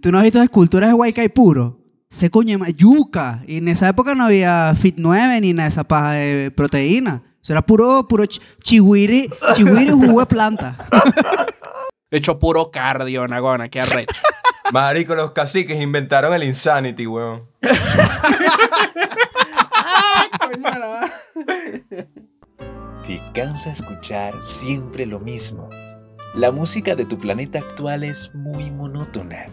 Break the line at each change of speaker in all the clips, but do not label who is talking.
¿Tú no has visto esculturas de Huaycay puro? Se coño, yuca. Y en esa época no había Fit 9 ni nada de esa paja de proteína. Eso era puro, puro ch- chihuiri, chihuiri jugo de planta.
Hecho puro cardio, Nagona, qué arrecho.
Marico, los caciques inventaron el Insanity, weón.
Te cansa escuchar siempre lo mismo. La música de tu planeta actual es muy monótona.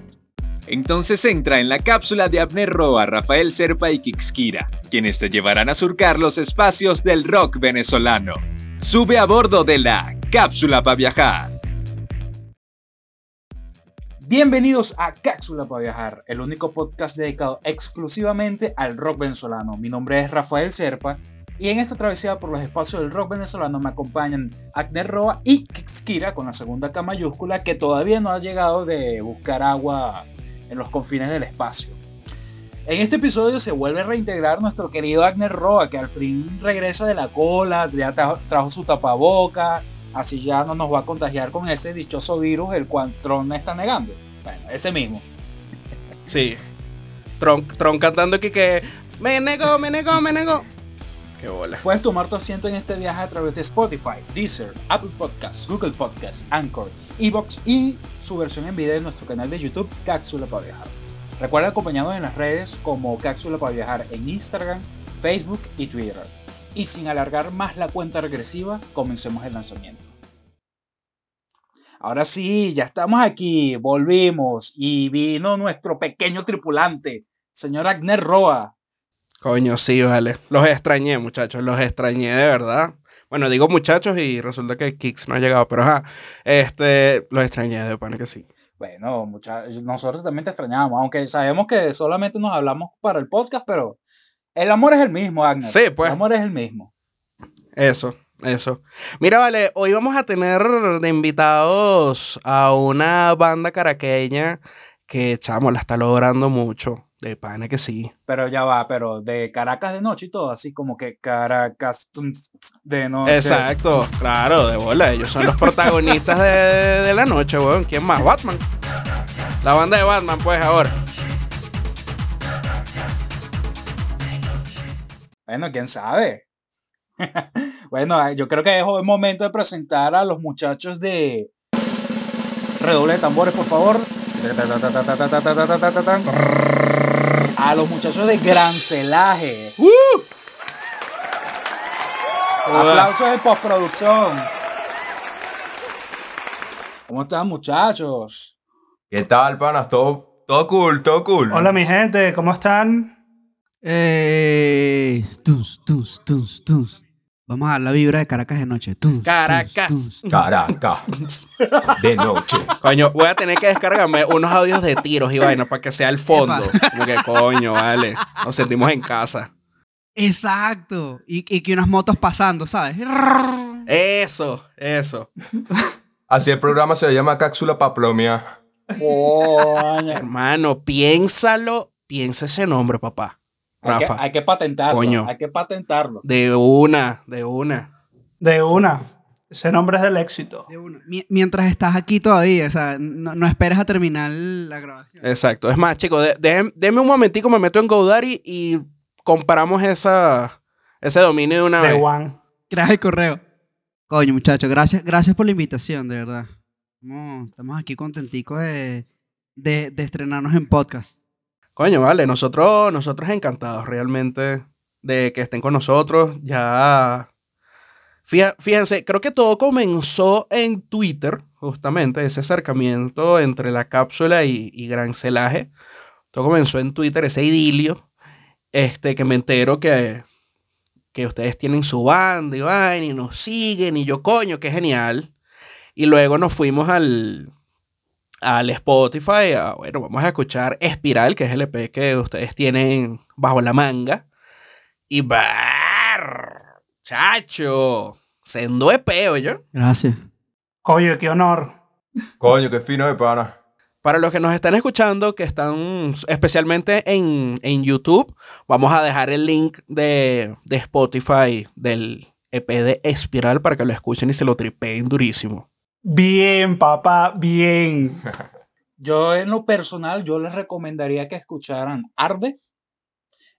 Entonces entra en la cápsula de Abner Roa, Rafael Serpa y Kixkira, quienes te llevarán a surcar los espacios del rock venezolano. Sube a bordo de la cápsula para viajar.
Bienvenidos a Cápsula para Viajar, el único podcast dedicado exclusivamente al rock venezolano. Mi nombre es Rafael Serpa y en esta travesía por los espacios del rock venezolano me acompañan Agner Roa y Kixkira con la segunda K mayúscula que todavía no ha llegado de buscar agua en los confines del espacio. En este episodio se vuelve a reintegrar nuestro querido Agner Roa que al fin regresa de la cola, ya trajo, su tapaboca, Así ya no nos va a contagiar con ese dichoso virus el cual Tron está negando. Bueno, ese mismo.
Sí. Tron, Tron cantando aquí que me negó, me negó, me negó. Qué.
Puedes tomar tu asiento en este viaje a través de Spotify, Deezer, Apple Podcasts, Google Podcasts, Anchor, Evox y su versión en video en nuestro canal de YouTube Cápsula para Viajar. Recuerda acompañarnos en las redes como Cápsula para Viajar en Instagram, Facebook y Twitter. Y sin alargar más la cuenta regresiva, comencemos el lanzamiento. Ahora sí, ya estamos aquí, volvimos y vino nuestro pequeño tripulante, señor Agner Roa.
Coño, sí, vale. Los extrañé, muchachos. Los extrañé de verdad. Bueno, digo muchachos y resulta que Kix no ha llegado, pero ajá. Este, los extrañé de pana que sí.
Bueno, mucha- nosotros también te extrañamos, aunque sabemos que solamente nos hablamos para el podcast, pero el amor es el mismo, Agner.
Sí, pues.
El amor es el mismo.
Eso, eso. Mira, vale, hoy vamos a tener de invitados a una banda caraqueña que, chamo, la está logrando mucho. De pana que sí.
Pero ya va, pero de Caracas de noche y todo, así como que Caracas de noche.
Exacto, claro, de bola. Ellos son los protagonistas de, de la noche, weón. ¿Quién más? Batman. La banda de Batman, pues, ahora.
Bueno, quién sabe. bueno, yo creo que es el momento de presentar a los muchachos de. Redoble de tambores, por favor. A los muchachos de Grancelaje. Aplausos de postproducción. ¿Cómo están, muchachos?
¿Qué tal, panas? Todo, todo cool, todo cool.
Hola mi gente, ¿cómo están?
Eh, tus, tus, tus, tus. Vamos a dar la vibra de Caracas de noche.
Caracas.
Caracas. De noche.
Coño, voy a tener que descargarme unos audios de tiros y vaina para que sea el fondo. Como que, coño, vale. Nos sentimos en casa.
Exacto. Y, y que unas motos pasando, ¿sabes?
Eso, eso.
Así el programa se llama Cápsula Paplomia.
Coño.
Hermano, piénsalo. Piensa ese nombre, papá.
Hay que,
Rafa.
hay que patentarlo.
Coño.
Hay que patentarlo.
De una, de una.
De una. Ese nombre es del éxito.
De una. Mi- Mientras estás aquí todavía, o sea, no, no esperes a terminar la grabación.
Exacto. Es más, chicos, de, de- denme un momentico, me meto en GoDaddy y comparamos esa, ese dominio de una
De
vez.
One.
Gracias el correo. Coño, muchachos, gracias, gracias por la invitación, de verdad. Estamos, estamos aquí contenticos de, de, de estrenarnos en podcast.
Coño, vale, nosotros, nosotros encantados realmente de que estén con nosotros. Ya. Fíjense, creo que todo comenzó en Twitter, justamente, ese acercamiento entre la cápsula y, y Gran Celaje. Todo comenzó en Twitter, ese idilio. Este, que me entero que, que ustedes tienen su banda y vaina y nos siguen y yo, coño, qué genial. Y luego nos fuimos al, al Spotify. a, bueno, vamos a escuchar Espiral, que es el EP que ustedes tienen bajo la manga. Y bar, chacho, sendo EP, oye.
Gracias.
Oye, qué honor.
Coño, qué fino de pana.
Para los que nos están escuchando, que están especialmente en, en YouTube, vamos a dejar el link de, de Spotify del EP de Espiral para que lo escuchen y se lo tripeen durísimo.
Bien, papá, bien.
yo en lo personal, yo les recomendaría que escucharan Arde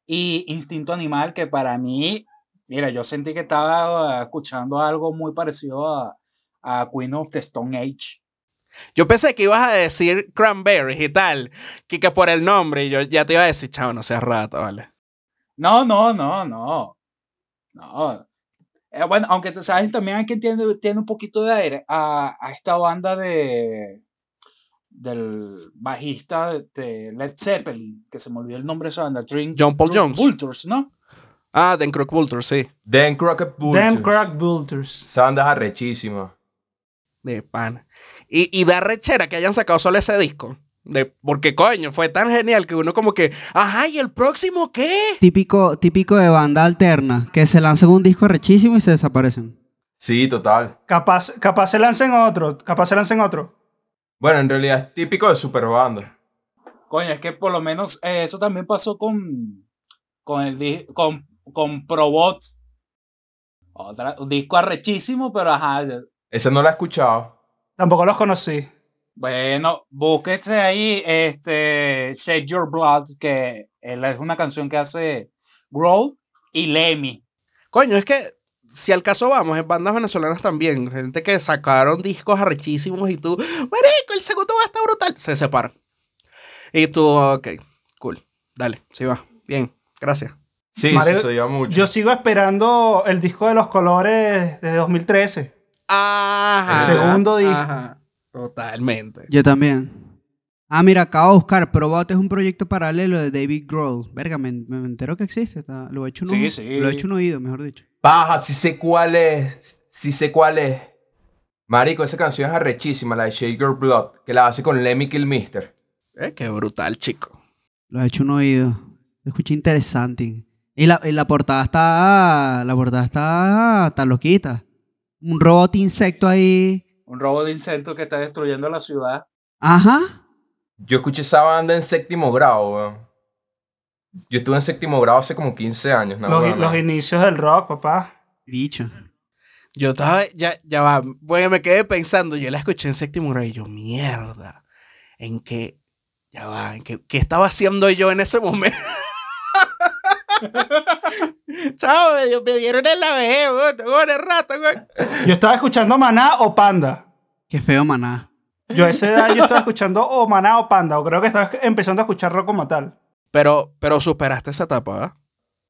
y Instinto Animal, que para mí, mira, yo sentí que estaba escuchando algo muy parecido a, a Queen of the Stone Age.
Yo pensé que ibas a decir Cranberries y tal, que, que por el nombre, y yo ya te iba a decir, chavo, no seas rata, ¿vale?
No, no, no, no. No. Eh, bueno, aunque sabes también hay quien tiene, tiene un poquito de aire a, a esta banda de del bajista de, Led Zeppelin, que se me olvidó el nombre de esa banda, Drink,
John Paul Jones.
Vultures, ¿no?
Ah, Den Crook Vulture, sí.
Dan Crockett Vultures.
Damn Crack Bulters.
Esa banda es arrechísima.
De pan. Y, y da rechera que hayan sacado solo ese disco. De, porque coño, fue tan genial que uno como que, ajá, ¿y el próximo qué?
Típico, típico de banda alterna, que se lanzan un disco rechísimo y se desaparecen.
Sí, total.
Capaz, capaz se lancen otro. Capaz se lancen otro.
Bueno, en realidad es típico de super banda.
Coño, es que por lo menos eh, eso también pasó con con el con, con Probot. Otra, un disco arrechísimo, pero ajá.
Ese no lo he escuchado.
Tampoco los conocí.
Bueno, búsquese ahí este Shake Your Blood, que él es una canción que hace Growl y Lemmy.
Coño, es que si al caso vamos, en bandas venezolanas también, gente que sacaron discos arrechísimos y tú, marico, el segundo va a estar brutal, se separan. Y tú, ok, cool, dale, sí va, bien, gracias.
Sí,
Mario,
mucho.
Yo sigo esperando el disco de los colores de 2013.
Ajá.
El segundo disco.
Totalmente.
Yo también. Ah, mira, acabo de buscar. Probot es un proyecto paralelo de David Grohl. Verga, me, me entero que existe. está- lo he hecho un
Sí,
ojo-
sí.
Lo he hecho un oído, mejor dicho.
Paja, sí sé cuál es. Sí sé cuál es. Marico, esa canción es arrechísima, la de Shake Your Blood, que la hace con Lemmy Kilmister.
Eh, qué brutal, chico.
Lo he hecho un oído. Lo escuché interesante. Y la, y la portada está. La portada está. Está loquita. Un robot insecto ahí.
Un robo de insectos que está destruyendo la ciudad.
Ajá.
Yo escuché esa banda en séptimo grado, weón. Yo estuve en séptimo grado hace como 15 años, ¿no?
los, los
no.
inicios del rock, papá.
Bicho.
Yo estaba, ya, ya va, bueno, me quedé pensando, yo la escuché en séptimo grado y yo, mierda, en qué, ya va, en qué, qué estaba haciendo yo en ese momento. Chao, me, me dieron en la vejez, weón, weón, el rato, weón.
Yo estaba escuchando Maná o Panda.
Qué feo, maná.
Yo a esa edad yo estaba escuchando o Maná o Panda. O creo que estaba empezando a escuchar rock como tal.
Pero, pero superaste esa etapa, ¿verdad?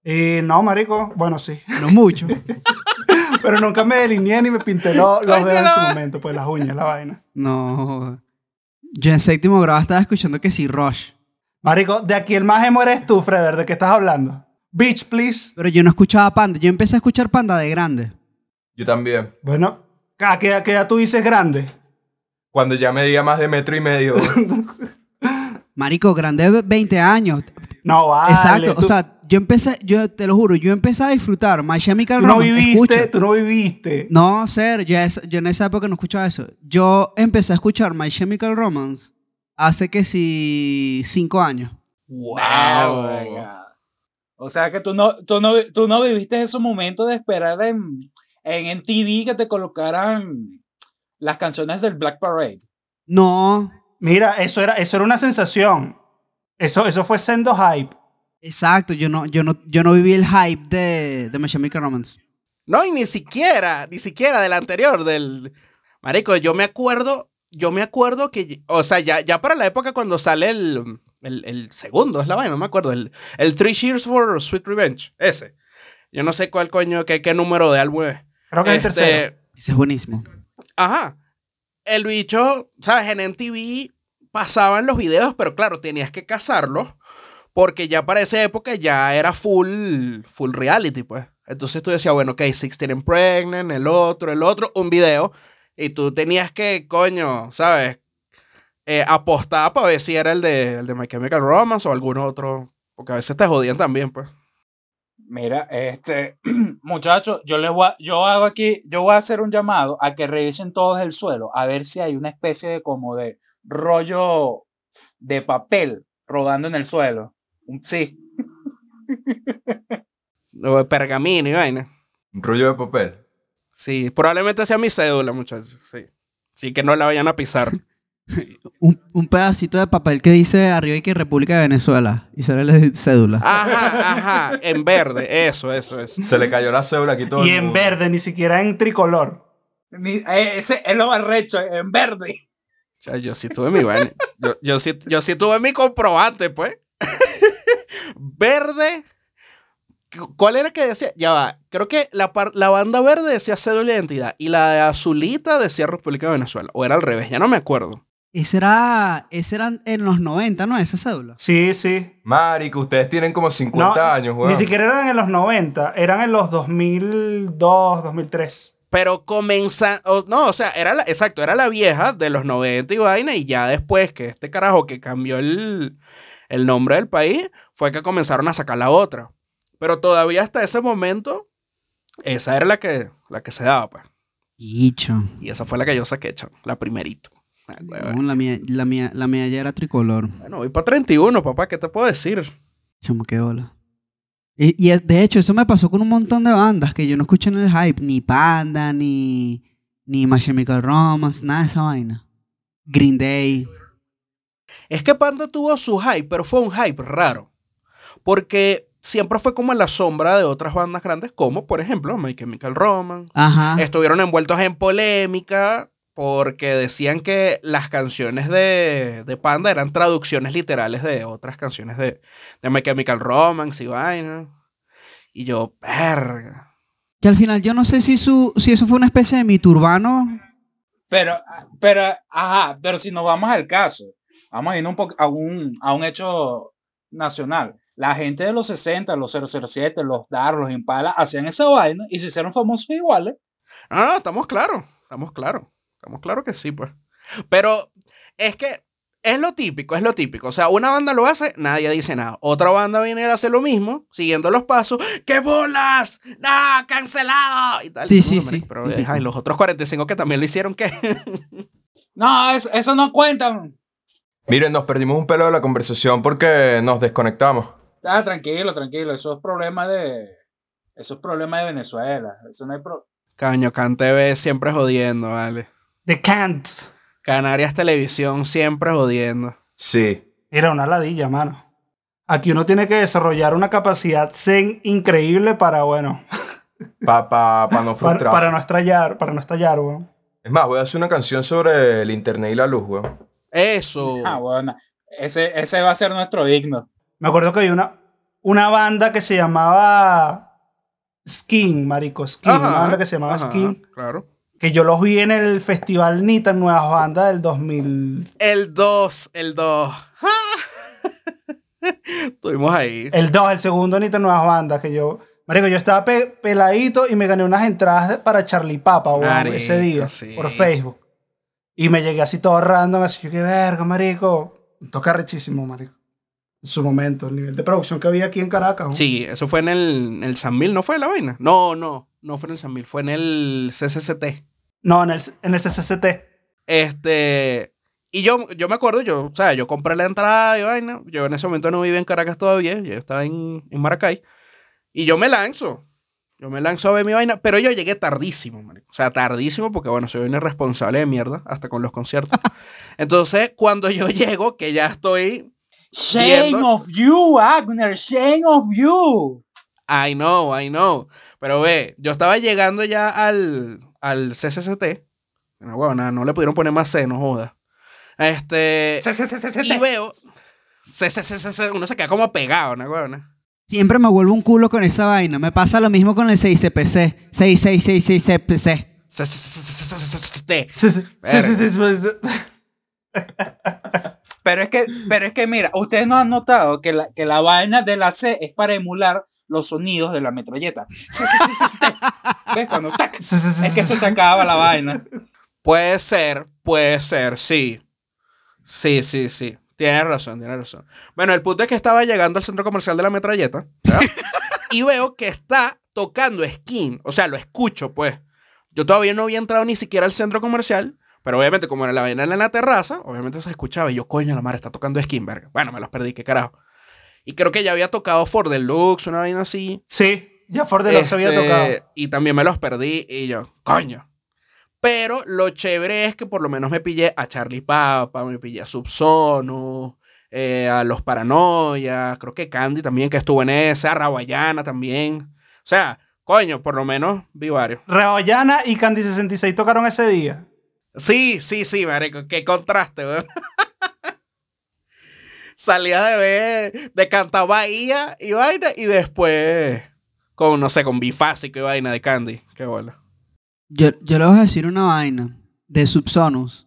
Y no, marico, bueno, sí.
No mucho.
Pero nunca me delineé ni me pinté lo- los dedos en su momento, pues las uñas, la vaina.
No. Yo en séptimo grado estaba escuchando que sí, Rush.
Marico, de aquí el más emo eres tú, Freder, ¿de qué estás hablando? Bitch, please.
Pero yo no escuchaba Panda. Yo empecé a escuchar Panda de grande.
Yo también.
Bueno, ¿a qué, a qué edad tú dices grande?
Cuando ya medía más de metro y medio.
Marico, grande de 20 años.
No, vale.
Exacto.
tú-
O sea, yo empecé, yo te lo juro, yo empecé a disfrutar My Chemical
tú no
Romance.
viviste,
Escucha.
tú no viviste.
No, ser, yo, es- yo en esa época no escuchaba eso. Yo empecé a escuchar My Chemical Romance hace que sí cinco años.
Verga. O sea que tú no, tú no, tú no viviste esos momentos de esperar en, en MTV que te colocaran las canciones del Black Parade.
No,
Mira, eso era, eso era una sensación. Eso, eso fue sendo hype.
exacto, yo no, yo no, yo no viví el hype de, de My Chemical Romance.
No, y ni siquiera, ni siquiera del anterior, del... Marico, yo me acuerdo, yo me acuerdo que, o sea, ya, ya para la época cuando sale el, el, el segundo, es la vaina, no me acuerdo, el, el Three Years for Sweet Revenge, ese. Yo no sé cuál coño, qué, qué número de álbum es.
Creo que es el
Este,
tercero.
Ese es buenísimo.
Ajá. El bicho, ¿sabes? En MTV pasaban los videos, pero claro, tenías que cazarlos porque ya para esa época ya era full, full reality, pues. Entonces tú decías, bueno, ok, 16 and Pregnant, el otro, el otro, un video. Y tú tenías que, coño, ¿sabes? Eh, apostar para ver si era el de, el de My Chemical Romance o algún otro. Porque a veces te jodían también, pues.
Mira, este, muchachos, yo les voy a, yo hago aquí, yo voy a hacer un llamado a que revisen todos el suelo, a ver si hay una especie de como de rollo de papel rodando en el suelo. Un- Sí,
O de pergamino y vaina.
Un rollo de papel.
Sí, probablemente sea mi cédula, muchachos. Sí. Sí, que no la vayan a pisar.
Un, un pedacito de papel que dice arriba y que República de Venezuela. Y sale la cédula.
Ajá, ajá, en verde, eso, eso, eso.
Se le cayó la cédula aquí todo.
Y
el
en
mundo.
verde, ni siquiera en tricolor.
Ni- eh, ese es lo arrecho, en verde.
O sea, yo sí tuve mi vaina. Yo, yo sí, yo sí tuve mi comprobante, pues. verde. ¿Cuál era que decía? Ya va. Creo que la, par- la banda verde decía cédula de identidad y la de azulita decía República de Venezuela. O era al revés, ya no me acuerdo.
Ese era, ese era en los 90, ¿no? Esa cédula.
Sí, sí.
Marico, ustedes tienen como 50
No,
años, weón.
Ni siquiera eran en los 90, eran en los 2002, 2003.
Pero comenzando. No, o sea, era la, exacto, era la vieja de los 90 y vaina. Y ya después que este carajo que cambió el, el nombre del país, fue que comenzaron a sacar la otra. Pero todavía hasta ese momento, esa era la que, la que se daba, pues.
Dicho.
Y esa fue la que yo saqué, chamo, la primerita. Ah.
No, la, mía, la, mía, la mía ya era tricolor.
Bueno, voy para 31, papá, ¿qué te puedo decir?
Chamo, qué bola. Y, y de hecho, eso me pasó con un montón de bandas que yo no escuché en el hype. Ni Panda, ni, ni My Chemical Romance, nada de esa vaina. Green Day.
Es que Panda tuvo su hype, pero fue un hype raro. Porque siempre fue como en la sombra de otras bandas grandes, como por ejemplo My Chemical Romance.
Ajá.
Estuvieron envueltos en polémica porque decían que las canciones de, de Panda eran traducciones literales de otras canciones de, de My Chemical Romance y vaina. Y yo, verga.
Que al final yo no sé si, su, si eso fue una especie de mito urbano.
Pero, pero, ajá, pero si nos vamos al caso, vamos a ir un a un, a un hecho nacional. La gente de los 60, los 007, los DAR, los Impala, hacían esa vaina y se hicieron famosos iguales.
No, no, estamos claros, estamos claros. Estamos claros que sí, pues. Pero es que es lo típico, es lo típico. O sea, una banda lo hace, nadie dice nada. Otra banda viene a hacer lo mismo, siguiendo los pasos. ¡Qué bolas! ¡No! ¡Cancelado! Y tal.
Sí,
Y
sí, sí.
Pero
Típico.
ay, los otros 45 que también lo hicieron, ¿qué?
No, eso, eso no cuenta.
Miren, nos perdimos un pelo de la conversación porque nos desconectamos.
Ah, tranquilo, tranquilo. Eso es problema de. Eso es problema de Venezuela. Eso no hay pro-
Caño, Can TV siempre jodiendo, ¿vale?
The Can't.
Canarias Televisión siempre jodiendo.
Sí.
Era una ladilla, mano. Aquí uno tiene que desarrollar una capacidad zen increíble para, bueno,
Para pa, pa no
para,
frustrarse.
para no estallar, para no estallar, weón.
Es más, voy a hacer una canción sobre el internet y la luz, weón.
Eso.
Ah, bueno. Ese, ese va a ser nuestro digno.
Me acuerdo que había una, una banda que se llamaba Skin, marico, Skin.
Ajá,
una banda que se llamaba
ajá,
Skin.
Claro.
Que yo los vi en el festival Nita Nuevas Bandas del 2000.
El 2, el 2. Estuvimos ahí.
El 2, el segundo Nita Nuevas Bandas. Que yo. Marico, yo estaba pe- peladito y me gané unas entradas para Charlie Papa, weón,
Marico,
ese día.
sí.
Por Facebook. Y me llegué así todo random, así yo, qué verga, marico. Toca rechísimo, marico. En su momento, el nivel de producción que había aquí en Caracas.
Sí, eso fue en el, en el San Mil, ¿no fue la vaina? No, no, no fue en el San Mil, fue en el CCCT.
No, en el, en el CCCT.
Este, y yo, yo me acuerdo, yo, o sea, yo compré la entrada y vaina, yo en ese momento no vivía en Caracas todavía, yo estaba en, en Maracay, y yo me lanzo, yo me lanzo a ver mi vaina, pero yo llegué tardísimo, marico. o sea, tardísimo porque, bueno, soy un irresponsable de mierda, hasta con los conciertos. Entonces, cuando yo llego, que ya estoy
Shame
Viendo-
of you, Agner. Shame of you.
I know, I know. Pero ve, yo estaba llegando ya al, al CCCT. No, bueno, nada, no le pudieron poner más C, no joda. Este. Y veo. Uno se queda como pegado, ¿no, huevona?
Siempre me vuelvo un culo con esa vaina. Me pasa lo mismo con el 6CPC. 6666CPC.
CCCC.
Sí, sí, sí, sí, sí, sí, sí.
Pero es que, pero es que mira, ustedes no han notado que la, que la vaina de la C es para emular los sonidos de la metralleta. ¿Ves? Cuando tac, es que se te acaba la vaina.
Puede ser, puede ser, sí. Sí, sí, sí. Tienes razón, tienes razón. Bueno, el punto es que estaba llegando al centro comercial de la metralleta y veo que está tocando skin. O sea, lo escucho, pues. Yo todavía no había entrado ni siquiera al centro comercial, pero obviamente, como era la vaina en la terraza, obviamente se escuchaba. Y yo, coño, la madre está tocando skin, verga. Bueno, me los perdí, qué carajo. Y creo que ya había tocado For Deluxe, una vaina así.
Sí, ya Ford Deluxe había
Este,
tocado.
Y también me los perdí y yo, coño. Pero lo chévere es que por lo menos me pillé a Charlie Papa, me pillé a Subsono, eh, a Los Paranoia, creo que Candy también, que estuvo en ese, a Rawayana también. O sea, coño, por lo menos vi varios.
Reollana y Candy 66 tocaron ese día.
Sí, sí, sí, marico, qué contraste, weón. Salía de ver, de cantar Bahía y vaina, y después con, no sé, con bifásico y vaina de Candy. Qué bueno.
Yo, yo le voy a decir una vaina de Subsonus.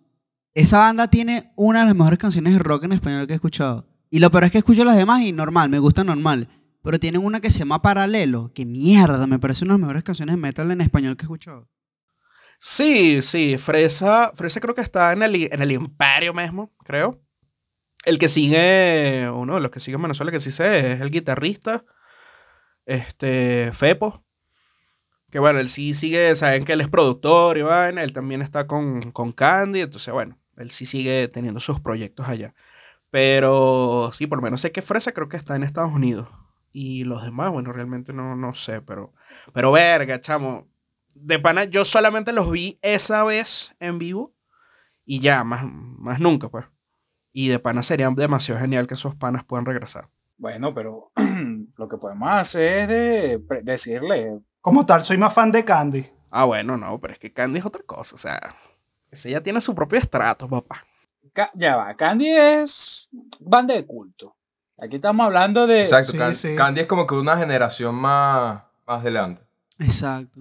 Esa banda tiene una de las mejores canciones de rock en español que he escuchado. Y lo peor es que escucho las demás y normal, me gusta normal. Pero tienen una que se llama Paralelo. Que mierda, me parece una de las mejores canciones de metal en español que he escuchado.
Sí, sí, Fresa, Fresa creo que está en el, en el Imperio mismo, creo. El que sigue, uno de los que sigue en Venezuela que sí sé, es el guitarrista, este, Fepo. Que bueno, él sí sigue, saben que él es productor y vaina, él también está con, con Candy, entonces bueno, él sí sigue teniendo sus proyectos allá. Pero sí, por lo menos sé que Fresa creo que está en Estados Unidos. Y los demás, bueno, realmente no, no sé, pero, pero verga, chamo. De pana, yo solamente los vi esa vez en vivo y ya, más, más nunca, pues. Y de pana sería demasiado genial que esos panas puedan regresar.
Bueno, pero lo que podemos hacer es de decirle,
Como tal, soy más fan de Candy.
Ah, bueno, no, pero es que Candy es otra cosa, o sea, ese ya tiene su propio estrato, papá.
Ca- ya va, Candy es banda de culto. Aquí estamos hablando de...
Exacto,
sí,
Can-
sí.
Candy es como que una generación más, más adelante.
Exacto.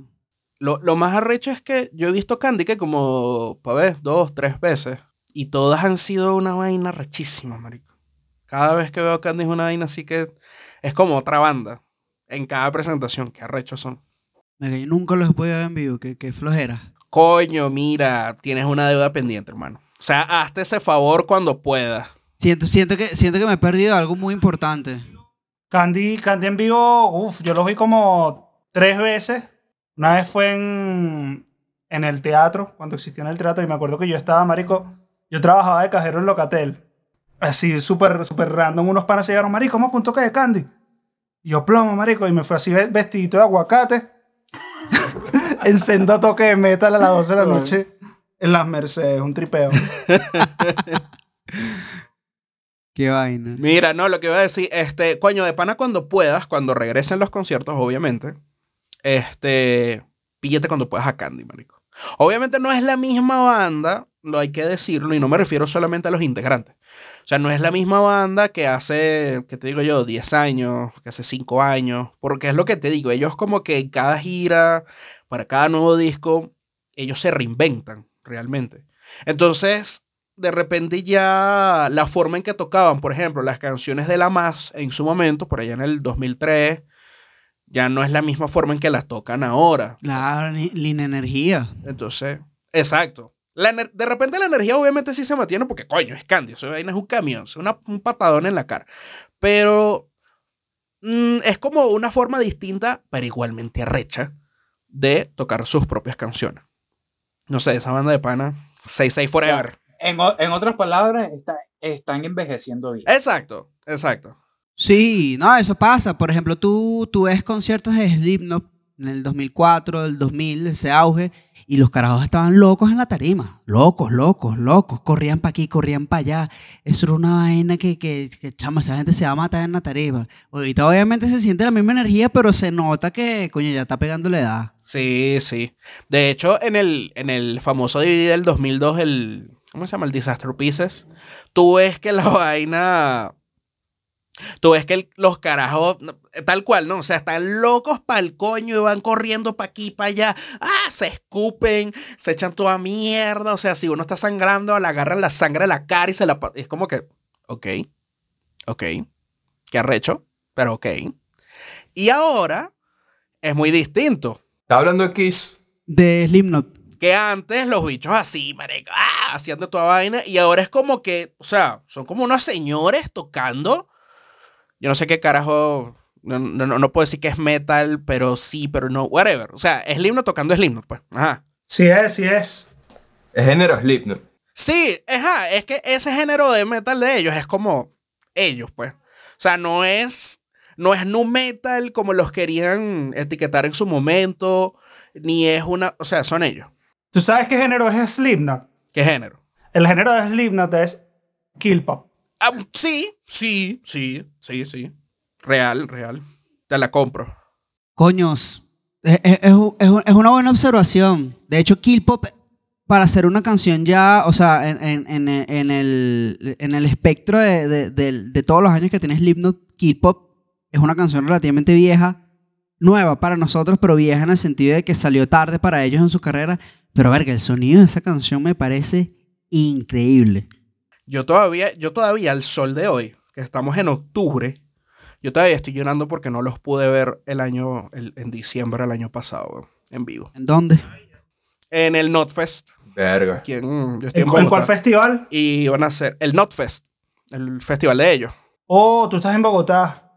Lo, lo más arrecho es que yo he visto Candy que como, pa' ver, dos, tres veces. Y todas han sido una vaina rechísima, marico. Cada vez que veo a Candy es una vaina así que es como otra banda. En cada presentación, qué arrechos son.
Mira, yo nunca los he podido ver en vivo, que, que flojera.
Coño, mira, tienes una deuda pendiente, hermano. O sea, hazte ese favor cuando puedas.
Siento, siento, que, siento que me he perdido algo muy importante.
Candy, Candy en vivo, uff, yo los vi como tres veces. Una vez fue en, en el teatro, cuando existía en el teatro, y me acuerdo que yo estaba, marico, yo trabajaba de cajero en Locatel. Así, súper, súper random, unos panas se llegaron, marico, ¿cómo punto que de Candy? Y yo plomo, marico, y me fui así ve- vestidito de aguacate. en senda toque de metal a las 12 de la noche en las Mercedes, un tripeo.
Qué vaina.
Mira, no, lo que iba a decir, este, coño, de pana cuando puedas, cuando regresen los conciertos, obviamente, este, píllate cuando puedas a Candy, marico. Obviamente no es la misma banda, lo hay que decirlo, y no me refiero solamente a los integrantes. O sea, no es la misma banda que hace, ¿qué te digo yo? 10 años, que hace 5 años, porque es lo que te digo, ellos como que en cada gira, para cada nuevo disco, ellos se reinventan, realmente. Entonces, de repente ya la forma en que tocaban, por ejemplo, las canciones de La Más en su momento, por allá en el 2003, ya no es la misma forma en que las tocan ahora.
Claro, ni- línea energía.
Entonces, exacto. La de repente la energía obviamente sí se mantiene porque, coño, es Candy, eso vaina es un camión, es una- un patadón en la cara. Pero mm, es como una forma distinta, pero igualmente arrecha, de tocar sus propias canciones. No sé, esa banda de pana, 66 Forever.
En, en otras palabras, está- están envejeciendo bien.
Exacto, exacto.
Sí, no, eso pasa. Por ejemplo, tú, tú ves conciertos de Slipknot en el 2004, el 2000, ese auge, y los carajos estaban locos en la tarima. Locos, locos, locos. Corrían para aquí, corrían para allá. Eso era una vaina que, que, que, chama, esa gente se va a matar en la tarima. Ahorita obviamente se siente la misma energía, pero se nota que, coño, ya está pegando la edad.
Sí, sí. De hecho, en el, en el famoso DVD del 2002, el. ¿Cómo se llama? El Disaster Pieces. Tú ves que la vaina. Tú ves que el- los carajos, tal cual, ¿no? O sea, están locos para el coño y van corriendo para aquí, para allá. Ah, se escupen, se echan toda mierda. O sea, si uno está sangrando, le agarran la sangre a la cara y se la. Es como que, ok, ok, qué arrecho, pero ok. Y ahora es muy distinto.
¿Estás hablando de Kiss?
De Slipknot.
Que antes los bichos así, marico, ah, hacían de toda vaina. Y ahora es como que, o sea, son como unos señores tocando. Yo no sé qué carajo. No, no, no- no puedo decir que es metal, pero sí, pero no, whatever. O sea, es Slipknot tocando Slipknot, pues. Ajá.
Sí es, sí es.
Es género Slipknot.
Sí, ajá, es que ese género de metal de ellos es como ellos, pues. O sea, no es, no es nu metal como los querían etiquetar en su momento, ni es una, o sea, son ellos.
¿Tú sabes qué género es Slipknot?
¿Qué género?
El género de Slipknot es Kill Pop.
Ah, sí, sí, sí, sí, sí. Real, real. Te la compro.
Coños, es, es- es es un- es una buena observación. De hecho, Kill Pop, para hacer una canción ya, o sea, en, en- en- en el, en el espectro de, de- de- de todos los años que tiene Slipknot, Kill Pop es una canción relativamente vieja, nueva para nosotros, pero vieja en el sentido de que salió tarde para ellos en su carrera. Pero verga, el sonido de esa canción me parece increíble.
Yo todavía, yo todavía al sol de hoy, que estamos en octubre, yo todavía estoy llorando porque no los pude ver el año, el- en diciembre del año pasado, weón, en vivo.
¿En dónde?
En el Notfest,
Verga.
aquí en, yo estoy
¿En,
en
cu- en
Bogotá,
cuál festival?
y iban a hacer el Notfest, el festival de ellos.
Oh, tú estás en Bogotá.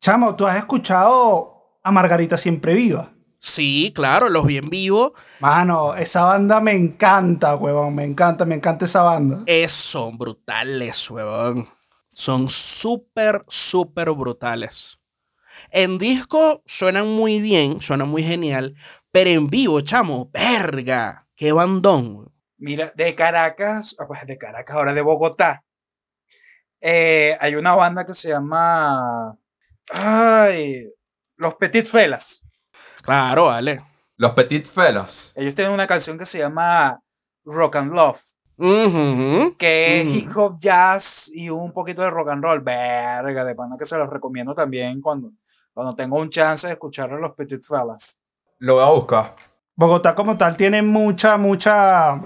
Chamo, ¿tú has escuchado a Margarita Siempre Viva?
Sí, claro, los vi en vivo.
Mano, esa banda me encanta, huevón. Me encanta, me encanta esa banda.
Es, son brutales, huevón. Son súper, súper brutales. En disco suenan muy bien, suenan muy genial, pero en vivo, chamo, verga, qué bandón.
Mira, de Caracas, ah, pues de Caracas, ahora de Bogotá. eh, hay una banda que se llama. Ay, Los Petit Felas.
Claro, vale.
Los Petit Fellas.
Ellos tienen una canción que se llama Rock and Love, Que es hip hop jazz y un poquito de rock and roll. Verga, de pana que se los recomiendo también cuando, cuando tengo un chance de escuchar a los Petit Felas.
Lo voy a buscar.
Bogotá como tal tiene mucha, mucha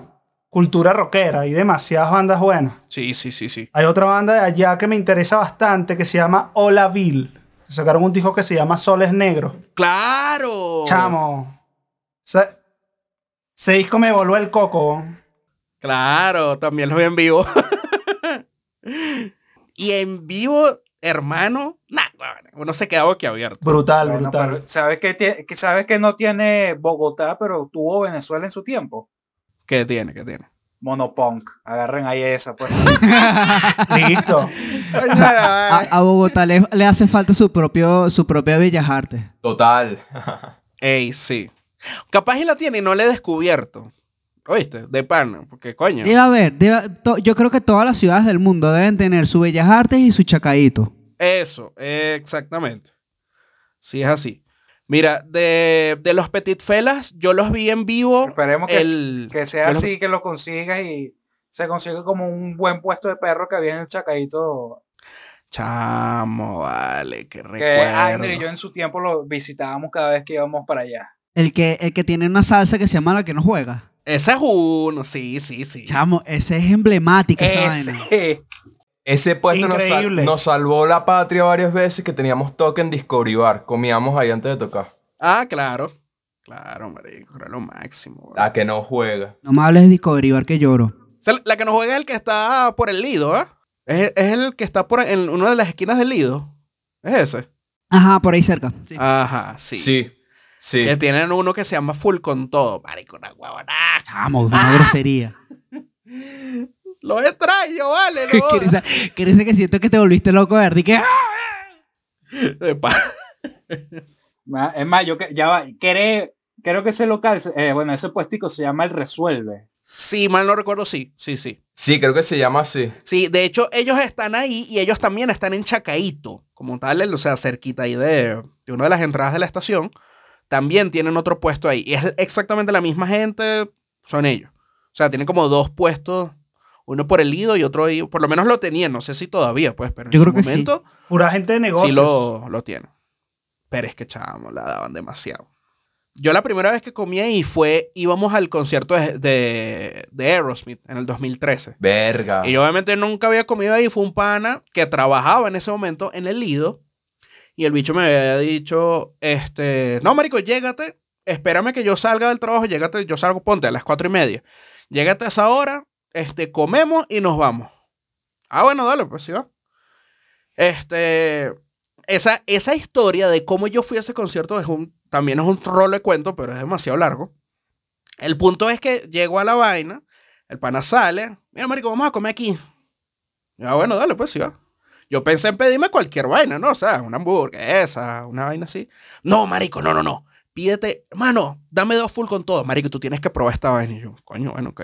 cultura rockera y demasiadas bandas buenas.
Sí, sí, sí, sí.
Hay otra banda de allá que me interesa bastante que se llama Olaville. Sacaron un disco que se llama Soles Negros.
¡Claro!
Chamo. Ese, ese disco me voló el coco.
Claro, también los vi en vivo. y en vivo, hermano, nah, uno se queda boquiabierto.
Brutal,
Bueno,
brutal.
¿sabes que, que sabes que no tiene Bogotá, pero tuvo Venezuela en su tiempo?
¿Qué tiene? ¿Qué tiene?
Monopunk. Agarren ahí esa, pues.
Listo.
A, a Bogotá le, le hace falta su, propio, su propia Bellas Artes.
Total.
Ey, sí. Capaz y la tiene y no la he descubierto. ¿Oíste? De pan, porque coño.
Debe haber, debe- to- yo creo que todas las ciudades del mundo deben tener su Bellas Artes y su Chacaíto.
Eso, exactamente. Sí, es así. Mira, de, de los Petit Felas, yo los vi en vivo.
Esperemos que,
el-
que sea
los-
así, que lo consigas y se consiga como un buen puesto de perro que había en el Chacaíto.
Chamo, vale, qué
Que
recuerdo.
Ander y yo en su tiempo lo visitábamos cada vez que íbamos para allá.
El que, el que tiene una salsa que se llama La que no juega.
Ese es uno, sí, sí, sí.
Chamo, ese es emblemático esa vaina.
Ese.
Ese puesto nos, sal- nos salvó la patria varias veces que teníamos toque en Discovery Bar. Comíamos ahí antes de tocar.
Ah, claro. Claro, marico, era lo máximo. weón.
La que no juega.
No me hables de Discovery Bar que lloro.
O sea, la que nos juega es el que está por el Lido, ¿ah? Es, es el que está por en una de las esquinas del Lido. Es ese.
Ajá, por ahí cerca. Sí.
Ajá, sí.
Sí. Sí.
Que tienen uno que se llama Full con todo. Marico, una huevona.
Chamo, una grosería.
Lo extraño, vale. Lo...
risa, que siento que te volviste loco, ¿verdad? Y que, ¡ah!
De pa-
Ma- Es más, yo que- ya va, creo, creo que ese local, eh, bueno, ese puestico se llama El Resuelve.
Sí, mal no recuerdo, sí. Sí, sí.
Sí, creo que se llama así.
Sí, de hecho, ellos están ahí y ellos también están en Chacaíto, como tal, o sea, cerquita ahí de, de una de las entradas de la estación. También tienen otro puesto ahí. Y es exactamente la misma gente, son ellos. O sea, tienen como dos puestos, uno por el Lido y otro ahí. Por lo menos lo tenían, no sé si todavía, pues, pero en
Yo
su
creo que sí.
momento
Pura gente de
sí,
negocios.
lo, lo tienen. Pero es que, chamo, la daban demasiado. Yo la primera vez que comí ahí fue, íbamos al concierto de, de, de Aerosmith en el 2013.
Verga.
Y yo obviamente nunca había comido ahí. Fue un pana que trabajaba en ese momento en el Lido. Y el bicho me había dicho, este, no, marico, llégate. Espérame que yo salga del trabajo. Llégate, yo salgo, ponte a las cuatro y media. Llégate a esa hora, este, comemos y nos vamos. Ah, bueno, dale, pues sí va. Este, esa, esa historia de cómo yo fui a ese concierto es un, también es un rolo de cuento, pero es demasiado largo. El punto es que llego a la vaina, el pana sale, mira, marico, vamos a comer aquí. Ya, bueno, dale, pues sí va. Yo pensé en pedirme cualquier vaina, ¿no? O sea, una hamburguesa, una vaina así. No, marico, no, no, no. pídete, hermano, dame dos full con todo. Marico, tú tienes que probar esta vaina. Y yo, coño, bueno, ok.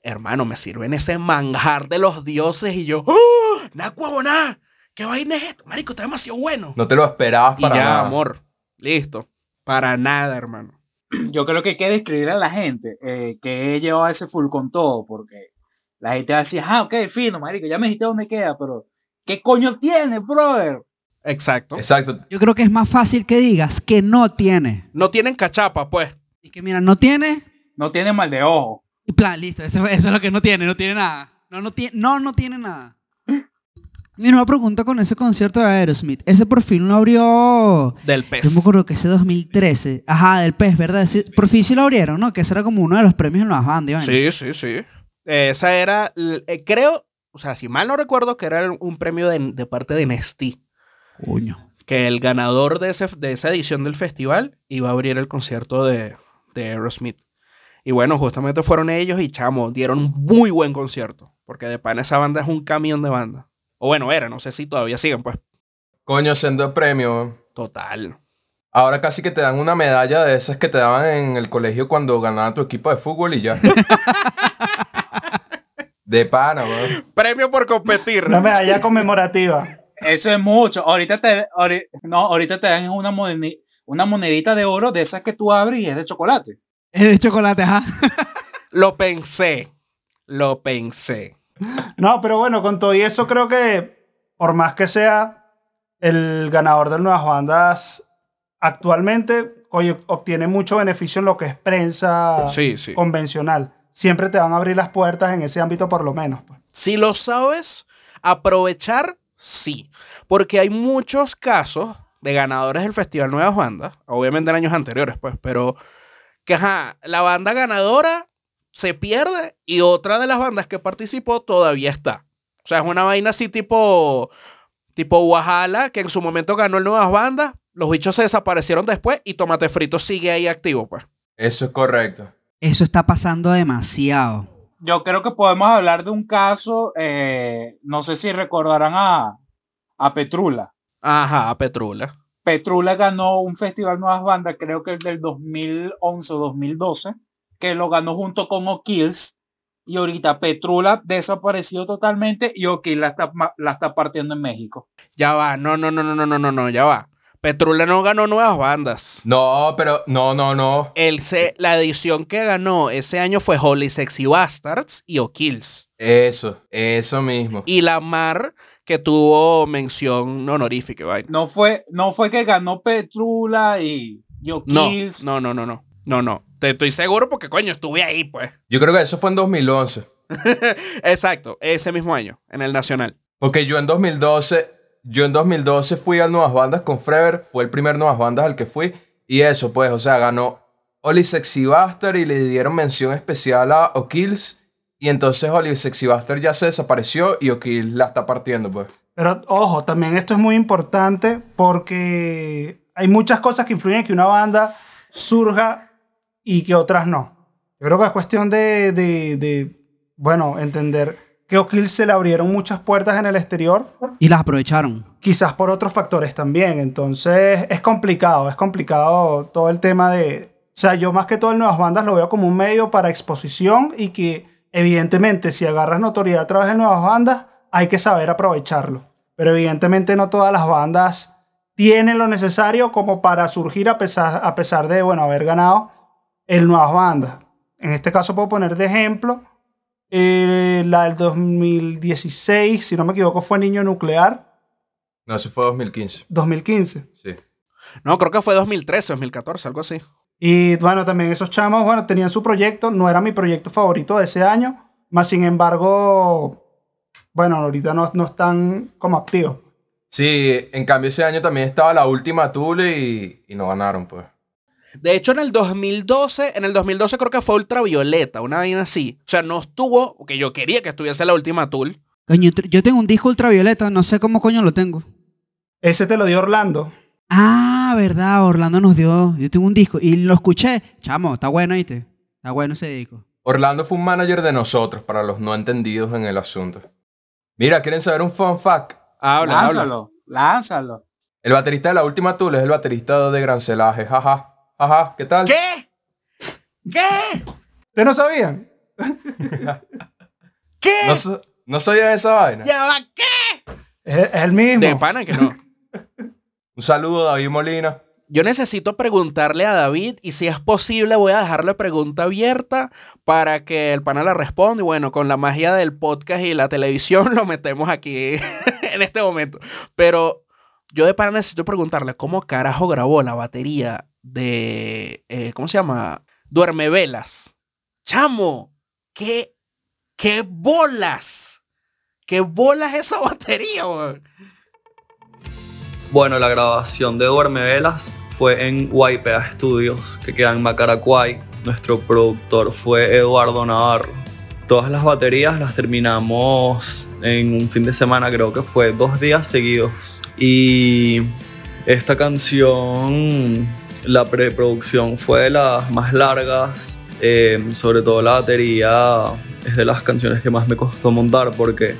Hermano, me sirven ese manjar de los dioses y yo, ¡oh! ¡Nah, huevona! ¿Qué vaina es esto? Marico, está demasiado bueno.
No te lo esperabas
y
para
ya,
nada.
amor. Listo. Para nada, hermano.
Yo creo que hay que describirle a la gente eh, que he llevado ese full con todo, porque la gente va a decir, ah, ok, fino, marico, ya me dijiste dónde queda, pero ¿qué coño tiene, brother?
Exacto.
Exacto.
Yo creo que es más fácil que digas que no tiene.
No tienen cachapa, pues.
Y que mira, no tiene.
No tiene mal de ojo.
Y plan, listo. Eso, eso es lo que no tiene. No tiene nada. No, no tiene, no, no tiene nada. Mira, una pregunta con ese concierto de Aerosmith. Ese por fin lo abrió.
Del
Yo
pez.
me acuerdo que ese 2013. Ajá, del pez, ¿verdad? Ese- por fin sí lo abrieron, ¿no? Que ese era como uno de los premios en las bandas.
Sí, sí, sí. Esa era, eh, creo, o sea, si mal no recuerdo, que era el- un premio de, de parte de Nestí.
Coño.
Que el ganador de, ese, de esa edición del festival iba a abrir el concierto de, de Aerosmith. Y bueno, justamente fueron ellos y chamo, dieron un muy buen concierto. Porque de pan esa banda es un camión de banda. O bueno, era, no sé si todavía siguen, pues.
Coño, siendo premio.
Total.
Ahora casi que te dan una medalla de esas que te daban en el colegio cuando ganaba tu equipo de fútbol y ya. de pana, weón.
Premio por competir.
Una medalla conmemorativa.
Eso es mucho. Ahorita te, ahori- no, ahorita te dan una, monedi- una monedita de oro de esas que tú abres y es de chocolate.
Es de chocolate, ajá.
Lo pensé. Lo pensé.
No, pero bueno, con todo y eso creo que por más que sea el ganador de nuevas bandas actualmente, oye, obtiene mucho beneficio en lo que es prensa
Sí, sí.
convencional. Siempre te van a abrir las puertas en ese ámbito por lo menos. pues.
Si lo sabes aprovechar, sí. Porque hay muchos casos de ganadores del Festival Nuevas Bandas, obviamente en años anteriores, pues, pero que ajá, la banda ganadora se pierde y otra de las bandas que participó todavía está. O sea, es una vaina así tipo, tipo Wahala, que en su momento ganó el Nuevas Bandas, los bichos se desaparecieron después y Tomate Frito sigue ahí activo, pues.
Eso es correcto.
Eso está pasando demasiado.
Yo creo que podemos hablar de un caso, eh, no sé si recordarán a, a Petrula.
Ajá, a Petrula.
Petrula ganó un festival Nuevas Bandas, creo que el del 2011 o 2012, que lo ganó junto con O'Kills. Y ahorita Petrula desapareció totalmente y O'Kills la está, la está partiendo en México.
Ya va, no, no, no, no, no, no, no, ya va. Petrula no ganó Nuevas Bandas.
No, pero no, no, no.
El se- la edición que ganó ese año fue Holy Sexy Bastards y O'Kills.
Eso, eso mismo.
Y la Mar, que tuvo mención honorífica. vaina.
No fue, no fue que ganó Petrula y, y
No,
O'Kills.
no, no, no, no. No, no. Te estoy seguro porque, coño, estuve ahí, pues.
Yo creo que eso fue en 2011.
Exacto, ese mismo año, en el Nacional.
Porque yo en 2012, yo en 2012 fui a Nuevas Bandas con Frever, fue el primer Nuevas Bandas al que fui. Y eso, pues, o sea, ganó Oli Sexy Bastard y le dieron mención especial a O'Kills. Y entonces Oli Sexy Bastard ya se desapareció y O'Kills la está partiendo, pues.
Pero ojo, también esto es muy importante porque hay muchas cosas que influyen en que una banda surja y que otras no. Yo creo que es cuestión de- de, bueno, entender que O'Kill se le abrieron muchas puertas en el exterior,
Y las aprovecharon.
quizás por otros factores también. Entonces es complicado, es complicado todo el tema de... O sea, yo más que todo en Nuevas Bandas lo veo como un medio para exposición y que evidentemente si agarras notoriedad a través de Nuevas Bandas, hay que saber aprovecharlo. Pero evidentemente no todas las bandas tienen lo necesario como para surgir a pesar, a pesar de, bueno, haber ganado el Nuevas Bandas. En este caso puedo poner de ejemplo eh, la del 2016, si no me equivoco, fue Niño Nuclear,
No, eso fue 2015.
2015.
Sí.
No, creo que fue 2013, 2014, algo así.
Y bueno, también esos chamos, bueno, tenían su proyecto, no era mi proyecto favorito de ese año, más sin embargo, bueno, ahorita no, no están como activos.
Sí, en cambio ese año también estaba la última Tule y, y no ganaron, pues.
De hecho, en el 2012, en el 2012 creo que fue Ultravioleta, una vaina así. O sea, no estuvo, porque yo quería que estuviese la última Tool.
Coño, yo tengo un disco ultravioleta, no sé cómo coño lo tengo.
Ese te lo dio Orlando.
Ah, verdad, Orlando nos dio. Yo tengo un disco y lo escuché. Chamo, está bueno, ¿viste? Está bueno ese disco.
Orlando fue un manager de nosotros, para los no entendidos en el asunto. Mira, ¿quieren saber un fun fact?
Habla, habla.
lánzalo, lánzalo.
El baterista de la última Tool es el baterista de Gran Celaje, jaja. Ajá, ¿qué tal?
¿Qué? ¿Qué?
¿Ustedes no sabían?
¿Qué?
¿No, sa- ¿No sabían esa vaina?
¿Ya va qué?
Es, es el mismo.
De pana que no.
Un saludo, David Molina.
Yo necesito preguntarle a David y si es posible voy a dejar la pregunta abierta para que el pana la responda y bueno, con la magia del podcast y la televisión lo metemos aquí en este momento. Pero yo de pana necesito preguntarle cómo carajo grabó la batería de, eh, ¿cómo se llama? Duerme Velas. Chamo, qué, qué bolas. ¿Qué bolas esa batería, weón?
Bueno, la grabación de Duerme Velas fue en YPA Studios, que queda en Macaracuay. Nuestro productor fue Eduardo Navarro. Todas las baterías las terminamos en un fin de semana, creo que fue dos días seguidos. Y esta canción, la preproducción fue de las más largas, eh, sobre todo la batería es de las canciones que más me costó montar porque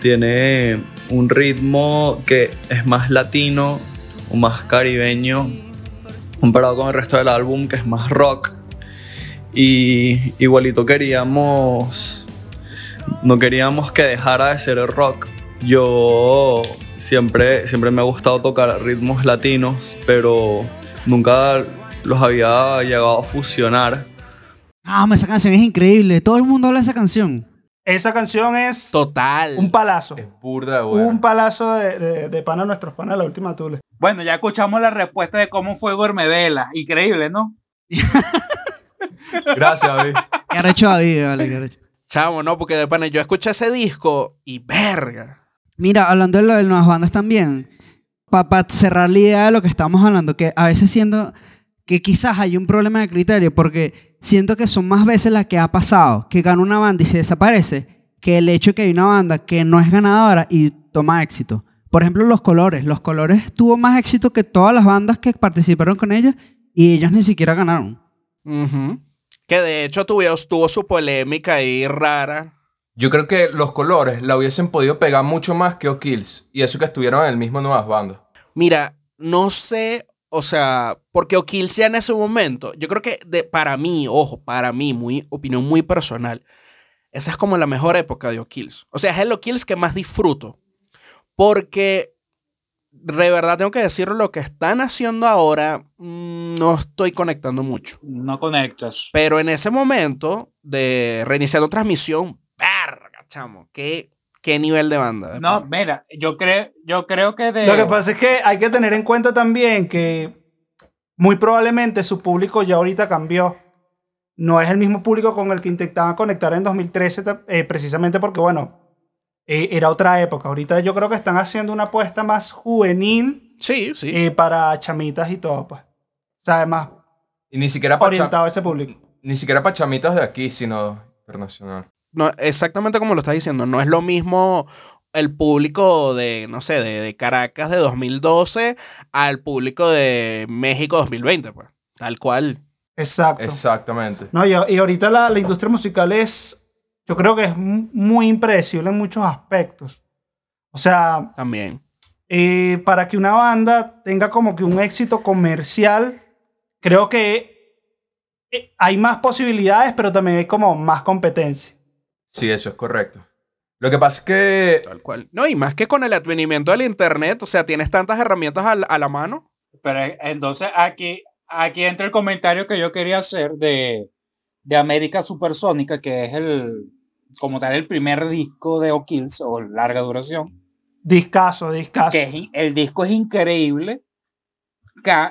tiene un ritmo que es más latino o más caribeño comparado con el resto del álbum que es más rock. Y igualito queríamos no queríamos que dejara de ser rock. Yo siempre siempre me ha gustado tocar ritmos latinos pero nunca los había llegado a fusionar
Ah, esa canción es increíble. Todo el mundo habla de esa canción.
Esa canción es
Total.
un palazo.
Es burda bueno.
Un palazo de, de, de pana a nuestros panas, la última tule.
Bueno, ya escuchamos la respuesta de cómo fue Duerme Vela. Increíble, ¿no?
Gracias, David.
Qué arrecho David, vale, qué arrecho.
Chamo, no, porque de pana yo escuché ese disco y verga.
Mira, hablando de lo de nuevas bandas también, para cerrar la idea de lo que estamos hablando, que a veces siento que quizás hay un problema de criterio, porque siento que son más veces las que ha pasado, que gana una banda y se desaparece, que el hecho de que hay una banda que no es ganadora y toma éxito. Por ejemplo, Los Colores. Los Colores tuvo más éxito que todas las bandas que participaron con ellos y ellos ni siquiera ganaron.
Que de hecho tuvo, tuvo su polémica ahí rara.
Yo creo que los colores la hubiesen podido pegar mucho más que O'Kills. Y eso que estuvieron en el mismo Nuevas Bandas.
Mira, no sé, o sea, porque O'Kills ya en ese momento, yo creo que de, para mí, ojo, para mí, muy, opinión muy personal, esa es como la mejor época de O'Kills. O sea, es el O'Kills que más disfruto. Porque de verdad tengo que decirlo, lo que están haciendo ahora mm, no estoy conectando mucho.
No conectas.
Pero en ese momento de reiniciando transmisión, verga, chamo, qué, qué nivel de banda. de
No,
pana.
mira, yo creo, yo creo que de.
Lo que pasa es que hay que tener en cuenta también que muy probablemente su público ya ahorita cambió. No es el mismo público con el que intentaban conectar en 2013, ta- eh, precisamente porque, bueno, eh, era otra época. Ahorita yo creo que están haciendo una apuesta más juvenil
Sí, sí.
eh, para chamitas y todo, pues. O sea, además,
Y ni siquiera para
orientado a ese público.
ni siquiera pa' chamitas de aquí, sino internacional.
No, exactamente como lo estás diciendo, no es lo mismo el público de, no sé, de, de Caracas de 2012 al público de México 2020, pues. Tal cual.
Exacto.
Exactamente.
No, y, y ahorita la, la industria musical es, yo creo que es mu- muy impredecible en muchos aspectos. O sea,
También.
eh, para que una banda tenga como que un éxito comercial, creo que eh, hay más posibilidades, pero también hay como más competencia.
Sí, eso es correcto. Lo que pasa es que
Tal cual. No, y más que con el advenimiento del internet, o sea, tienes tantas herramientas a la, a la mano.
Pero eh, entonces aquí, aquí entra el comentario que yo quería hacer de, de América Supersónica, que es el, como tal, el primer disco de O'Kills, o larga duración.
Discaso, discaso.
Que es el disco es increíble,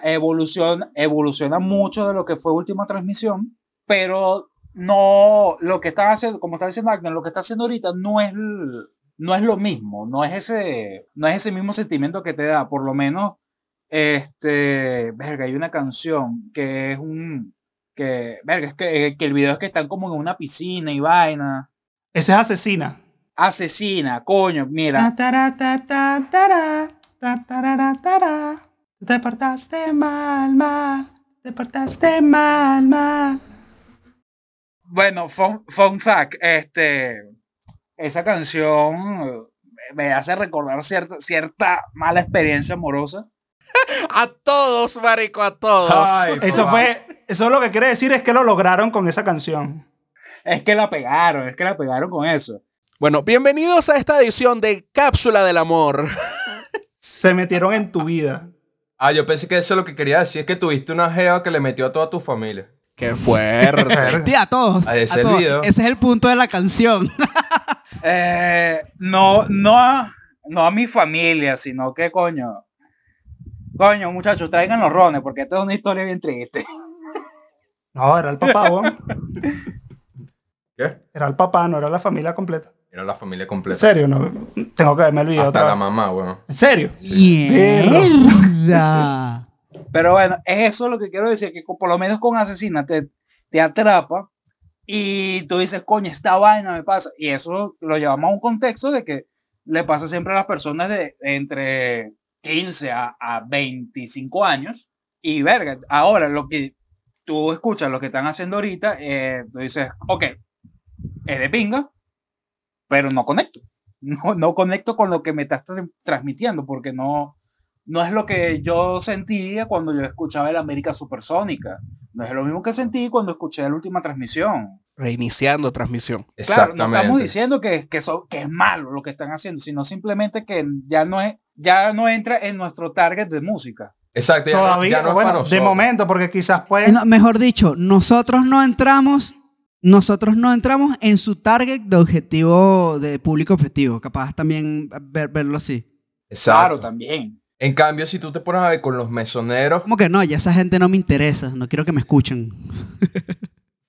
evoluciona, evoluciona mucho de lo que fue última transmisión, pero no, lo que está haciendo, como está diciendo Agnes, lo que está haciendo ahorita no es, no es lo mismo, no es ese, no es ese mismo sentimiento que te da, por lo menos, este, verga, hay una canción que es un, que, verga, es que, que el video es que están como en una piscina y vaina,
Ese es asesina.
asesina, coño, mira.
Te portaste mal, mal. Te portaste mal, mal.
Bueno, fun, fun fact, este, esa canción me hace recordar cierta, cierta mala experiencia amorosa.
A todos, marico, a todos.
Ay,
Eso fue. Eso lo que quiere decir es que lo lograron con esa canción.
Es que la pegaron, es que la pegaron con eso.
Bueno, bienvenidos a esta edición de Cápsula del Amor.
Se metieron en tu vida.
Ah, yo pensé que eso lo que quería decir es que tuviste una jeva que le metió a toda tu familia.
Qué fuerte.
Sí, a todos.
Ese
a
el
todos.
video.
Ese es el punto de la canción.
Eh, no, no, a, no a mi familia, sino que coño. Coño, muchachos, traigan los rones, porque esta es una historia bien triste.
No, era el papá, weón.
¿Qué?
Era el papá, no era la familia completa.
Era la familia
¿En
completa.
serio? No, tengo que verme el video
Hasta
otra
la
vez.
mamá, weón.
¿En serio?
¡Mierda!
Pero bueno, es eso lo que quiero decir, que por lo menos con Asesina te, te atrapa y tú dices, coño, esta vaina me pasa. Y eso lo llevamos a un contexto de que le pasa siempre a las personas de entre 15 a, a 25 años. Y verga, ahora lo que tú escuchas, lo que están haciendo ahorita, eh, tú dices, ok, es de pinga, pero no conecto. No, no conecto con lo que me estás tra- transmitiendo porque no, no es lo que yo sentía cuando yo escuchaba el América Supersónica. No es lo mismo que sentí cuando escuché la última transmisión.
Reiniciando transmisión.
Claro,
Exactamente.
no estamos diciendo que, que, so- que es malo lo que están haciendo, sino simplemente que ya no, es, ya no entra en nuestro target de música.
Exacto, ya, no-
Todavía,
ya no es
bueno,
para
de momento, porque quizás pueden.
No, mejor dicho, nosotros no entramos, nosotros no entramos en su target de objetivo, de público objetivo. Capaz también ver- verlo así.
Exacto.
Claro, también.
En cambio, si tú te pones a ver con los mesoneros,
Como que no, ya esa gente no me interesa, no quiero que me escuchen.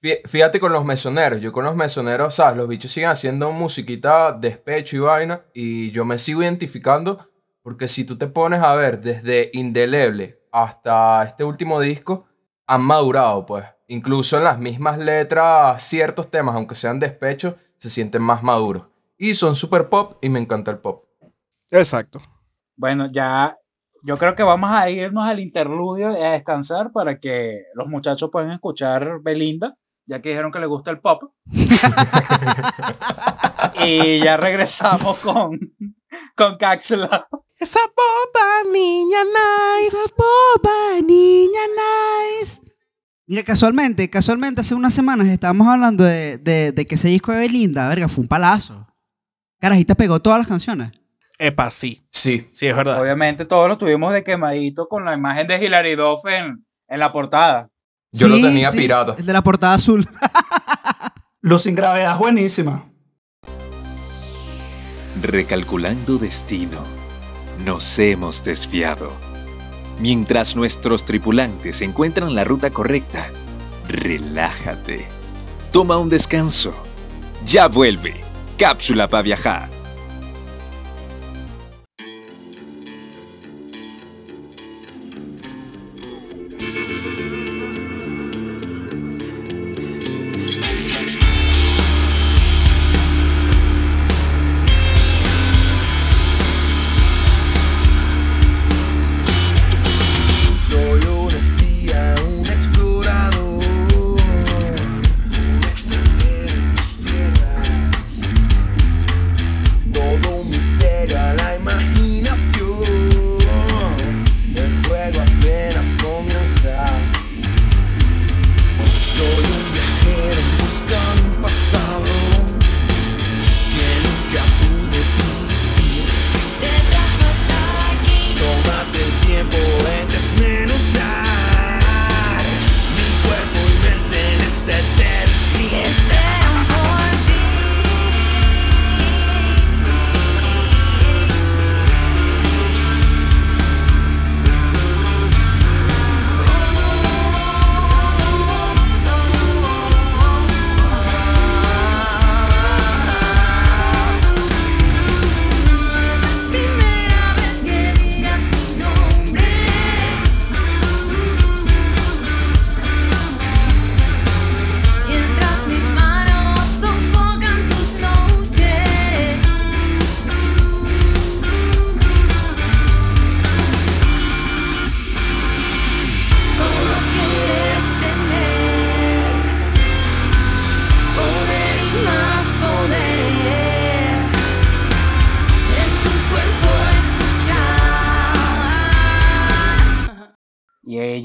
fí- fíjate con los mesoneros. Yo con los mesoneros, ¿sabes? Los bichos siguen haciendo musiquita, despecho y vaina. Y yo me sigo identificando porque si tú te pones a ver desde Indeleble hasta este último disco, han madurado, pues. Incluso en las mismas letras, ciertos temas, aunque sean despechos, se sienten más maduros. Y son super pop y me encanta el pop.
Exacto.
Bueno, ya yo creo que vamos a irnos al interludio y a descansar para que los muchachos puedan escuchar Belinda, ya que dijeron que les gusta el pop. y ya regresamos con, con Cápsula.
Esa boba, niña nice.
Esa boba, niña nice. Mira, casualmente, casualmente hace unas semanas estábamos hablando de, de- de que ese disco de Belinda, verga, fue un palazo. Carajita pegó todas las canciones.
Epa, sí.
Sí.
Sí, es verdad.
Obviamente todos lo tuvimos de quemadito con la imagen de Hilary Duff en, en la portada.
Yo lo tenía
sí,
pirata.
El de la portada azul.
Luz sin gravedad es buenísima.
Recalculando destino, nos hemos desviado. Mientras nuestros tripulantes encuentran la ruta correcta, relájate. Toma un descanso. Ya vuelve. Cápsula para viajar.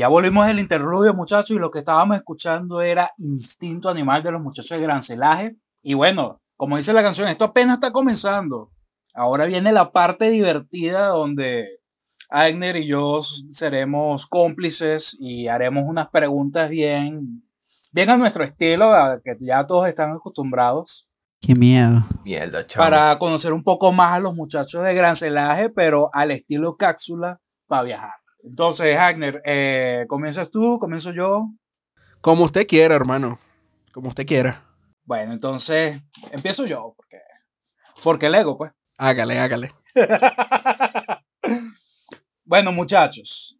Ya volvimos del interludio, muchachos, y lo que estábamos escuchando era Instinto Animal de los muchachos de Gran Celaje. Y bueno, como dice la canción, esto apenas está comenzando. Ahora viene la parte divertida donde Agner y yo seremos cómplices y haremos unas preguntas bien, bien a nuestro estilo, a que ya todos están acostumbrados,
Qué miedo.
Mierda, chaval.
para conocer un poco más a los muchachos de Gran Celaje, pero al estilo cápsula para viajar. Entonces, Agner, eh, ¿comienzas tú? ¿Comienzo yo?
Como usted quiera, hermano. Como usted quiera.
Bueno, entonces empiezo yo, porque, porque el ego, pues.
Hágale, hágale.
bueno, muchachos.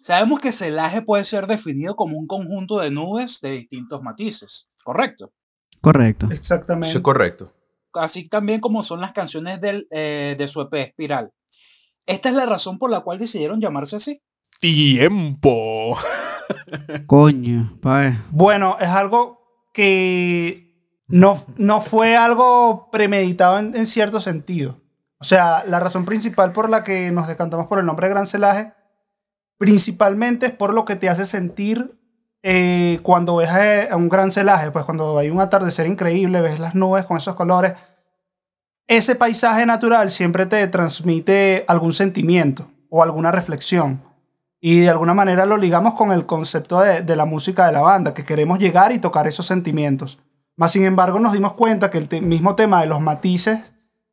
Sabemos que celaje puede ser definido como un conjunto de nubes de distintos matices, ¿correcto?
Correcto.
Exactamente.
Es correcto.
Así también como son las canciones del, eh, de su EP Espiral. Esta es la razón por la cual decidieron llamarse así.
Tiempo.
Coño, pa' ver.
Bueno, es algo que no, no fue algo premeditado en, en cierto sentido. O sea, la razón principal por la que nos decantamos por el nombre de Gran Celaje, principalmente es por lo que te hace sentir eh, cuando ves a, a un gran celaje, pues cuando hay un atardecer increíble, ves las nubes con esos colores. Ese paisaje natural siempre te transmite algún sentimiento o alguna reflexión. Y de alguna manera lo ligamos con el concepto de, la música de la banda, que queremos llegar y tocar esos sentimientos. Más sin embargo, nos dimos cuenta que el mismo tema de los matices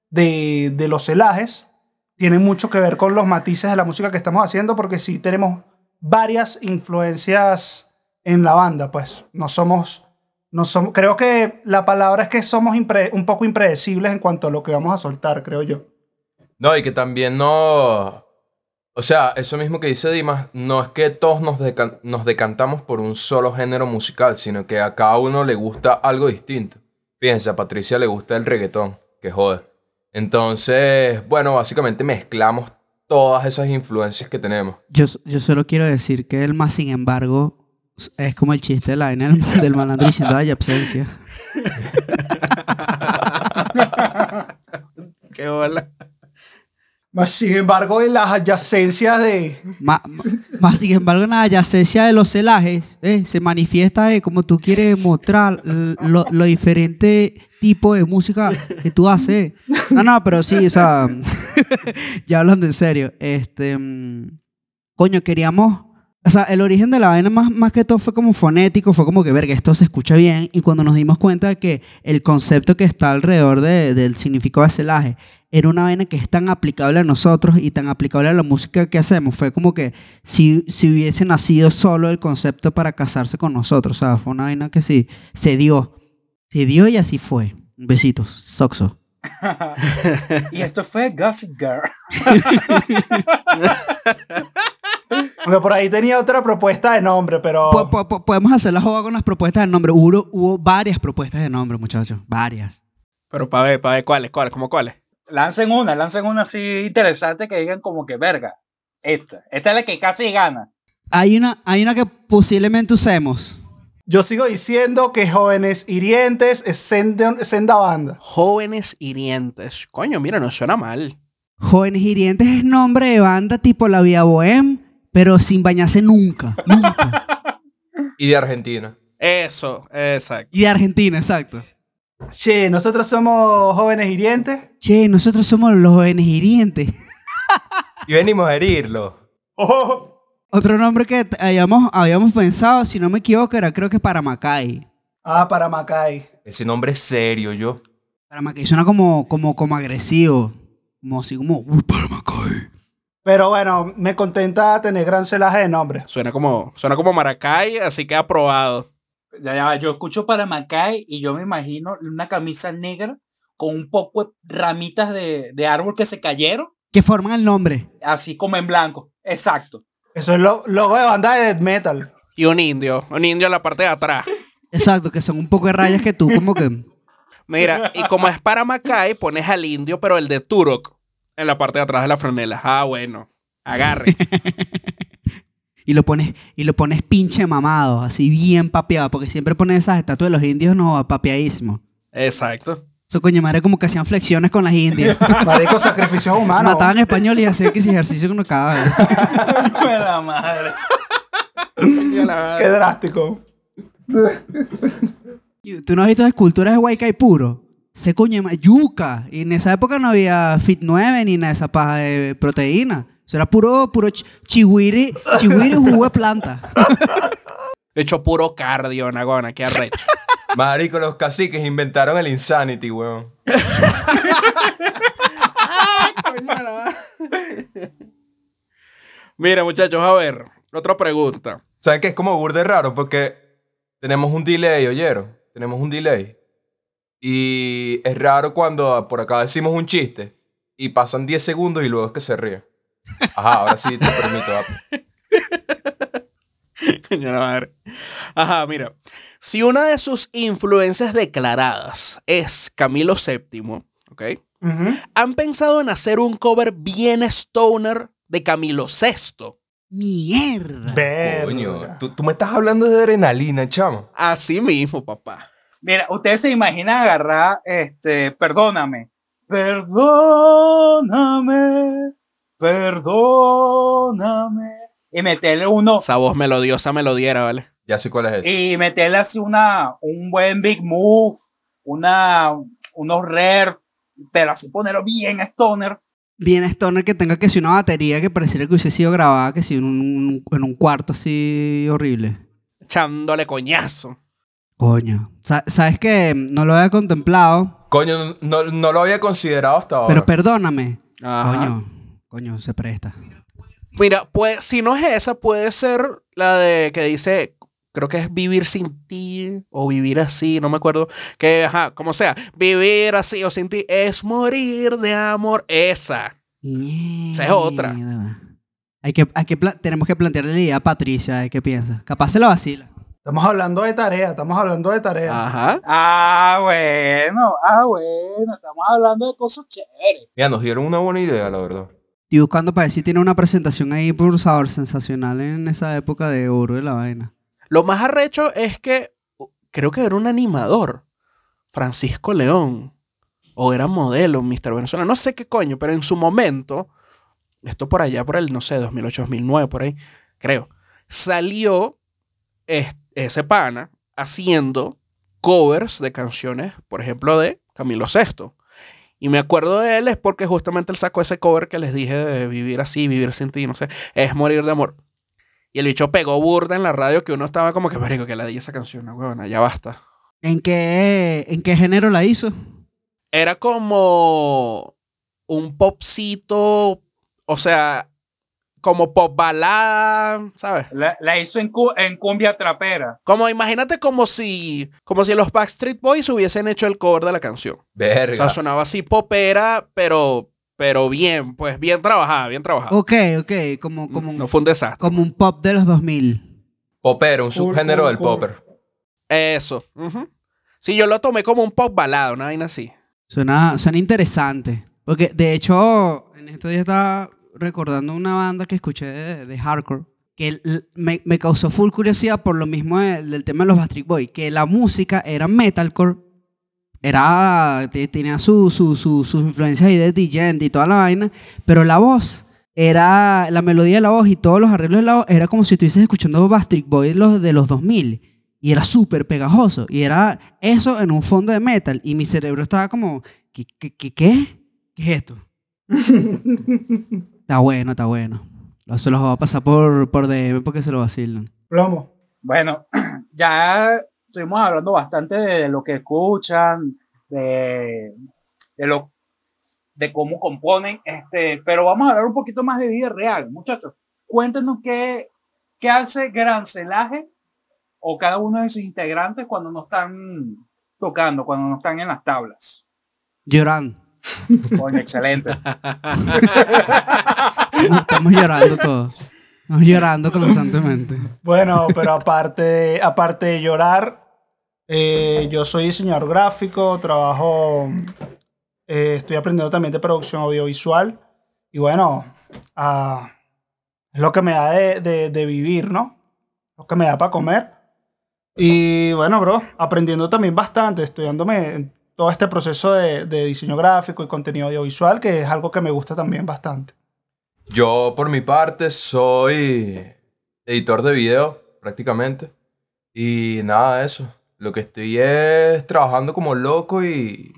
de, de los celajes tiene mucho que ver con los matices de la música que estamos haciendo, porque sí tenemos varias influencias en la banda, pues no somos, no somos, creo que la palabra es que somos impre- un poco impredecibles en cuanto a lo que vamos a soltar, creo yo.
No, y que también no. O sea, eso mismo que dice Dimas, no es que todos nos, decan- nos decantamos por un solo género musical, sino que a cada uno le gusta algo distinto. Fíjense, a Patricia le gusta el reggaetón, que jode. Entonces, bueno, básicamente mezclamos todas esas influencias que tenemos.
Yo, yo solo quiero decir que el más sin embargo es como el chiste de la vaina del, del malandro diciendo hay absencia.
Qué bola.
Más sin embargo, en las adyacencias de...
Ma- ma- Más sin embargo, en la adyacencia de los celajes eh, se manifiesta eh, como tú quieres mostrar lo, lo diferente tipo de música que tú haces. No, no, pero sí, o sea, ya hablando en serio, este, mm, coño, queríamos, o sea, el origen de la vaina más, más que todo fue como fonético, fue como que, verga, esto se escucha bien, y cuando nos dimos cuenta de que el concepto que está alrededor de- del significado de celaje era una vaina que es tan aplicable a nosotros y tan aplicable a la música que hacemos. Fue como que si, si hubiese nacido solo el concepto para casarse con nosotros. O sea, fue una vaina que sí, se dio. Se dio y así fue. Besitos, Soxo.
y esto fue Gossip Girl.
Porque por ahí tenía otra propuesta de nombre, pero...
Po- po- po- podemos hacer la joda con las propuestas de nombre. Hubo, hubo varias propuestas de nombre, muchachos. Varias.
Pero para ver, para ver cuáles, cuáles, como cuáles.
Lancen una, lancen una así interesante que digan como que verga. Esta, esta es la que casi gana.
Hay una, hay una que posiblemente usemos.
Yo sigo diciendo que Jóvenes Hirientes es senda, senda banda.
Jóvenes hirientes. Coño, mira, no suena mal.
Jóvenes Hirientes es nombre de banda tipo La Vía Bohem, pero sin bañarse nunca. Nunca.
Y de Argentina.
Eso, exacto.
Y de Argentina, exacto.
Che, nosotros somos Jóvenes Hirientes.
Che, nosotros somos los jóvenes hirientes.
Y venimos a herirlo.
Otro nombre que habíamos, habíamos pensado, si no me equivoco, era creo que Paramacay.
Ah, para Macay.
Ese nombre es serio, yo.
Paramacay suena como, como, como agresivo. Como así como, "Uy, Paramacay.
Pero bueno, me contenta tener gran celaje de nombre.
Suena como, suena como Maracay, así que aprobado.
Ya, ya, yo escucho para Macay y yo me imagino una camisa negra con un poco de ramitas de, de árbol que se cayeron,
Que forman el nombre.
así como en blanco. Exacto.
Eso es lo, logo de banda de death metal.
Y un indio, un indio en la parte de atrás.
Exacto, que son un poco de rayas que tú como que...
Mira, y como es para Macay, pones al indio, pero el de Turok, en la parte de atrás de la franela. Ah, bueno. Agarre.
Y lo pones, y lo pones pinche mamado, así bien papeado, porque siempre pones esas estatuas de los indios, no, papeadísimo.
Exacto.
Eso coño madre como que hacían flexiones con las indias.
Marico, sacrificios humanos.
Mataban español y hacían que ese ejercicio con los cadáveres.
La madre.
Qué drástico.
¿Tú no has visto esculturas de Huaycay puro? Se coño yuca. Y en esa época no había Fit 9 ni nada de esa paja de proteína. Eso era puro, puro ch- chihuiri, chihuiri jugo de planta.
Hecho puro cardio, Nagona, qué arrecho.
Marico, los caciques inventaron el Insanity, weón.
Mira, muchachos, a ver, otra pregunta.
¿Saben qué? Es como burde raro porque tenemos un delay, oyeron. Tenemos un delay. Y es raro cuando por acá decimos un chiste y pasan 10 segundos y luego es que se ríe. Ajá, ahora sí te permito. papi.
Coño la madre. Ajá, mira. Si una de sus influencias declaradas es Camilo VII, ¿ok? ¿Han pensado en hacer un cover bien stoner de Camilo VI?
Mierda.
Coño, tú, tú me estás hablando de adrenalina, chamo.
Así mismo, papá.
Mira, ustedes se imaginan agarrar, este, perdóname. Perdóname. Perdóname. Y meterle uno.
Esa voz melodiosa me lo diera, ¿vale?
Ya sé cuál es ese.
Y meterle así una, un buen big move. Una, unos rare. Pero así ponerlo bien stoner.
Bien stoner que tenga que ser una batería que pareciera que hubiese sido grabada que si en un, en un cuarto así horrible.
Echándole coñazo.
Coño. Sa- ¿Sabes que No lo había contemplado,
Coño, no, no lo había considerado hasta ahora.
pero perdóname.
Ajá.
Coño. Coño, se presta.
Mira, pues si no es esa, puede ser la de que dice, creo que es vivir sin ti o vivir así, no me acuerdo. Que, ajá, como sea, vivir así o sin ti es morir de amor. Esa. Esa es otra.
Mierda. Hay que, hay que pla- tenemos que plantearle la idea a Patricia, de qué piensa. Capaz se la vacila.
Estamos hablando de tarea, estamos hablando de tarea.
Ajá.
Ah, bueno. Ah, bueno. Estamos hablando de cosas chéveres.
Mira, nos dieron una buena idea, la verdad.
Estoy buscando para ver si tiene una presentación ahí por sabor sensacional en esa época de oro de la vaina.
Lo más arrecho es que creo que era un animador, Francisco León, o era modelo, Mr. Venezuela, no sé qué coño, pero en su momento, esto por allá, por el, no sé, 2008, 2009, por ahí, creo, salió es- ese pana haciendo covers de canciones, por ejemplo, de Camilo VI. Y me acuerdo de él es porque justamente él sacó ese cover que les dije de vivir así, vivir sin ti, no sé, es morir de amor. Y el bicho pegó burda en la radio que uno estaba como que, marico, que la di esa canción, no, huevona, ya basta.
¿En qué, ¿En qué género la hizo?
Era como un popcito, o sea, como pop balada, ¿sabes?
La, la hizo en, cu- en cumbia trapera.
Como imagínate como si, como si los Backstreet Boys hubiesen hecho el cover de la canción. O
Verga.
sea, sonaba así popera, pero, pero bien, pues bien trabajada, bien trabajada.
Ok, ok, como, como, un,
No fue un desastre.
como un pop de los 2000.
Popero, un subgénero del popper.
Eso. ujú. Sí, yo lo tomé como un pop balada, una vaina así.
Suena, suena interesante. Porque de hecho, en estos días estaba recordando una banda que escuché de, de hardcore que me, me causó full curiosidad por lo mismo de- del tema de los Backstreet Boys, que la música era metalcore, era, te- tenía su, su, su- sus influencias ahí de DJ y toda la vaina, pero la voz era, la melodía de la voz y todos los arreglos de la voz era como si estuvieses escuchando Backstreet Boys los, de los 2000 y era súper pegajoso y era eso en un fondo de metal y mi cerebro estaba como, ¿qué, qué, qué, qué? ¿Qué es esto? Está bueno, está bueno. Se los va a pasar por, por DM porque se lo vacilan.
Plomo.
Bueno, ya estuvimos hablando bastante de lo que escuchan, de, de lo de cómo componen, este, pero vamos a hablar un poquito más de vida real, muchachos. Cuéntenos qué, qué hace Grancelaje o cada uno de sus integrantes cuando no están tocando, cuando no están en las tablas.
Llorando.
Coño, excelente.
Estamos llorando todos. Estamos llorando constantemente.
Bueno, pero aparte, aparte de llorar, eh, yo soy diseñador gráfico, trabajo, eh, estoy aprendiendo también de producción audiovisual y bueno, ah, es lo que me da de, de- de vivir, ¿no? Lo que me da para comer. Y bueno, bro, aprendiendo también bastante, estudiándome todo este proceso de, de diseño gráfico y contenido audiovisual, que es algo que me gusta también bastante.
Yo, por mi parte, soy editor de video, prácticamente. Y nada de eso. Lo que estoy es trabajando como loco y,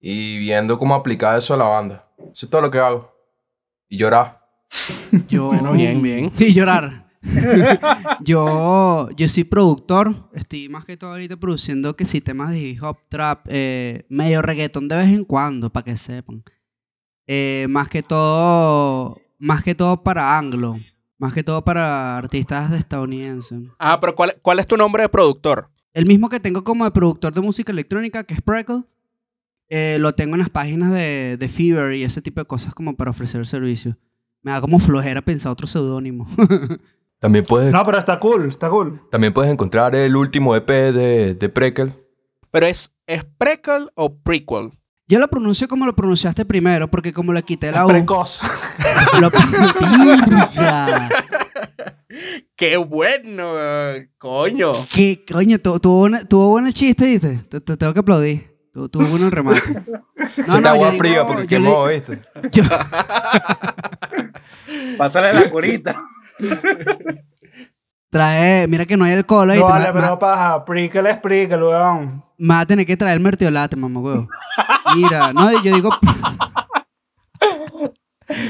y viendo cómo aplicar eso a la banda. Eso es todo lo que hago. Y llorar.
Yo,
Bueno, bien, bien.
Y llorar. yo, yo soy productor. Estoy más que todo ahorita produciendo que sí temas de hip hop, trap, eh, medio reggaetón de vez en cuando, para que sepan. Eh, más que todo, más que todo para anglo. Más que todo para artistas estadounidenses.
Ah, pero ¿cuál, ¿cuál es tu nombre de productor?
El mismo que tengo como de productor de música electrónica, que es Preckle, eh, lo tengo en las páginas de, de Fever y ese tipo de cosas como para ofrecer servicio. Me da como flojera pensar otro seudónimo.
También puedes,
No, pero está cool, está cool.
también puedes encontrar el último EP de, de Prequel.
Pero es, ¿es prequel o prequel?
Yo lo pronuncio como lo pronunciaste primero, porque como le quité la U.
Precoz.
lo-.
¡Qué bueno! ¡Coño!
¿Qué coño? tu- Tuvo, el chiste, ¿viste? Te, te tengo que aplaudir. Tu- Tuvo bueno el remate. No,
agua fría porque quemó, ¿viste?
yo-
Pásale la curita.
trae, mira que no hay alcohol ahí.
No vale, pero paja. Prickle es prickle, weón.
Me va a tener que traer el mertiolate, mamá huevo. Mira, no, yo digo.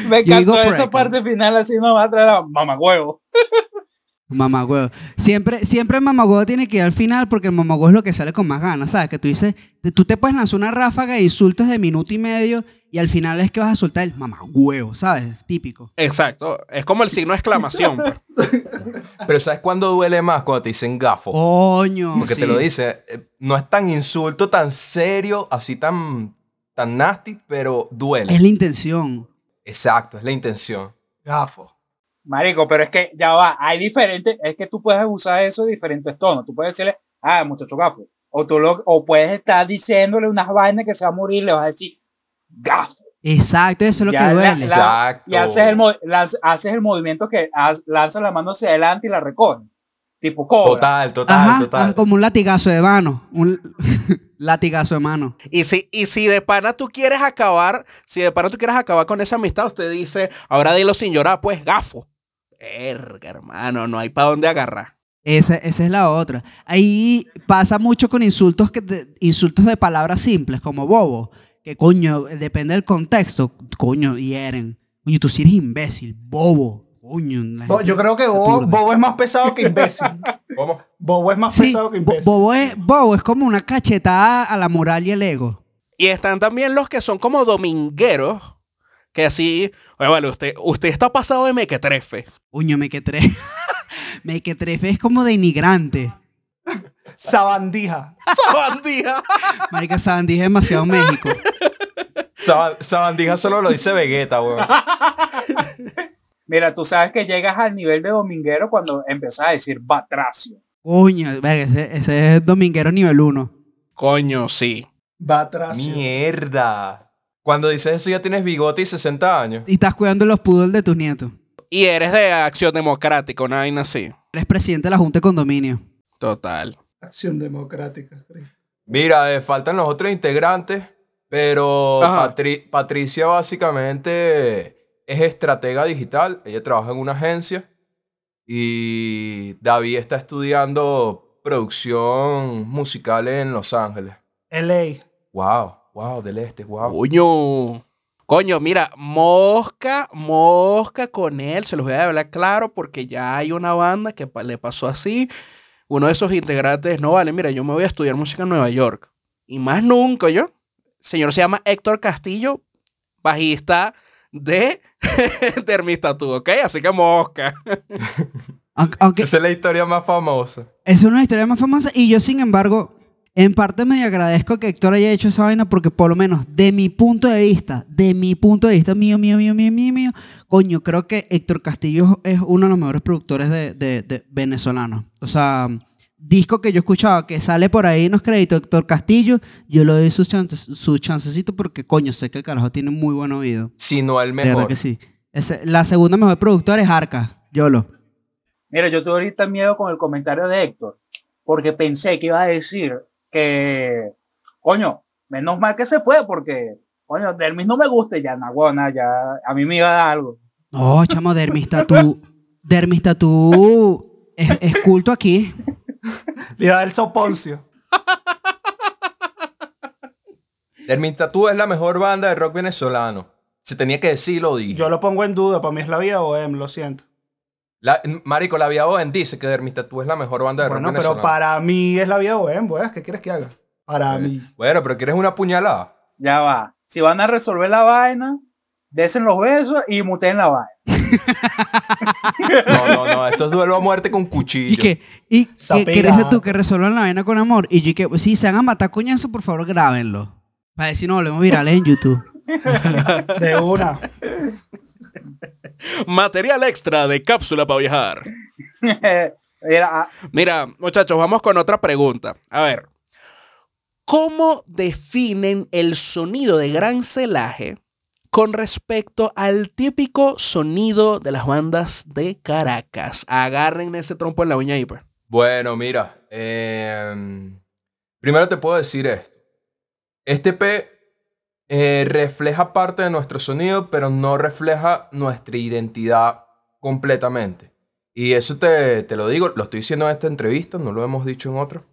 Me
Yo digo
encantó esa parte final así nos va a traer a.
Mamá huevo. Siempre, siempre el mamá huevo tiene que ir al final porque el mamá huevo es lo que sale con más ganas, ¿sabes? Que tú dices, tú te puedes lanzar una ráfaga de insultos de minuto y medio y al final es que vas a soltar el mamá huevo, ¿sabes? Típico.
Exacto. Es como el signo de exclamación. pues.
Pero ¿sabes cuándo duele más? Cuando te dicen gafo.
Coño.
Porque
sí.
te lo dice, eh, no es tan insulto, tan serio, así tan, tan nasty, pero duele.
Es la intención.
Exacto, es la intención.
Gafo.
Marico, pero es que ya va, hay diferentes, es que tú puedes usar eso de diferentes tonos. Tú puedes decirle, ah, muchacho gafo. O, tú lo, o puedes estar diciéndole unas vainas que se va a morir, le vas a decir, gafo.
Exacto, eso es lo
Ya
que duele.
la-
Exacto.
Y haces el, mo- lanz- haces el movimiento que haz- lanza la mano hacia adelante y la recoge. Tipo cobra.
Total, total,
Ajá,
total.
como un latigazo de mano. Un latigazo de mano.
Y si, y si de pana tú quieres acabar, si de pana tú quieres acabar con esa amistad, usted dice, ahora dilo sin llorar, pues gafo. Verga, hermano, no hay para dónde agarrar.
Esa, esa es la otra. Ahí pasa mucho con insultos, que de, insultos de palabras simples, como bobo. Que coño, depende del contexto. Coño, hieren. Coño, tú sí eres imbécil. Bobo. Coño.
Bo- Yo creo que Bobo, es más pesado que imbécil. Bobo es más
Sí,
pesado que imbécil.
bobo, es, bobo es como una cachetada a la moral y el ego.
Y están también los que son como domingueros, que así, oye, vale, usted, usted está pasado de mequetrefe.
Coño, me que trefe. me que trefe es como denigrante.
Sabandija.
¡Esa bandija!
Marica Sandy es demasiado México.
Esa, esa bandija solo lo dice Vegeta, weón.
Mira, tú sabes que llegas al nivel de dominguero cuando empiezas a decir batracio.
Coño, ese, ese es dominguero nivel 1.
Coño, sí.
Atrás.
Mierda. Cuando dices eso ya tienes bigote y 60 años.
Y estás cuidando los poodles de tus nietos.
Y eres de Acción Democrática, una vaina así.
Eres presidente de la Junta de Condominio.
Total.
Acción democrática.
Mira, eh, faltan los otros integrantes, pero. Patri- Patricia básicamente es estratega digital. Ella trabaja en una agencia. Y David está estudiando producción musical en Los Ángeles.
LA.
Wow, wow, del este, wow.
Coño. Coño, mira, mosca, mosca con él. Se los voy a hablar claro porque ya hay una banda que pa- le pasó así. Uno de esos integrantes, no vale, mira, yo me voy a estudiar música en Nueva York. Y más nunca yo. El señor se llama Héctor Castillo, bajista de Termistatú, ¿ok? Así que mosca.
Aunque, aunque
Esa es la historia más famosa.
es una historia más famosa y yo, sin embargo, en parte me agradezco que Héctor haya hecho esa vaina porque por lo menos de mi punto de vista, de mi punto de vista mío, mío, mío, mío, mío, mío, coño, creo que Héctor Castillo es uno de los mejores productores de, de- de venezolanos. O sea, disco que yo escuchaba que sale por ahí en los créditos Héctor Castillo, yo le doy su, chance, su chancecito porque, coño, sé que el carajo tiene muy buen oído.
Si no el
De verdad
mejor.
que sí. Ese- la segunda mejor productora es Arca, Yolo.
Mira, yo tuve ahorita miedo con el comentario de Héctor, porque pensé que iba a decir que, coño, menos mal que se fue porque, coño, Dermis no me gusta y ya, no, huevona, ya, a mí me iba a dar algo.
No, chamo, Dermis Tatú. Dermis Tatú es, es culto aquí.
Le iba a dar el soponcio.
Dermin Tattoo es la mejor banda de rock venezolano. Se tenía que decir, lo dije.
Yo lo pongo en duda. Para mí es la vía OEM, lo siento.
La- Marico, la Vía Owen dice que Dermis Tattoo es la mejor banda de
Bueno,
rock
pero
venezolano.
para mí es la vía OEM, pues. ¿Qué quieres que haga? Para mí.
Bueno, pero ¿quieres una puñalada?
Ya va. Si van a resolver la vaina, desen los besos y muteen la vaina.
No, no, no. Esto es duelo a muerte con cuchillo.
¿Y qué? ¿Y qué tú que resuelvan la vaina con amor? Y yo que si se van a matar coñazo, por favor, grábenlo. Para decir, no, volvemos virales en YouTube.
De una.
Material extra de cápsula para viajar.
Ah,
Mira, muchachos, vamos con otra pregunta. A ver, ¿cómo definen el sonido de gran celaje con respecto al típico sonido de las bandas de Caracas? Agarren ese trompo en la uña ahí, pues.
Bueno, mira. eh, primero te puedo decir esto. Este P eh, refleja parte de nuestro sonido, pero no refleja nuestra identidad completamente. Y eso te, te lo digo, lo estoy diciendo en esta entrevista, no lo hemos dicho en otra.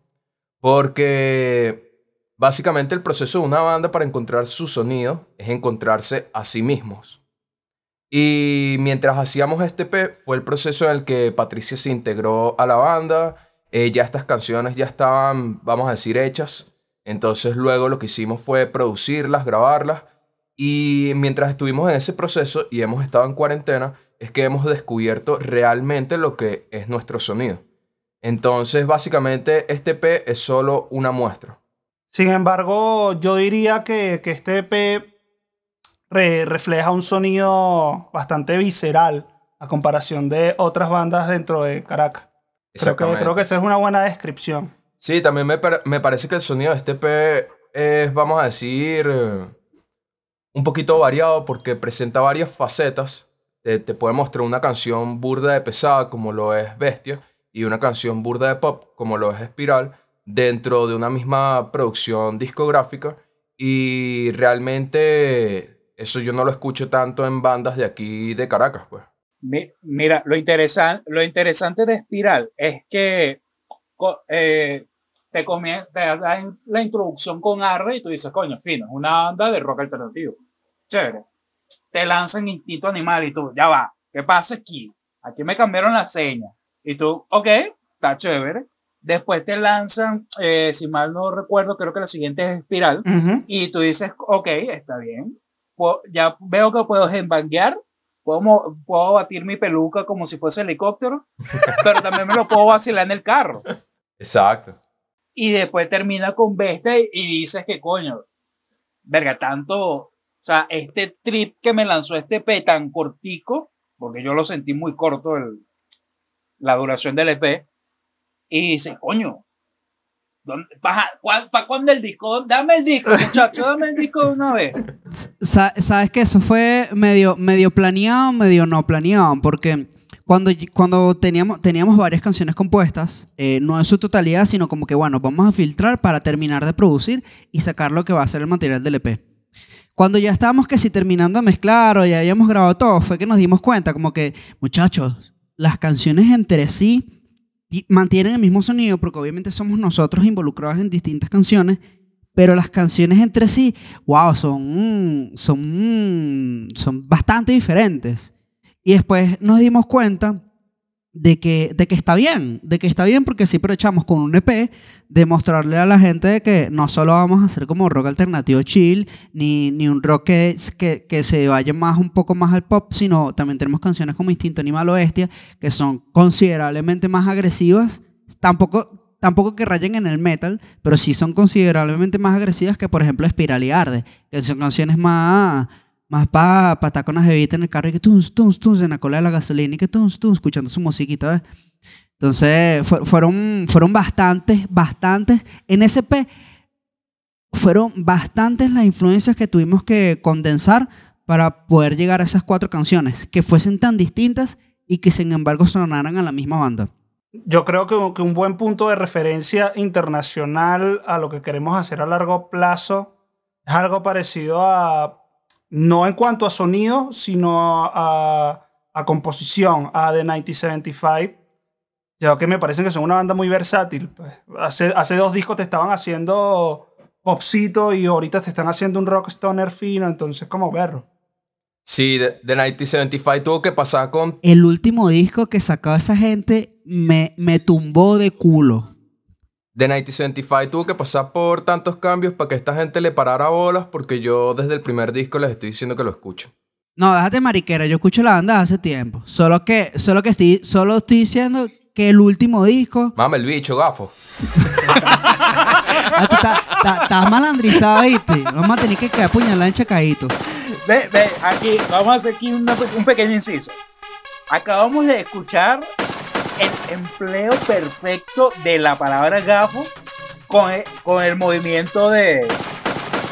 Porque básicamente el proceso de una banda para encontrar su sonido es encontrarse a sí mismos. Y mientras hacíamos este P, fue el proceso en el que Patricia se integró a la banda. Eh, ya estas canciones ya estaban, vamos a decir, hechas. Entonces luego lo que hicimos fue producirlas, grabarlas. Y mientras estuvimos en ese proceso y hemos estado en cuarentena, es que hemos descubierto realmente lo que es nuestro sonido. Entonces básicamente este P es solo una muestra.
Sin embargo, yo diría que, que este EP re- refleja un sonido bastante visceral a comparación de otras bandas dentro de Caracas. Creo que, creo que esa es una buena descripción.
Sí, también me, me parece que el sonido de este P es, vamos a decir, un poquito variado porque presenta varias facetas. Te, te puede mostrar una canción burda de pesada como lo es Bestia y una canción burda de pop como lo es Espiral dentro de una misma producción discográfica y realmente eso yo no lo escucho tanto en bandas de aquí de Caracas, pues.
Mi- Mira, lo, interesan- lo interesante de Espiral es que eh, te, comie- te dan la introducción con Arre y tú dices, coño, fino, es una banda de rock alternativo. Chévere. Te lanzan Instinto Animal y tú, ya va, ¿qué pasa aquí? Aquí me cambiaron la seña. Y tú, ok, está chévere. Después te lanzan, eh, si mal no recuerdo, creo que la siguiente es Espiral. Y tú dices, ok, está bien. Ya veo que puedo embanguear, puedo, puedo batir mi peluca como si fuese helicóptero, pero también me lo puedo vacilar en el carro.
Exacto.
Y después termina con Bestia y, y dices que coño, verga, tanto, o sea, este trip que me lanzó este P tan cortico, porque yo lo sentí muy corto el, la duración del EP, y dices, coño, ¿para cuándo el disco? Dame el disco, muchacho, dame el disco de una vez.
Sa- Sabes que eso fue medio, medio planeado, medio no planeado, porque cuando, cuando teníamos, teníamos varias canciones compuestas, eh, no en su totalidad, sino como que, bueno, vamos a filtrar para terminar de producir y sacar lo que va a ser el material del EP. Cuando ya estábamos que si terminando de mezclar o ya habíamos grabado todo, fue que nos dimos cuenta como que, muchachos, las canciones entre sí di- mantienen el mismo sonido porque obviamente somos nosotros involucrados en distintas canciones, pero las canciones entre sí, wow, son, son, son bastante diferentes. Y después nos dimos cuenta de que, de que está bien, de que está bien porque sí aprovechamos con un EP de mostrarle a la gente de que no solo vamos a hacer como rock alternativo chill, ni, ni un rock que, que, que se vaya más un poco más al pop, sino también tenemos canciones como Instinto Animal o Bestia que son considerablemente más agresivas, tampoco, tampoco que rayen en el metal, pero sí son considerablemente más agresivas que por ejemplo Espiral y Arde, que son canciones más más para pa estar con las bebitas en el carro y que tuns, tuns, tuns en la cola de la gasolina y que tuns, tuns, escuchando su musiquita, ¿ves? Entonces, fue- fueron, fueron bastantes, bastantes. En SP fueron bastantes las influencias que tuvimos que condensar para poder llegar a esas cuatro canciones, que fuesen tan distintas y que sin embargo sonaran a la misma banda.
Yo creo que, que un buen punto de referencia internacional a lo que queremos hacer a largo plazo Es algo parecido a, no en cuanto a sonido, sino a, a composición, a The 1975. Ya que me parecen que son una banda muy versátil. pues. Hace, hace dos discos te estaban haciendo popcito y ahorita te están haciendo un rock stoner fino, entonces como verlo.
Sí, The, The 1975 tuvo que pasar con...
El último disco que sacó esa gente me, me tumbó de culo.
The 1975 tuvo que pasar por tantos cambios para que esta gente le parara bolas porque yo desde el primer disco les estoy diciendo que lo escucho.
No, déjate mariquera, yo escucho la banda hace tiempo. Solo que, solo que estoy, solo estoy diciendo que el último disco.
Mame el bicho, gafo.
Ah, estás- malandrizado, ¿viste? Vamos a tener que quedar puñalada en chacadito.
Ve, ve, aquí, vamos a hacer aquí una un pequeño inciso. Acabamos de escuchar el empleo perfecto de la palabra gafo con el, con el movimiento de,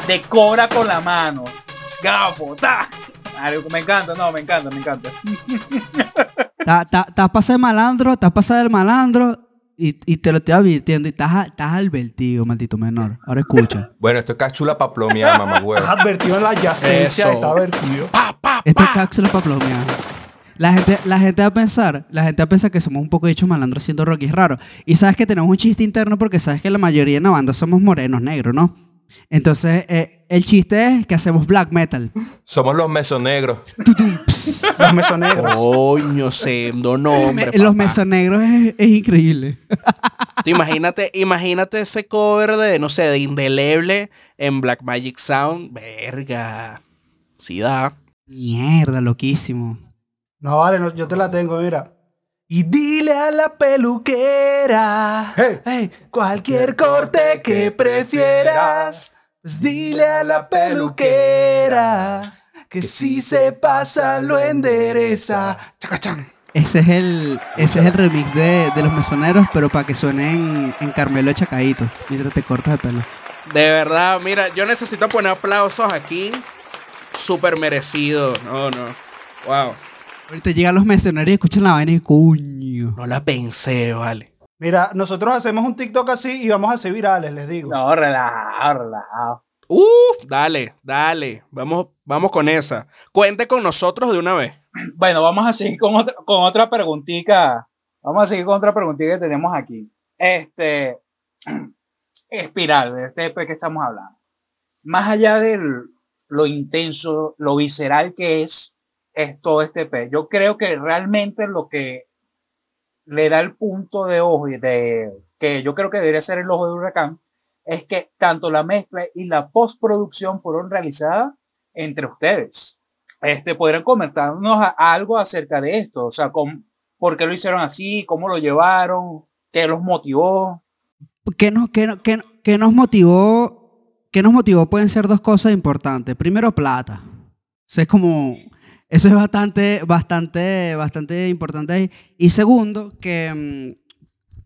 de cobra con la mano. Gafo, ta. Me encanta, no, me encanta, me encanta.
Estás- pasado de malandro, estás pasado del malandro y, y te lo estoy advirtiendo. Y estás, estás advertido, maldito menor. Ahora escucha.
Bueno, esto es cápsula pa' plomear, mamá huevo.
Estás advertido en la adyacencia,
Eso.
está advertido.
Esto es cápsula para plomear. La gente, la gente va a pensar, la gente va a pensar que somos un poco dicho malandro haciendo rock y es raro. Y sabes que tenemos un chiste interno porque sabes que la mayoría en la banda somos morenos negros, ¿no? Entonces, eh, el chiste es que hacemos black metal.
Somos los mesonegros.
Los mesonegros.
Coño, sendo nombre.
Me- Los mesonegros es, es increíble.
Tú imagínate, imagínate ese cover de, no sé, de Indeleble en Black Magic Sound. Verga. Sí da.
Mierda, loquísimo.
No, vale, no, yo te la tengo, mira. Y dile a la peluquera,
Hey.
hey, cualquier corte que prefieras, pues dile a la peluquera que si se pasa lo endereza. Chacachán.
Ese es el, ese es el remix de, de los mesoneros, pero para que suene en, en Carmelo de Chacadito, mientras te cortas el pelo.
De verdad, mira, yo necesito poner aplausos aquí. Súper merecido. No, no. Wow.
Ahorita llegan los mesoneros y escuchan la vaina y coño.
No la pensé, vale.
Mira, nosotros hacemos un TikTok así y vamos a ser virales, les digo.
No, relajado, relajado.
Uf, dale, dale. Vamos, vamos con esa. Cuente con nosotros de una vez.
Bueno, vamos a seguir con otra, con otra preguntita. Vamos a seguir con otra preguntita que tenemos aquí. Este, espiral, de este EP que estamos hablando. Más allá de lo intenso, lo visceral que es, es todo este EP. Yo creo que realmente lo que le da el punto de ojo de que yo creo que debería ser el ojo de huracán es que tanto la mezcla y la postproducción fueron realizadas entre ustedes. Este, podrían comentarnos a- algo acerca de esto, o sea, cómo- por qué lo hicieron así, cómo lo llevaron, qué los motivó.
¿Qué nos, qué, qué qué nos motivó? ¿Qué nos motivó? Pueden ser dos cosas importantes. Primero, plata. Eso es como. Eso es bastante, bastante, bastante importante. Y segundo, que mm,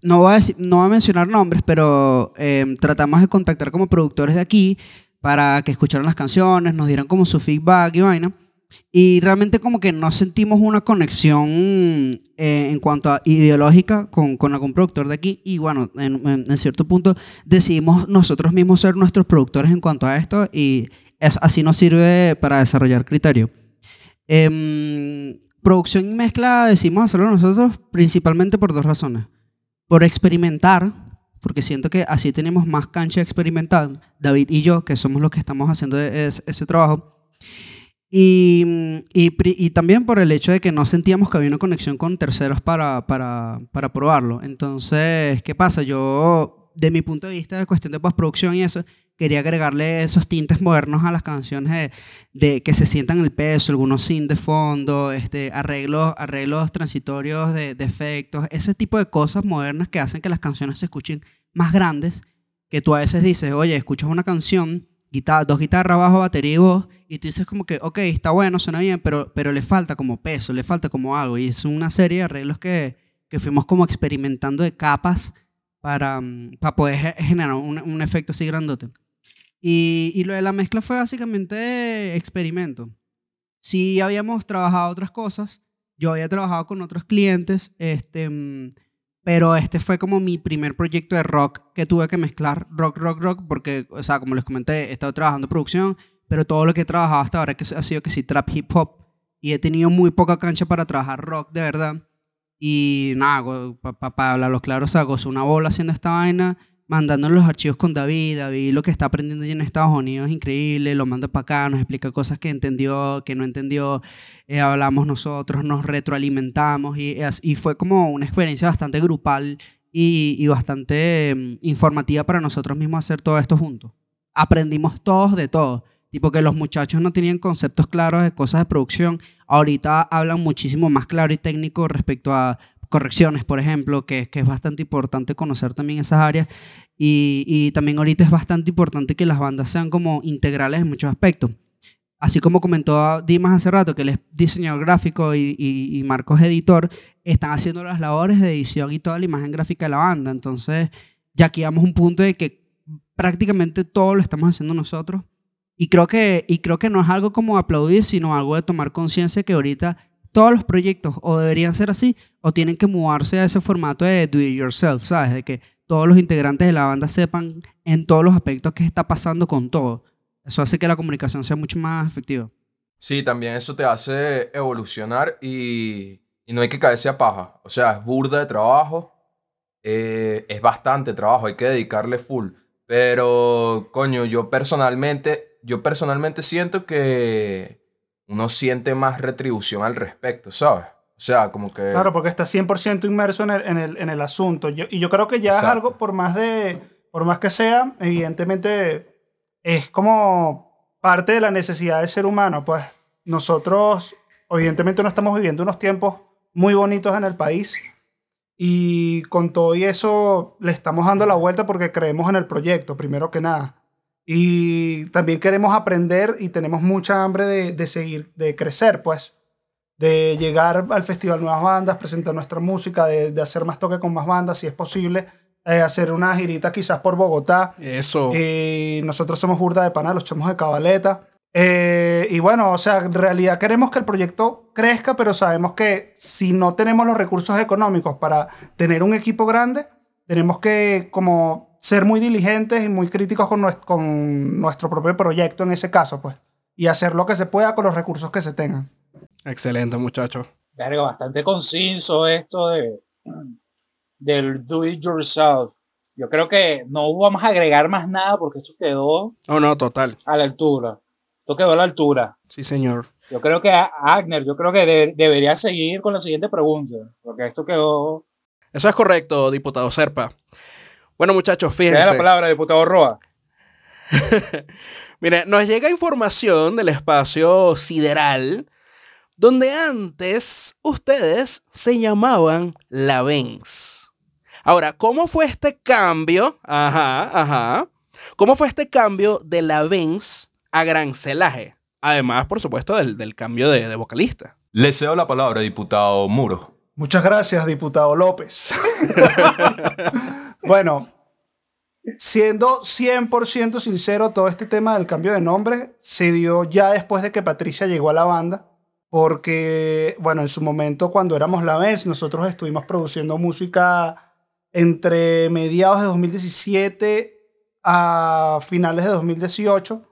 no voy a, mencionar nombres, pero em, tratamos de contactar como productores de aquí para que escucharan las canciones, nos dieran como su feedback y vaina. Y realmente como que no sentimos una conexión eh, en cuanto a ideológica con, con algún productor de aquí. Y bueno, en, en- en cierto punto decidimos nosotros mismos ser nuestros productores en cuanto a esto y es, así nos sirve para desarrollar criterio. Em, producción y mezcla decimos hacerlo nosotros principalmente por dos razones. Por experimentar, porque siento que así tenemos más cancha de David y yo, que somos los que estamos haciendo es- ese trabajo. Y, y, y también por el hecho de que no sentíamos que había una conexión con terceros para, para, para probarlo. Entonces, ¿qué pasa? Yo, de mi punto de vista de cuestión de postproducción y eso, quería agregarle esos tintes modernos a las canciones de, de que se sientan el peso, algunos synth de fondo, este, arreglos, arreglos transitorios de, de efectos, ese tipo de cosas modernas que hacen que las canciones se escuchen más grandes, que tú a veces dices, oye, escuchas una canción, guitarra, dos guitarras, bajo, batería y voz, y tú dices como que, ok, está bueno, suena bien, pero, pero le falta como peso, le falta como algo, y es una serie de arreglos que, que fuimos como experimentando de capas para, mm, para poder ge- generar un, un efecto así grandote. Y, y lo de la mezcla fue básicamente experimento. Sí habíamos trabajado otras cosas, yo había trabajado con otros clientes, este, mm, Pero este fue como mi primer proyecto de rock que tuve que mezclar rock, rock, rock, porque, o sea, como les comenté, he estado trabajando producción, pero todo lo que he trabajado hasta ahora ha sido que sí, trap hip hop, y he tenido muy poca cancha para trabajar rock, de verdad. Y nada, para hablarlo claro, o sea, gozó una bola haciendo esta vaina, mandando los archivos con David. David lo que está aprendiendo allí en Estados Unidos es increíble, lo manda para acá, nos explica cosas que entendió, que no entendió, eh, hablamos nosotros, nos retroalimentamos y, fue como una experiencia bastante grupal y, y bastante mm, informativa para nosotros mismos hacer todo esto juntos. Aprendimos todos de todo. Tipo que los muchachos no tenían conceptos claros de cosas de producción. Ahorita hablan muchísimo más claro y técnico respecto a correcciones, por ejemplo, que, es bastante importante conocer también esas áreas. Y, también ahorita es bastante importante que las bandas sean como integrales en muchos aspectos. Así como comentó Dimas hace rato, que él es diseñador gráfico y Marcos editor, están haciendo las labores de edición y toda la imagen gráfica de la banda. Entonces, ya aquí vamos a un punto de que prácticamente todo lo estamos haciendo nosotros. Y creo que, y creo que no es algo como aplaudir, sino algo de tomar conciencia que ahorita todos los proyectos o deberían ser así o tienen que mudarse a ese formato de do it yourself, ¿sabes? De que todos los integrantes de la banda sepan en todos los aspectos qué está pasando con todo. Eso hace que la comunicación sea mucho más efectiva.
Sí, también eso te hace evolucionar y, no hay que caerse a paja. O sea, es burda de trabajo, eh, es bastante trabajo, hay que dedicarle full. Pero, coño, yo personalmente, yo personalmente siento que uno siente más retribución al respecto, ¿sabes? O sea, como que...
Claro, porque está 100% inmerso en el, en el, en el asunto. Yo- y yo creo que ya es
Exacto.
algo, por más, de, por más que sea, evidentemente es como parte de la necesidad del ser humano. Pues nosotros, evidentemente, no estamos viviendo unos tiempos muy bonitos en el país. Y con todo y eso le estamos dando la vuelta porque creemos en el proyecto, primero que nada. Y también queremos aprender y tenemos mucha hambre de, de seguir, de crecer, pues. De llegar al festival Nuevas Bandas, presentar nuestra música, de, de hacer más toque con más bandas, si es posible. eh, hacer una girita quizás por Bogotá.
Eso.
Y nosotros somos Burda de Pana, los chamos de Cabaleta. Eh, y bueno, o sea, en realidad queremos que el proyecto crezca, pero sabemos que si no tenemos los recursos económicos para tener un equipo grande, tenemos que como ser muy diligentes y muy críticos con, nues- con nuestro propio proyecto en ese caso, pues. Y hacer lo que se pueda con los recursos que se tengan.
Excelente, muchachos.
Verga, bastante conciso esto de, del do it yourself. Yo creo que no vamos a agregar más nada porque esto quedó
Oh, no, total.
a la altura. Esto quedó a la altura.
Sí, señor.
Yo creo que Agner, yo creo que de- debería seguir con la siguiente pregunta, porque esto quedó...
Eso es correcto, diputado Serpa. Bueno, muchachos,
Te da la
fíjense.
palabra, diputado Roa.
Mire, nos llega información del espacio sideral, donde antes ustedes se llamaban la Benz. Ahora, ¿cómo fue este cambio? Ajá, ajá. ¿Cómo fue este cambio de la Benz a Gran Celaje? Además, por supuesto, del, del cambio de, de vocalista.
Le cedo la palabra, diputado Muro.
Muchas gracias, diputado López. bueno, siendo 100% sincero, todo este tema del cambio de nombre se dio ya después de que Patricia llegó a la banda. Porque, bueno, en su momento, cuando éramos la vez, nosotros estuvimos produciendo música entre mediados de 2017 a finales de 2018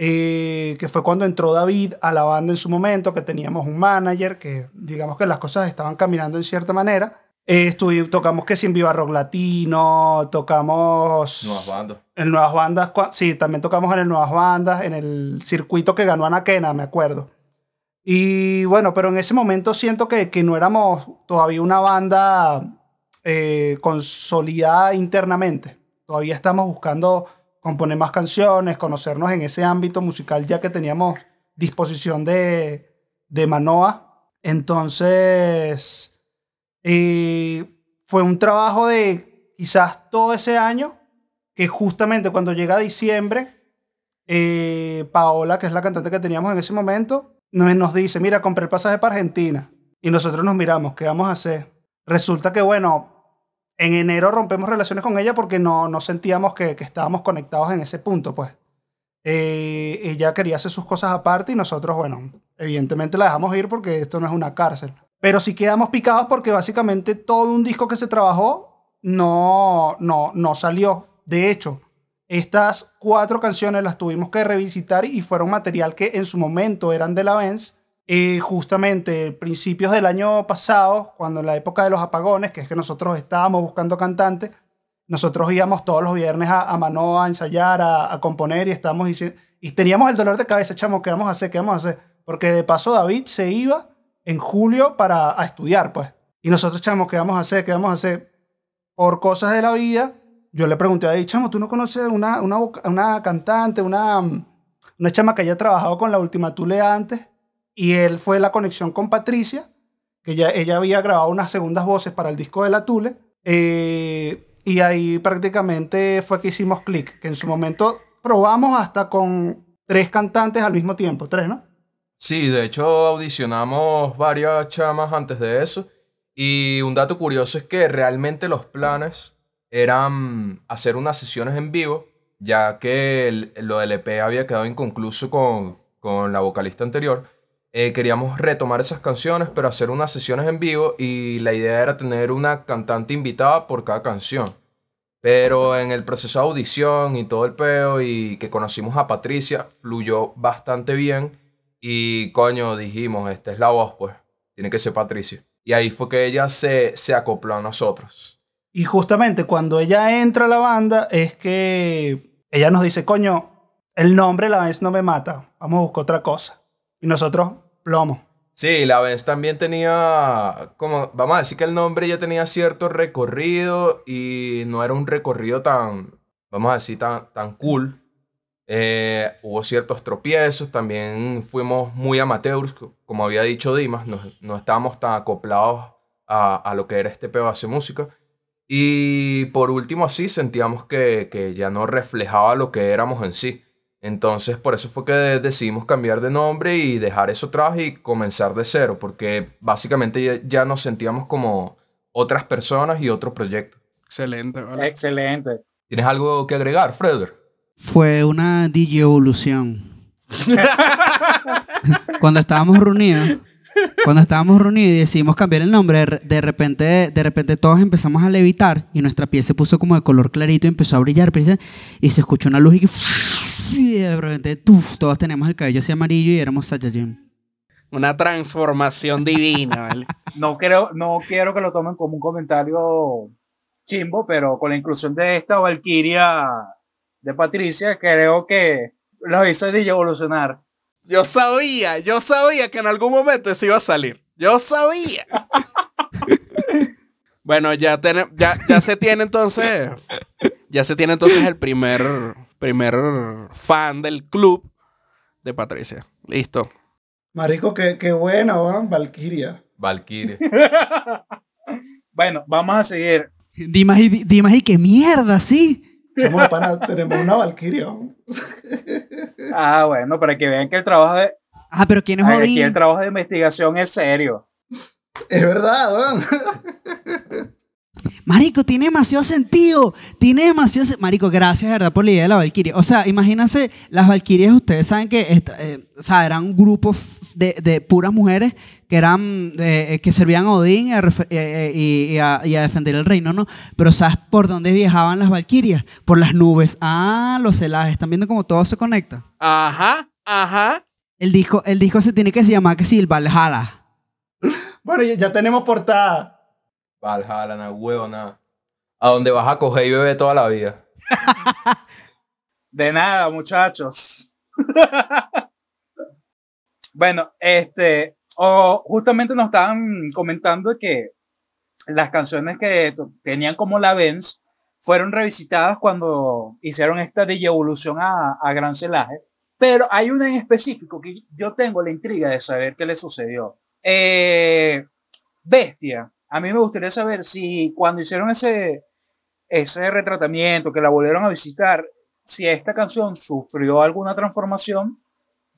eh, que fue cuando entró David a la banda en su momento, que teníamos un manager, que digamos que las cosas estaban caminando en cierta manera. Eh, tocamos que sin Viva Rock Latino, tocamos
Nuevas bandas.
en Nuevas Bandas, sí, también tocamos en el Nuevas Bandas, en el circuito que ganó Anaquena, me acuerdo. Y bueno, pero en ese momento siento que, que no éramos todavía una banda eh, consolidada internamente. Todavía estamos buscando componer más canciones, conocernos en ese ámbito musical ya que teníamos disposición de, de Manoa. Entonces, eh, fue un trabajo de quizás todo ese año que justamente cuando llega diciembre, eh, Paola, que es la cantante que teníamos en ese momento, nos dice, mira, compré el pasaje para Argentina. Y nosotros nos miramos, ¿qué vamos a hacer? Resulta que, bueno, en enero rompemos relaciones con ella porque no, no sentíamos que, que estábamos conectados en ese punto, pues. Eh, ella quería hacer sus cosas aparte y nosotros, bueno, evidentemente la dejamos ir porque esto no es una cárcel. Pero sí quedamos picados porque básicamente todo un disco que se trabajó no, no, no salió. De hecho, estas cuatro canciones las tuvimos que revisitar y fueron material que en su momento eran de la Benz. Y justamente principios del año pasado, cuando en la época de los apagones, que es que nosotros estábamos buscando cantantes, nosotros íbamos todos los viernes a, a Manoa a ensayar, a, a componer y estábamos diciendo, y teníamos el dolor de cabeza, chamo, ¿qué vamos a hacer? ¿Qué vamos a hacer? Porque de paso David se iba en julio para a estudiar, pues. Y nosotros, chamo, ¿qué vamos a hacer? ¿Qué vamos a hacer? Por cosas de la vida, yo le pregunté a David, chamo, ¿tú no conoces una, una, una cantante, una, una chama que haya trabajado con la Última Tule antes? Y él fue la conexión con Patricia, que ya, ella había grabado unas segundas voces para el disco de la Tule. eh, y ahí prácticamente fue que hicimos clic, que en su momento probamos hasta con tres cantantes al mismo tiempo, tres, ¿no?
Sí, de hecho audicionamos varias chamas antes de eso. Y un dato curioso es que realmente los planes eran hacer unas sesiones en vivo, ya que el- lo del EP había quedado inconcluso con, con la vocalista anterior. Eh, queríamos retomar esas canciones, pero hacer unas sesiones en vivo y la idea era tener una cantante invitada por cada canción. Pero en el proceso de audición y todo el peo y que conocimos a Patricia, fluyó bastante bien y coño, dijimos, esta es la voz, pues, tiene que ser Patricia. Y ahí fue que ella se, se acopló a nosotros.
Y justamente cuando ella entra a la banda es que ella nos dice, coño, el nombre la vez no me mata, vamos a buscar otra cosa. Y nosotros, plomo.
Sí, la vez también tenía, como, vamos a decir que el nombre ya tenía cierto recorrido y no era un recorrido tan, vamos a decir, tan, tan cool. Eh, hubo ciertos tropiezos, también fuimos muy amateurs, co- como había dicho Dimas, no, no estábamos tan acoplados a, a lo que era este pedo de hacer música. Y por último, así sentíamos que, que ya no reflejaba lo que éramos en sí. Entonces, por eso fue que de- decidimos cambiar de nombre y dejar eso atrás y comenzar de cero, porque básicamente ya, ya nos sentíamos como otras personas y otro proyecto.
Excelente, ¿vale?
Excelente.
¿Tienes algo que agregar, Freder?
Fue una DJ evolución. cuando estábamos reunidos, cuando estábamos reunidos y decidimos cambiar el nombre, de re- de repente, de repente todos empezamos a levitar y nuestra piel se puso como de color clarito y empezó a brillar, y se escuchó una luz y, que, y de repente tuf, todos teníamos el cabello así amarillo y éramos Saiyajin.
Una transformación divina, ¿vale?
No, creo, no quiero que lo tomen como un comentario chimbo, pero con la inclusión de esta Valkyria de Patricia, creo que lo hizo DJ evolucionar.
Yo sabía, yo sabía que en algún momento eso iba a salir. Yo sabía. bueno, ya, tene- ya, ya se tiene entonces. Ya se tiene entonces el primer, primer fan del club de Patricia. Listo.
Marico, qué, qué bueno, ¿van? Valkyria.
Valkyrie.
Bueno, vamos a seguir.
Dimas y, Dimas y qué mierda, sí.
Pana, tenemos una Valkyria.
Ah, bueno, para que vean que el trabajo de,
Ah, pero ¿quién es
aquí el trabajo de investigación es serio.
Es verdad, ¿van?
Marico, tiene demasiado sentido. Tiene demasiado se- Marico, gracias, verdad, por la idea de la Valkyria. O sea, imagínense, las Valkyrias, ustedes saben que eh, o sea, eran un grupo de, de puras mujeres que eran eh, que servían a Odín y a, refe- eh, eh, y- y a- y a defender el reino, ¿no? Pero ¿sabes por dónde viajaban las Valkyrias? Por las nubes. Ah, los celajes. ¿Están viendo cómo todo se conecta?
Ajá, ajá.
El disco, el disco se tiene que se llamar que sí, el Valhalla.
Bueno, ya, tenemos portada.
Valhalla, na huevo, nada. A donde vas a coger y beber toda la vida.
De nada, muchachos. bueno, este, o justamente nos estaban comentando que las canciones que tenían como la Benz fueron revisitadas cuando hicieron esta de evolución a, a Gran Celaje. Pero hay una en específico que yo tengo la intriga de saber qué le sucedió. Eh, Bestia, a mí me gustaría saber si cuando hicieron ese, ese retratamiento, que la volvieron a visitar, si esta canción sufrió alguna transformación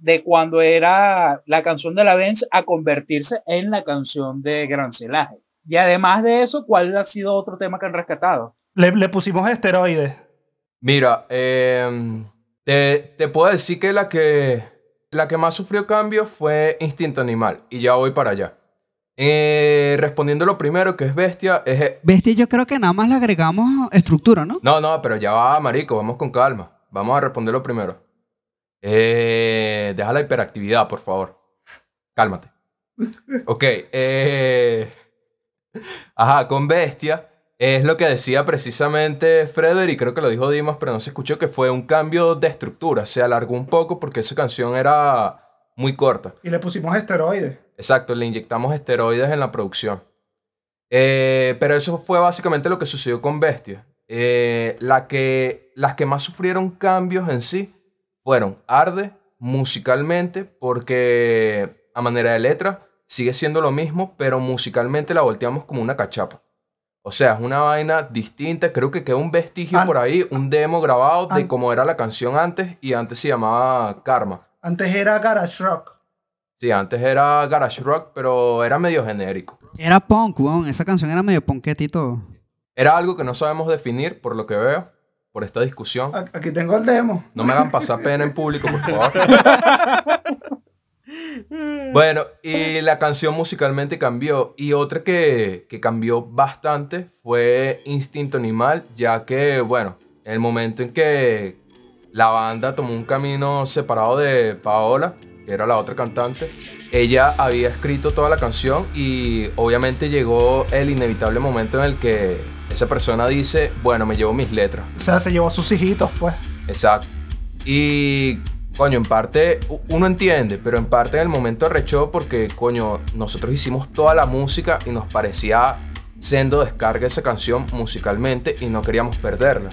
de cuando era la canción de la Benz a convertirse en la canción de Gran Celaje. Y además de eso, ¿cuál ha sido otro tema que han rescatado?
Le, le pusimos esteroides.
Mira, em, te, te puedo decir que la que la que más sufrió cambio fue Instinto Animal y ya voy para allá. Eh, respondiendo lo primero, que es bestia, es...
Bestia, yo creo que nada más le agregamos estructura, ¿no?
No, no, pero ya va, marico, vamos con calma. Vamos a responder lo primero. Eh, deja la hiperactividad, por favor. Cálmate. Ok. eh, ajá, con bestia. Es lo que decía precisamente Frederick, creo que lo dijo Dimas, pero no se escuchó, que fue un cambio de estructura. Se alargó un poco porque esa canción era muy corta.
Y le pusimos esteroides.
Exacto, le inyectamos esteroides en la producción. Eh, pero eso fue básicamente lo que sucedió con Bestia. Eh, la que, las que más sufrieron cambios en sí fueron Arde, musicalmente, porque a manera de letra sigue siendo lo mismo, pero musicalmente la volteamos como una cachapa. O sea, es una vaina distinta. Creo que queda un vestigio
An-
por ahí, un demo grabado de
An-
cómo era la canción antes y antes se llamaba Karma.
Antes era Garage Rock.
Sí, antes era Garage Rock, pero era medio genérico.
Era punk, weón. Esa canción era medio todo.
Era algo que no sabemos definir, por lo que veo, por esta discusión.
Aquí tengo el demo.
No me hagan pasar pena en público, por favor. bueno, y la canción musicalmente cambió. Y otra que, que cambió bastante fue Instinto Animal, ya que, bueno, en el momento en que la banda tomó un camino separado de Paola, que era la otra cantante, ella había escrito toda la canción y obviamente llegó el inevitable momento en el que esa persona dice, bueno, me llevo mis letras.
O sea, se llevó a sus hijitos, pues.
Exacto. Y, coño, en parte uno entiende, pero en parte en el momento arrechó porque, coño, nosotros hicimos toda la música y nos parecía sendo descarga esa canción musicalmente y no queríamos perderla.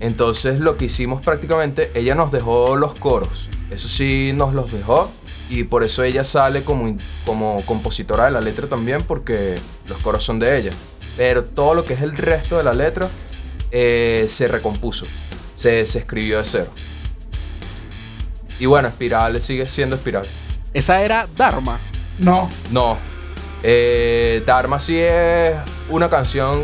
Entonces lo que hicimos prácticamente, ella nos dejó los coros. Eso sí, nos los dejó. Y por eso ella sale como, como compositora de la letra también, porque los coros son de ella. Pero todo lo que es el resto de la letra eh, se recompuso. Se, se escribió de cero. Y bueno, Espiral sigue siendo Espiral.
Esa era Dharma.
No.
No. Eh, Dharma sí es una canción.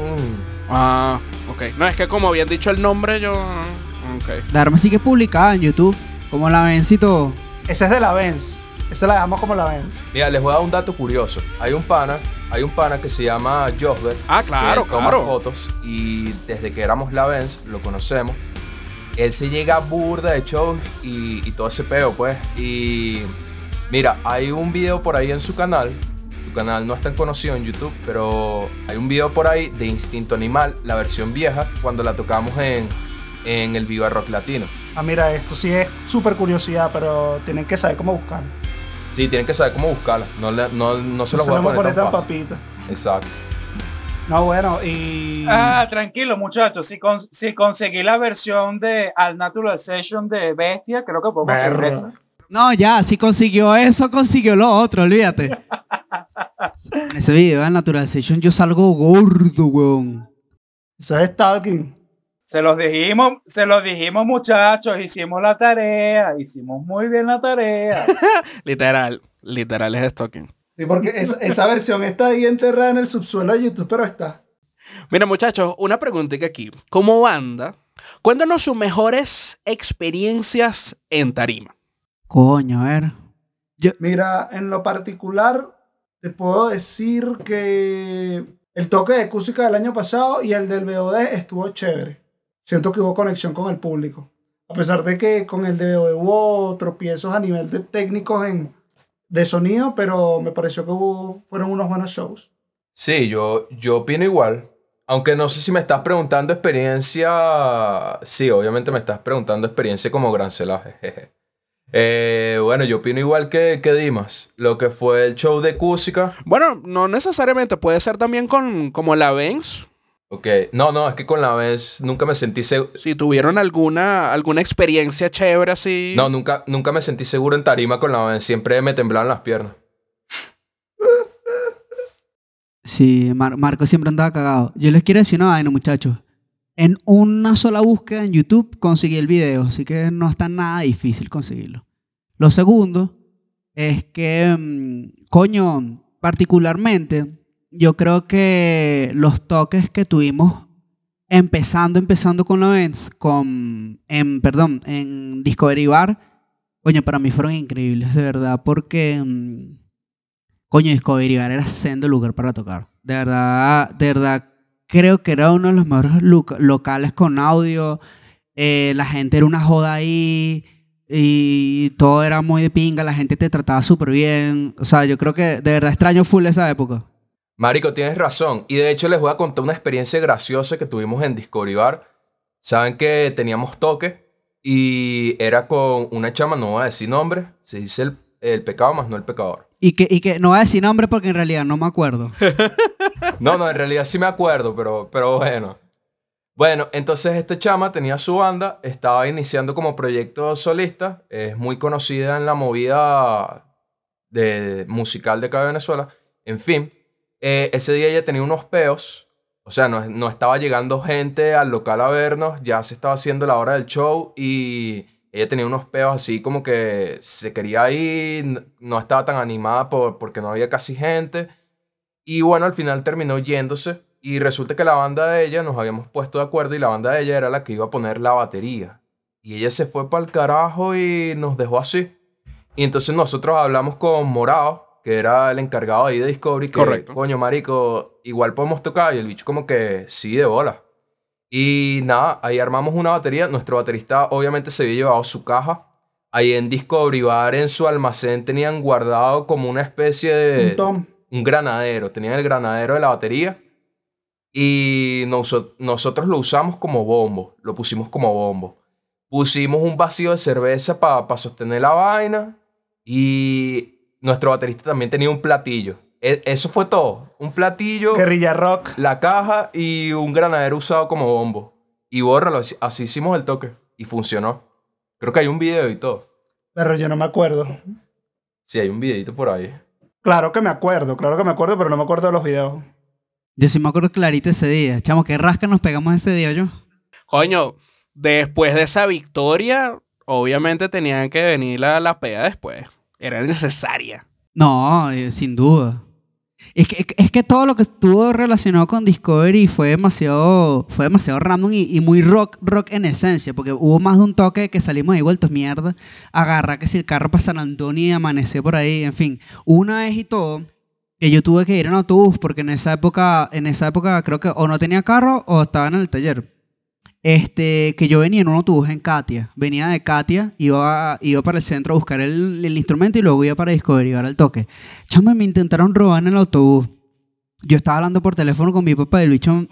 Ah, ok. No, es que como habían dicho el nombre, yo. Ok.
Dharma sí que publicaba en YouTube. Como la ven y todo.
Ese es de la Benz. Esa la dejamos como la Benz.
Mira, les voy a dar un dato curioso. Hay un pana, hay un pana que se llama Josber.
Ah, claro,
que toma
claro.
fotos y desde que éramos la Benz lo conocemos. Él se llega burda de show y, y todo ese peo, pues. Y mira, hay un video por ahí en su canal. Su canal no es tan conocido en YouTube, pero hay un video por ahí de Instinto Animal, la versión vieja, cuando la tocamos en, en el Viva Rock Latino.
Ah, mira, esto sí es súper curiosidad, pero tienen que saber cómo buscarlo.
Sí, tienen que saber cómo buscarla. No, le- no, no se
se
voy a
lo
poner tan
tan
fácil.
papita.
Exacto.
No, bueno, y.
Ah, tranquilo, muchachos. Si, con- si conseguí la versión de Al Natural Session de Bestia, creo que puedo conseguir
Berro.
esa.
No, ya, si consiguió eso, consiguió lo otro, olvídate. en ese video de Natural Session yo salgo gordo, weón.
Eso es stalking.
Se los dijimos, se los dijimos, muchachos. Hicimos la tarea. Hicimos muy bien la tarea.
Literal. Literal es stalking.
Sí, porque esa, esa versión está ahí enterrada en el subsuelo de YouTube, pero está.
Mira, muchachos, una preguntita aquí. Como banda, cuéntanos sus mejores experiencias en tarima.
Coño, a ver.
Mira, en lo particular, te puedo decir que el toque de Cusica del año pasado y el del BOD estuvo chévere. Siento que hubo conexión con el público. A pesar de que con el de hubo tropiezos a nivel de técnicos en, de sonido, pero me pareció que hubo, fueron unos buenos shows.
Sí, yo, yo opino igual. Aunque no sé si me estás preguntando experiencia. Sí, obviamente me estás preguntando experiencia como gran celaje. Eh, bueno, yo opino igual que, que Dimas. Lo que fue el show de Cusica.
Bueno, no necesariamente, puede ser también con como la Benz.
Ok, no, no, es que con la vez nunca me sentí seguro.
Si tuvieron alguna, alguna experiencia chévere así.
No, nunca, nunca me sentí seguro en tarima con la vez. Siempre me temblaban las piernas.
Sí, Mar- Marco siempre andaba cagado. Yo les quiero decir una vaina, muchachos. En una sola búsqueda en YouTube conseguí el video, así que no está nada difícil conseguirlo. Lo segundo es que, mm, coño, particularmente, yo creo que los toques que tuvimos empezando, empezando con Benz, con, en, perdón, en Discovery Bar, coño, para mí fueron increíbles, de verdad, porque, mm, Coño, Discovery Bar era sendo lugar para tocar. De verdad, de verdad, creo que era uno de los mejores locales con audio. Eh, la gente era una joda ahí y todo era muy de pinga. La gente te trataba súper bien. O sea, yo creo que de verdad extraño full esa época.
Marico, tienes razón. Y de hecho les voy a contar una experiencia graciosa que tuvimos en Discovery Bar. Saben que teníamos toque y era con una chama, no voy a decir nombre, se dice el, el pecado más no el pecador.
Y que, y que no voy a decir nombre porque en realidad no me acuerdo.
No, no, en realidad sí me acuerdo, pero, pero bueno. Bueno, entonces este chama tenía su banda, estaba iniciando como proyecto solista, es muy conocida en la movida de, musical de acá de Venezuela. En fin, eh, ese día ella tenía unos peos, o sea, no, no estaba llegando gente al local a vernos, ya se estaba haciendo la hora del show y ella tenía unos peos así como que se quería ir, no estaba tan animada por, porque no había casi gente. Y bueno, al final terminó yéndose. Y resulta que la banda de ella nos habíamos puesto de acuerdo y la banda de ella era la que iba a poner la batería. Y ella se fue para el carajo y nos dejó así. Y entonces nosotros hablamos con Morado, que era el encargado ahí de Discovery, que,
Correcto.
coño, marico, igual podemos tocar. Y el bicho como que sí, de bola. Y nada, ahí armamos una batería. Nuestro baterista obviamente se había llevado su caja. Ahí en Discovery Bar, en su almacén, tenían guardado como una especie de
Un tom.
un granadero. Tenían el granadero de la batería. Y noso- nosotros lo usamos como bombo. Lo pusimos como bombo. Pusimos un vacío de cerveza para sostener la vaina. Y nuestro baterista también tenía un platillo. E- eso fue todo. Un platillo,
Guerrilla rock.
la caja y un granadero usado como bombo. Y bórralo. Así, así hicimos el toque. Y funcionó. Creo que hay un video y todo.
Pero yo no me acuerdo.
Sí, hay un videito por ahí.
Claro que me acuerdo, claro que me acuerdo, pero no me acuerdo de los videos.
Yo sí me acuerdo clarito ese día. Chamo, qué rasca nos pegamos ese día yo.
Coño, después de esa victoria, obviamente tenían que venir la, la pega después. Era necesaria.
No, eh, sin duda. Es que, es que todo lo que estuvo relacionado con Discovery fue demasiado, fue demasiado random y, y muy rock, rock en esencia, porque hubo más de un toque que salimos ahí vueltos mierda, agarra que si el carro para San Antonio y por ahí, en fin. Una vez y todo, que yo tuve que ir en autobús, porque en esa época, en esa época creo que o no tenía carro o estaba en el taller. Este, que yo venía en un autobús en Katia. Venía de Katia, iba, iba para el centro a buscar el, el instrumento y luego iba para Discovery, iba al toque. Chamo, me intentaron robar en el autobús. Yo estaba hablando por teléfono con mi papá y el bicho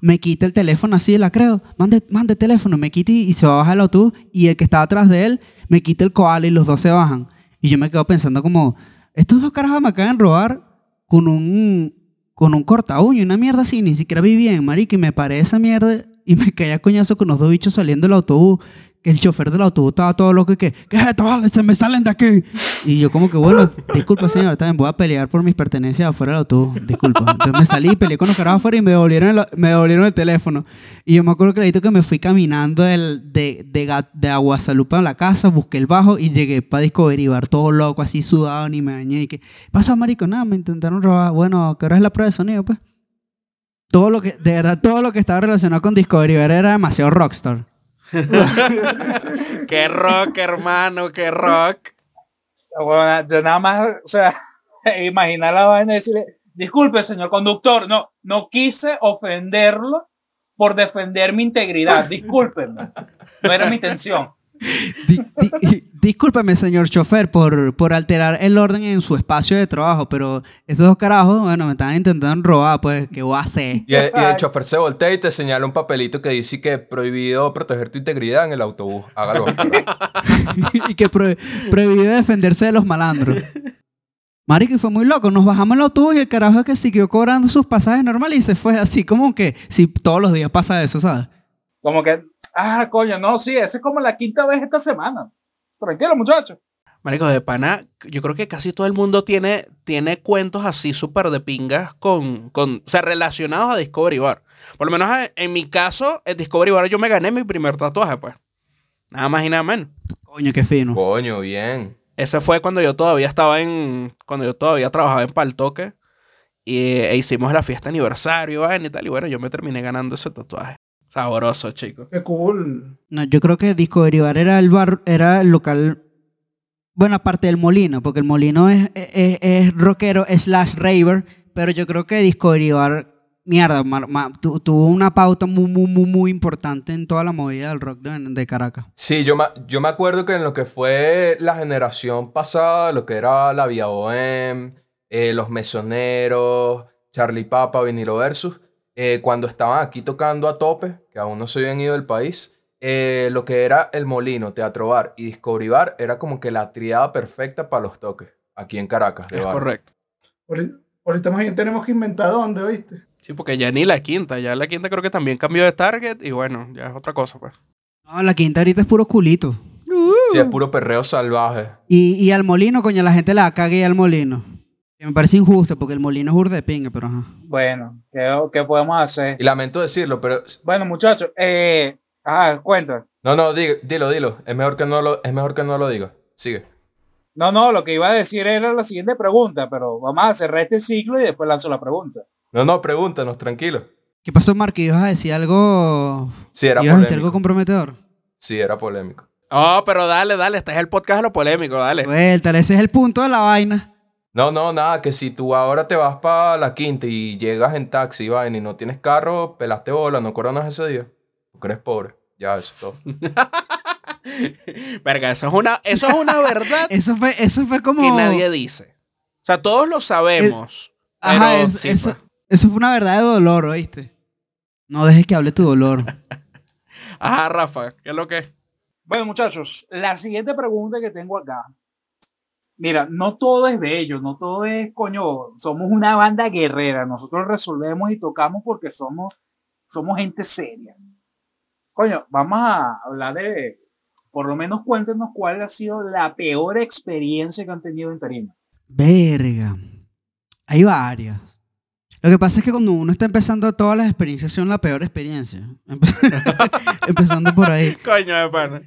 me quita el teléfono así, la creo. Mande, mande el teléfono, me quita y, se va a bajar el autobús. Y el que estaba atrás de él me quita el koala y los dos se bajan. Y yo me quedo pensando como, estos dos carajos me acaban de robar con un, con un corta uña, una mierda así, ni siquiera vi bien, marica, y me paré esa mierda y me caí a coñazo con los dos bichos saliendo del autobús, que el chofer del autobús estaba todo loco y que, ¿qué es esto? Vale, se me salen de aquí. Y yo como que, bueno, disculpa señor, también voy a pelear por mis pertenencias afuera del autobús, disculpa. Entonces me salí, peleé con los carajos afuera y me devolvieron el, me devolvieron el teléfono. Y yo me acuerdo clarito que me fui caminando del, de, de, de Aguasalupa a la casa, busqué el bajo y llegué para Discovery Bar, todo loco, así sudado, ni me bañé. Y que, pasó, marico? Nada, me intentaron robar. Bueno, ¿qué hora es la prueba de sonido, pues? Todo lo que, de verdad, todo lo que estaba relacionado con Discovery Bar era demasiado rockstar.
Qué rock, hermano, qué rock.
Bueno, yo nada más, o sea, imaginar la vaina y decirle, disculpe, señor conductor, no, no quise ofenderlo por defender mi integridad, discúlpeme. No era mi intención.
Di- di- discúlpeme, señor chofer, por, por alterar el orden en su espacio de trabajo, pero esos dos carajos, bueno, me estaban intentando robar, pues, ¿qué voy a hacer?
Y el, y el chofer se voltea y te señala un papelito que dice que prohibido proteger tu integridad en el autobús. Hágalo.
y que pro- prohibido defenderse de los malandros. Marico, y fue muy loco. Nos bajamos el autobús y el carajo que siguió cobrando sus pasajes normales y se fue así como que, si todos los días pasa eso, ¿sabes?
Como que, ah, coño, no, sí, esa es como la quinta vez esta semana. Tranquilo, muchachos.
Marico, de pana, yo creo que casi todo el mundo tiene, tiene cuentos así súper de pingas con, con, o sea, relacionados a Discovery Bar. Por lo menos en, en mi caso, en Discovery Bar yo me gané mi primer tatuaje, pues. Nada más y nada menos.
Coño, qué fino.
Coño, bien.
Ese fue cuando yo todavía estaba en, cuando yo todavía trabajaba en Paltoque. Y e hicimos la fiesta de aniversario y vaina y tal. Y bueno, yo me terminé ganando ese tatuaje. Sabroso, chico.
Qué cool.
No, yo creo que Discovery Bar era el bar, era el local Bueno, aparte del Molino, porque el Molino es, es, es rockero slash raver, pero yo creo que Discovery Bar, mierda, mar- ma- tu- tuvo una pauta muy, muy, muy, muy importante en toda la movida del rock de, de Caracas.
Sí, yo me, yo me acuerdo que en lo que fue la generación pasada, lo que era la Vía Bohem, eh, Los Mesoneros, Charlie Papa, Vinilo Versus, eh, cuando estaban aquí tocando a tope, que aún no se habían ido del país, eh, lo que era El Molino, Teatro Bar y Discovery Bar era como que la triada perfecta para los toques, aquí en Caracas.
Es
bar.
correcto.
Ahorita, más bien tenemos que inventar dónde, ¿oíste?
Sí, porque ya ni la quinta, ya la quinta creo que también cambió de target y bueno, ya es otra cosa, pues.
No, la quinta ahorita es puro culito.
Sí, es puro perreo salvaje.
Y, y al Molino, coño, la gente la cague al Molino. Que me parece injusto, porque el Molino es urde de pinga, pero ajá.
Bueno, ¿qué, qué podemos hacer?
Y lamento decirlo, pero...
Bueno, muchachos, eh, ah, cuenta.
No, no, di- dilo, dilo. Es mejor que no lo, es mejor que no lo diga. Sigue.
No, no, lo que iba a decir era la siguiente pregunta, pero vamos a cerrar este ciclo y después lanzo la pregunta.
No, no, pregúntanos, tranquilo.
¿Qué pasó, Mark? ¿Ibas a decir algo,
Sí, era
ibas a decir algo
polémico.
comprometedor?
Sí, era polémico.
Oh, pero dale, dale, este es el podcast de lo polémico, dale.
Vuelta, ese es el punto de la vaina.
No, no, nada, que si tú ahora te vas para la quinta y llegas en taxi, vaina, y no tienes carro, pelaste bola, no coronas ese día. Porque eres pobre. Ya, eso es todo.
Verga, eso es una, eso es una verdad
Eso fue, eso fue como...
que nadie dice. O sea, todos lo sabemos.
Ajá,
pero
es-
sí,
eso,
pues.
eso fue una verdad de dolor, ¿oíste? No dejes que hable tu dolor.
Ajá, Rafa, ¿qué es lo que es?
Bueno, muchachos, la siguiente pregunta que tengo acá. Mira, no todo es bello, no todo es, coño, somos una banda guerrera, nosotros resolvemos y tocamos porque somos, somos gente seria. Coño, vamos a hablar de, por lo menos cuéntenos cuál ha sido la peor experiencia que han tenido en tarima.
Verga. Hay varias. Lo que pasa es que cuando uno está empezando, todas las experiencias son la peor experiencia. Empe- Empezando por ahí.
Coño de pana.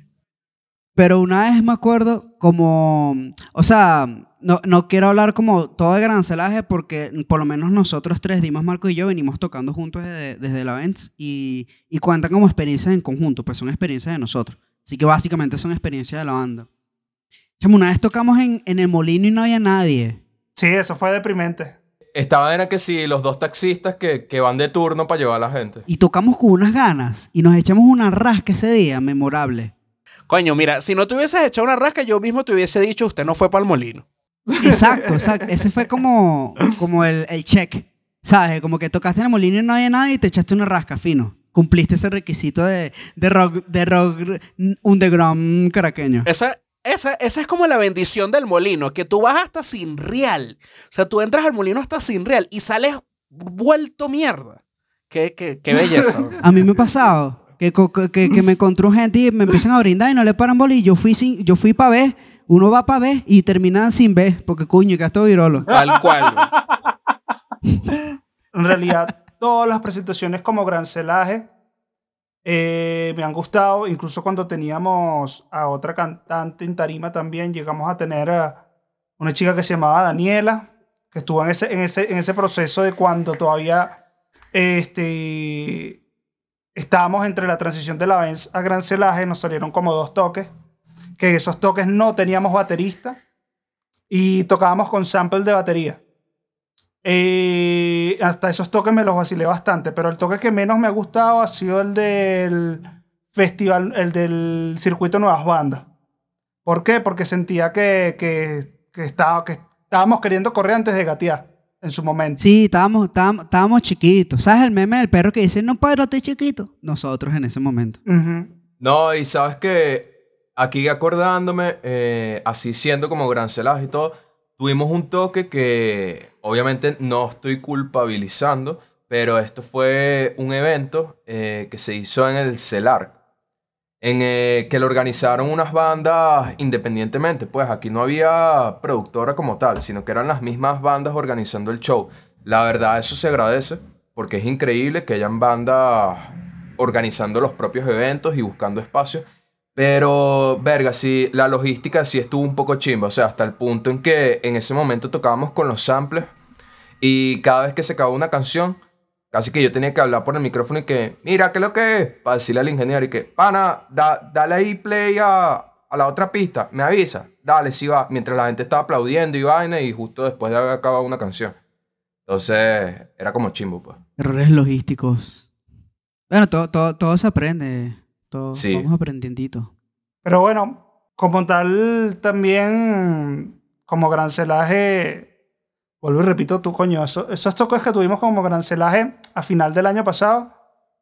Pero una vez me acuerdo como, o sea, no, no quiero hablar como todo de grancelaje porque por lo menos nosotros tres, Dimas, Marco y yo, venimos tocando juntos desde, desde la Vents y, y cuentan como experiencias en conjunto, pues son experiencias de nosotros. Así que básicamente son experiencias de la banda. Chamo, una vez tocamos en, en el molino y no había nadie.
Sí, eso fue deprimente.
Estaban era que sí, los dos taxistas que, que van de turno para llevar a la gente.
Y tocamos con unas ganas y nos echamos una rasca ese día, memorable.
Coño, mira, si no te hubieses echado una rasca, yo mismo te hubiese dicho, usted no fue para el molino.
Exacto, exacto. Ese fue como, como el, el check. ¿Sabes? Como que tocaste en el molino y no había nada y te echaste una rasca fino. Cumpliste ese requisito de, de rock, de rock underground caraqueño.
Esa, esa, esa es como la bendición del molino, que tú vas hasta sin real. O sea, tú entras al molino hasta sin real y sales vuelto mierda. Qué, qué, qué belleza.
A mí me ha pasado que, que, que me encontró gente y me empiezan a brindar y no le paran bola y yo fui, sin, yo fui para ver. Uno va para ver y terminan sin ver porque coño, que esto virolo.
Tal cual.
En realidad, todas las presentaciones como Grancelaje eh, me han gustado. Incluso cuando teníamos a otra cantante en tarima también, llegamos a tener a una chica que se llamaba Daniela, que estuvo en ese, en ese, en ese proceso de cuando todavía este, estábamos entre la transición de la Benz a Grancelaje. Nos salieron como dos toques, que esos toques no teníamos baterista y tocábamos con sample de batería. Eh, hasta esos toques me los vacilé bastante, pero el toque que menos me ha gustado ha sido el del festival, el del circuito Nuevas Bandas. ¿Por qué? Porque sentía que, que, que estaba, que estábamos queriendo correr antes de gatear en su momento.
Sí, estábamos, estábamos, estábamos chiquitos. ¿Sabes el meme del perro que dice, no, padre, estoy chiquito? Nosotros en ese momento.
No, y sabes que aquí acordándome, eh, así siendo como grancelaje y todo, tuvimos un toque que obviamente no estoy culpabilizando, pero esto fue un evento eh, que se hizo en el CELAR, en eh, que lo organizaron unas bandas independientemente, pues aquí no había productora como tal, sino que eran las mismas bandas organizando el show. La verdad, eso se agradece, porque es increíble que hayan bandas organizando los propios eventos y buscando espacios. Pero, verga, sí, la logística sí estuvo un poco chimba. O sea, hasta el punto en que en ese momento tocábamos con los samples y cada vez que se acababa una canción, casi que yo tenía que hablar por el micrófono y que, mira, ¿qué es lo que es? Para decirle al ingeniero y que, pana, da- dale ahí play a, a la otra pista, me avisa, dale, sí va, mientras la gente estaba aplaudiendo y vaina y justo después de haber acabado una canción. Entonces, era como chimbo, pues.
Errores logísticos. Bueno, todo, todo, todo se aprende. Todo,
Sí.
Vamos aprendiendo.
Pero bueno, como tal, también como grancelaje, vuelvo y repito, tú, coño, eso- esos toques que tuvimos como grancelaje a final del año pasado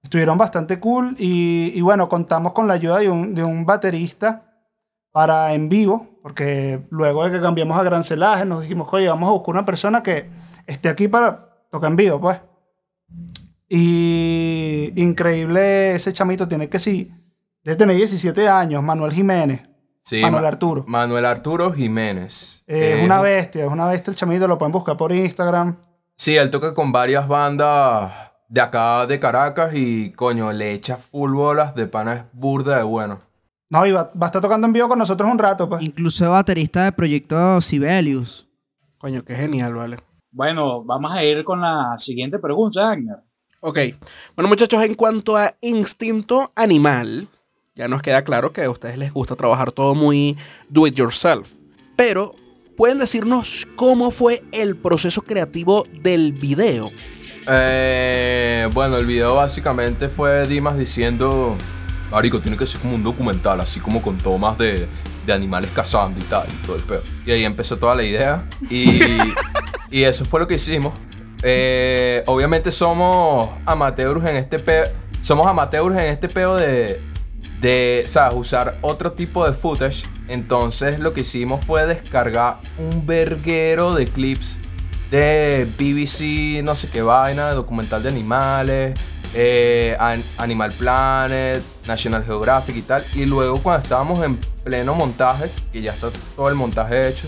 estuvieron bastante cool y, y bueno, contamos con la ayuda de un, de un baterista para en vivo, porque luego de que cambiamos a grancelaje nos dijimos, oye, vamos a buscar una persona que esté aquí para tocar en vivo, pues. Y increíble ese chamito, tiene que sí, debe tener 17 años, Manuel Jiménez.
Sí,
Manuel
Ma-
Arturo.
Manuel Arturo Jiménez.
Eh,
Eh,
es una bestia, es una bestia el chamito, lo pueden buscar por Instagram.
Sí, él toca con varias bandas de acá de Caracas y coño, le echa full bolas de pana es burda de bueno.
No, y va, va a estar tocando en vivo con nosotros un rato, pues.
Incluso baterista de proyecto Sibelius.
Coño, qué genial, vale.
Bueno, vamos a ir con la siguiente pregunta, Agner.
Ok. Bueno, muchachos, en cuanto a instinto animal, ya nos queda claro que a ustedes les gusta trabajar todo muy do it yourself. Pero, ¿pueden decirnos cómo fue el proceso creativo del video?
Eh, bueno, el video básicamente fue Dimas diciendo, Marico, tiene que ser como un documental, así como con tomas de, de animales cazando y tal, y todo el pedo. Y ahí empezó toda la idea. Y, y eso fue lo que hicimos. Eh, obviamente somos amateurs en este peo. Somos amateurs en este peo de, de, ¿sabes? Usar otro tipo de footage. Entonces lo que hicimos fue descargar un verguero de clips de BBC, no sé qué vaina, documental de animales, eh, An- Animal Planet, National Geographic y tal. Y luego cuando estábamos en pleno montaje, que ya está todo el montaje hecho,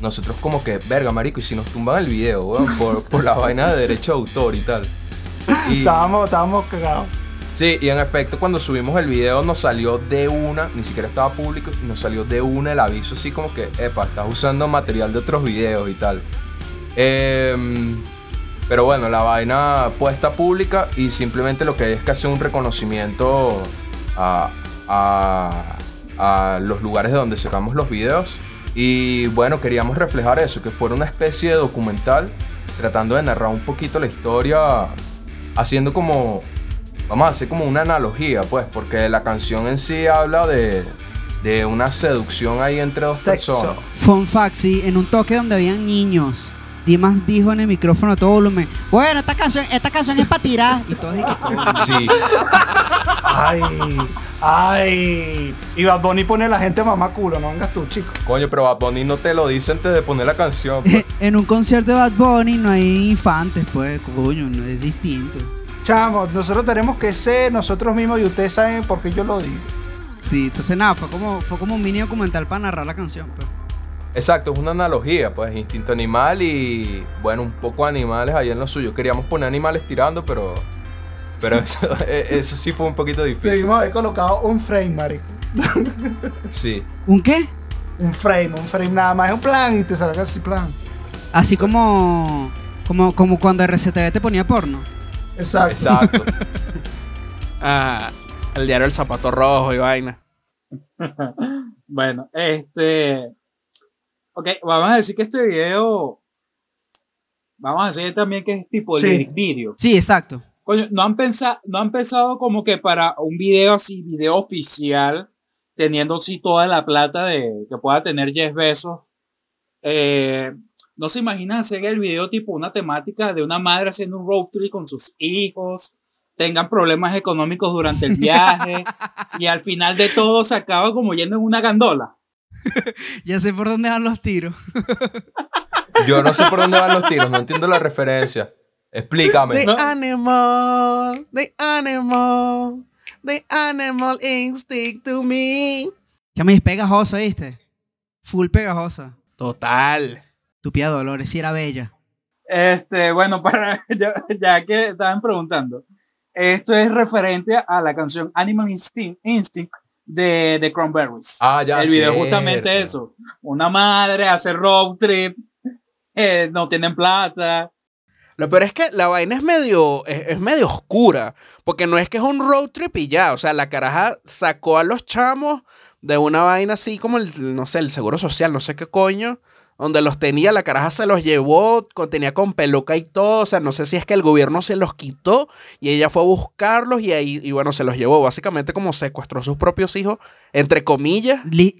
nosotros como que, verga, marico, y si nos tumban el video, weón, por, por la vaina de derecho de autor y tal. Y,
Estábamos, estábamos cagados.
Sí, y en efecto cuando subimos el video nos salió de una, ni siquiera estaba público, nos salió de una el aviso así como que, epa, estás usando material de otros videos y tal. Em, pero bueno, la vaina puesta pública y simplemente lo que hay es que hacer un reconocimiento a, a- a los lugares de donde sacamos los videos. Y bueno, queríamos reflejar eso, que fuera una especie de documental tratando de narrar un poquito la historia, haciendo como, vamos a hacer como una analogía, pues, porque la canción en sí habla de, de una seducción ahí entre dos
Sexo.
personas.
Fun fact, sí, en un toque donde habían niños. Dimas dijo en el micrófono a todo volumen, bueno, esta canción, esta canción es para tirar. Y todos dije, "Coño".
Sí.
Ay, ay. Y Bad Bunny pone a la gente mamá culo, no vengas tú, chico.
Coño, pero Bad Bunny no te lo dice antes de poner la canción. pues.
en un concierto de Bad Bunny no hay infantes, pues, coño, no es distinto.
Chamo, nosotros tenemos que ser nosotros mismos y ustedes saben por qué yo lo digo.
Sí, entonces nada, fue como, fue como un mini documental para narrar la canción. Pues.
Exacto, es una analogía, pues, instinto animal y, bueno, un poco animales ahí en lo suyo. Queríamos poner animales tirando, pero, pero eso, eh, eso sí fue un poquito difícil.
Debimos haber colocado un frame, marico.
Sí.
¿Un qué?
Un frame, un frame nada más. Es un plan y te salga así plan.
Así como, como, como cuando RCTV te ponía porno.
Exacto.
Exacto.
Ah, el diario El Zapato Rojo y vaina.
Bueno, este. Ok, vamos a decir que este video. Vamos a decir también que es tipo
Sí.
lyric video.
Sí, exacto.
Coño, no han pensado, no han pensado como que para un video así, video oficial, teniendo así toda la plata de que pueda tener Jeff Bezos. eh, no se imaginan hacer el video tipo una temática de una madre haciendo un road trip con sus hijos, tengan problemas económicos durante el viaje y al final de todo se acaba como yendo en una gandola.
Ya sé por dónde van los tiros.
Yo no sé por dónde van los tiros, no entiendo la referencia. Explícame.
The
No.
animal, the animal, the animal instinct to me.
Ya me es pegajosa, ¿viste? Full pegajosa.
Total.
Tu pía Dolores, sí era bella.
Este, bueno, para ya, ya que estaban preguntando, esto es referente a la canción Animal Instinct, Instinct de, de Cranberries.
Ah, ya,
El video es justamente eso. Una madre hace road trip, eh, no tienen plata.
Lo peor es que la vaina es medio, es, es medio oscura, porque no es que es un road trip y ya, o sea, la caraja sacó a los chamos de una vaina así como el, no sé, el seguro social, no sé qué coño, donde los tenía, la caraja se los llevó, tenía con peluca y todo, o sea, no sé si es que el gobierno se los quitó y ella fue a buscarlos y ahí, y bueno, se los llevó, básicamente como secuestró a sus propios hijos, entre comillas.
Li-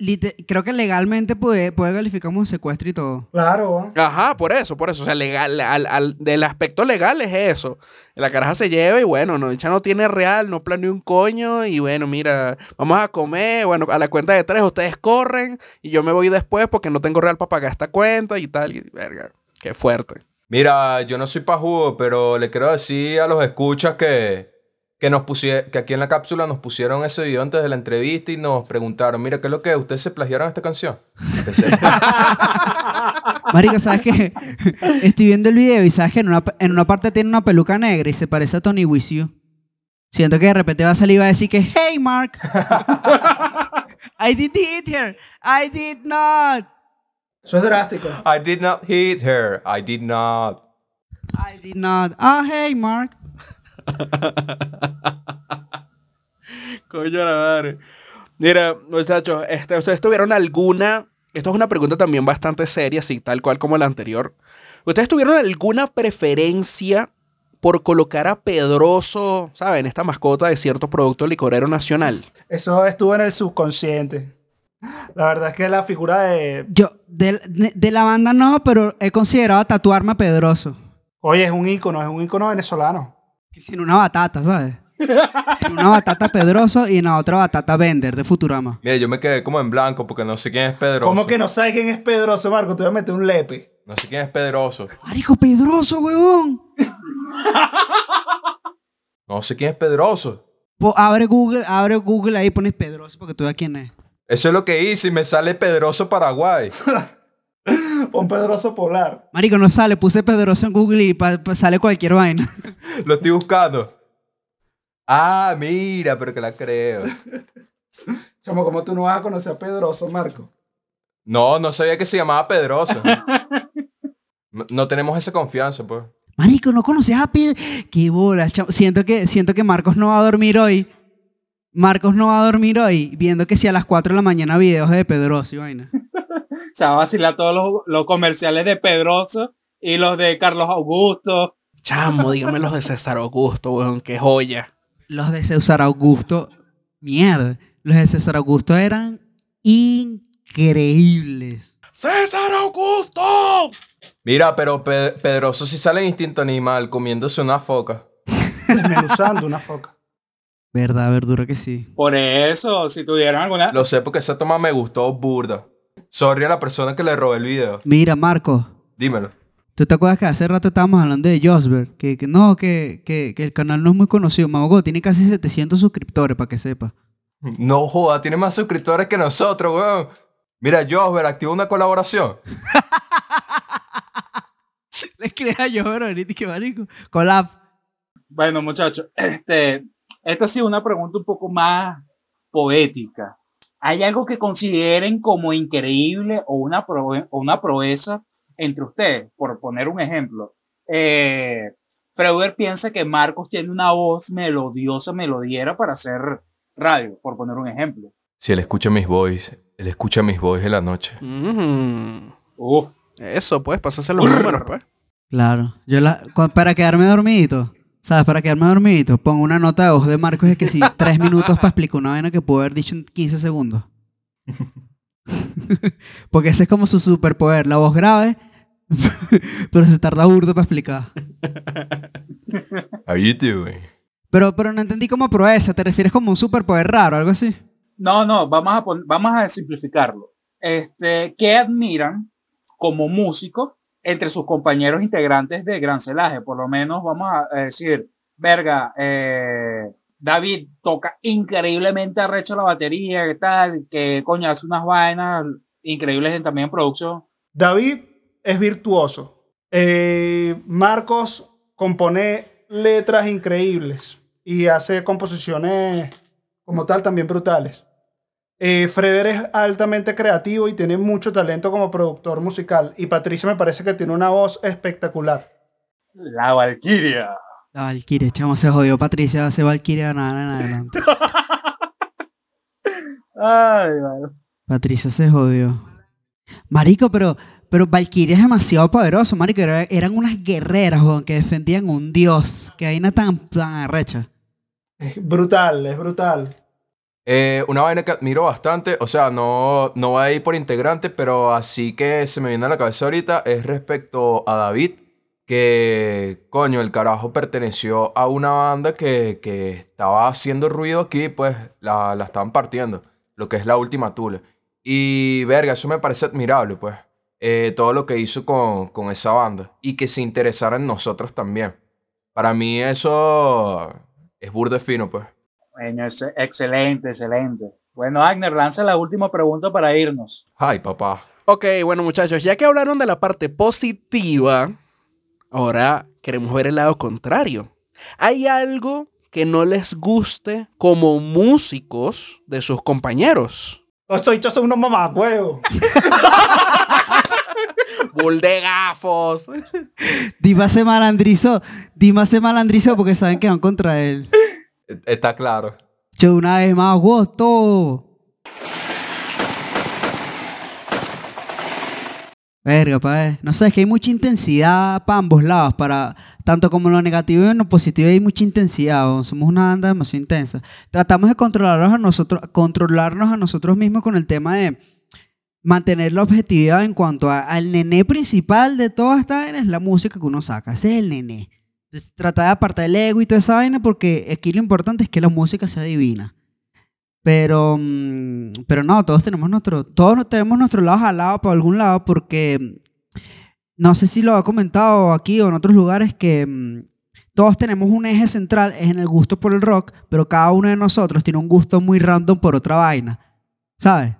creo que legalmente puede, puede calificar como secuestro y todo.
Claro.
Ajá, por eso, por eso. O sea, legal, al, al- del aspecto legal es eso. La caraja se lleva y bueno, no, ella no tiene real, no planeó un coño y bueno, mira, vamos a comer, bueno, a la cuenta de tres ustedes corren y yo me voy después porque no tengo real para pagar esta cuenta y tal. Y, verga, qué fuerte.
Mira, yo no soy pajudo, pero le quiero decir a los escuchas que, que, nos pusie- que aquí en la cápsula nos pusieron ese video antes de la entrevista y nos preguntaron, mira, ¿qué es lo que ustedes se plagiaron esta canción?
Marico, ¿sabes qué? Estoy viendo el video y sabes que en una, en una parte tiene una peluca negra y se parece a Tony With You. Siento que de repente va a salir y va a decir que, hey Mark, I did it here, I did not,
Eso es drástico.
I did not hit her, I did not.
I did not. Ah, hey Mark.
Coño la madre. Mira, muchachos, este, ¿ustedes tuvieron alguna... Esto es una pregunta también bastante seria, así tal cual como la anterior. ¿Ustedes tuvieron alguna preferencia por colocar a Pedroso, ¿saben? Esta mascota de cierto producto licorero nacional.
Eso estuvo en el subconsciente. La verdad es que la figura de.
Yo, de, la banda no, pero he considerado tatuarme a Pedroso.
Oye, es un ícono, es un ícono venezolano.
Sin una batata, ¿sabes? En una batata Pedroso y en la otra batata Bender de Futurama.
Mira, yo me quedé como en blanco porque no sé quién es Pedroso.
¿Cómo que no sabes quién es Pedroso, Marco? Te voy a meter un lepe.
No sé quién es Pedroso.
Marico, Pedroso, huevón.
No sé quién es Pedroso.
Po- abre Google, abre Google ahí y pones Pedroso porque tú veas quién es.
Eso es lo que hice y me sale Pedroso Paraguay.
Pon Pedroso Polar.
Marico, no sale, puse Pedroso en Google y pa- pa- sale cualquier vaina.
Lo estoy buscando. Ah, mira, pero que la creo.
Chamo, ¿cómo tú no vas a conocer a Pedroso, Marco?
No, no sabía que se llamaba Pedroso. No- No tenemos esa confianza, pues.
Marico, no conocías a Pedro. Qué bola, chamo. Siento que, siento que Marcos no va a dormir hoy. Marcos no va a dormir hoy viendo que si a las 4 de la mañana videos de Pedroso y vaina.
Se va a vacilar todos los, los comerciales de Pedroso y los de Carlos Augusto.
Chamo, dígame los de César Augusto, weón, qué joya.
Los de César Augusto, mierda. Los de César Augusto eran increíbles.
¡César Augusto!
Mira, pero Pe- Pedroso sí sale en instinto animal comiéndose una foca.
Desmenuzando una foca.
Verdad, verdura que sí.
Por eso, si tuvieran alguna...
Lo sé porque esa toma me gustó burda. Sorry a la persona que le robé el video.
Mira, Marcos,
Dímelo.
¿tú te acuerdas que hace rato estábamos hablando de Josberg? Que, que no, que, que, que el canal no es muy conocido. Mamogo tiene casi 700 suscriptores, para que sepa.
No joda, tiene más suscriptores que nosotros, weón. Mira, Josber, activa una colaboración.
Le escribí a Josberg ahorita y que marico. Collab.
Bueno, muchachos, este, esta sí es una pregunta un poco más poética. ¿Hay algo que consideren como increíble o una, proe- o una proeza entre ustedes? Por poner un ejemplo. Eh, Freuder piensa que Marcos tiene una voz melodiosa, melodiera para hacer radio, por poner un ejemplo.
Si él escucha mis voices, él escucha mis voices en la noche.
Mm,
Uf,
Eso, pues, pásase los números, pues.
Claro. Yo la, para quedarme dormidito, ¿sabes? Para quedarme dormidito, pongo una nota de voz de Marcos de que sí, tres minutos para explicar una vaina que pudo haber dicho en 15 segundos. Porque ese es como su superpoder, la voz grave, pero se tarda burdo para explicar.
How you doing?
Pero, pero no entendí como proeza, ¿te refieres como un superpoder raro, algo así?
No, no, vamos a, vamos a simplificarlo. Este, ¿Qué admiran como músico entre sus compañeros integrantes de Gran Celaje? Por lo menos vamos a decir, verga, eh, David toca increíblemente arrecho la batería, ¿qué tal? Que coño hace unas vainas increíbles en- también en producción.
David es virtuoso. Eh, Marcos compone letras increíbles y hace composiciones como tal también brutales. Eh, Freder es altamente creativo y tiene mucho talento como productor musical. Y Patricia me parece que tiene una voz espectacular.
La Valquiria.
La Valkyria, chamo, se jodió Patricia, hace Valkyria nada en adelante.
Ay, vale.
Patricia se jodió. Marico, pero, pero Valkyria es demasiado poderoso, marico. Era- eran unas guerreras, weón, que defendían un dios. Que vaina tan, tan arrecha.
Es brutal, es brutal.
Eh, una vaina que admiro bastante, o sea, no, no va a ir por integrante, pero así que se me viene a la cabeza ahorita es respecto a David, que, coño, el carajo perteneció a una banda que, que estaba haciendo ruido aquí, pues la, la estaban partiendo, lo que es la última Tule. Y, verga, eso me parece admirable, pues, eh, todo lo que hizo con, con esa banda y que se interesara en nosotros también. Para mí eso es burde fino, pues.
Bueno, es- excelente, excelente. Bueno, Agner, lanza la última pregunta para irnos.
Ay, papá.
Ok, bueno muchachos, ya que hablaron de la parte positiva, ahora queremos ver el lado contrario. ¿Hay algo que no les guste como músicos de sus compañeros?
Los soichos son unos mamacuevos.
Bull de gafos.
Dima se malandrizó. Dima se malandrizó porque saben que van contra él.
Está claro.
Una vez más, gusto. Verga, pa' No sé, es que hay mucha intensidad para ambos lados. Para, tanto como lo negativo y lo positivo hay mucha intensidad. Somos una banda demasiado intensa. Tratamos de controlarnos a nosotros, controlarnos a nosotros mismos con el tema de mantener la objetividad en cuanto al nené principal de toda esta vaina es la música que uno saca. Ese es el nené. Entonces, tratar de apartar el ego y toda esa vaina porque aquí lo importante es que la música sea divina. Pero, mm, pero no, todos tenemos nuestro, todos tenemos nuestro lado jalado para algún lado porque mm, no sé si lo ha comentado aquí o en otros lugares que mm, todos tenemos un eje central es en el gusto por el rock, pero cada uno de nosotros tiene un gusto muy random por otra vaina, ¿sabes?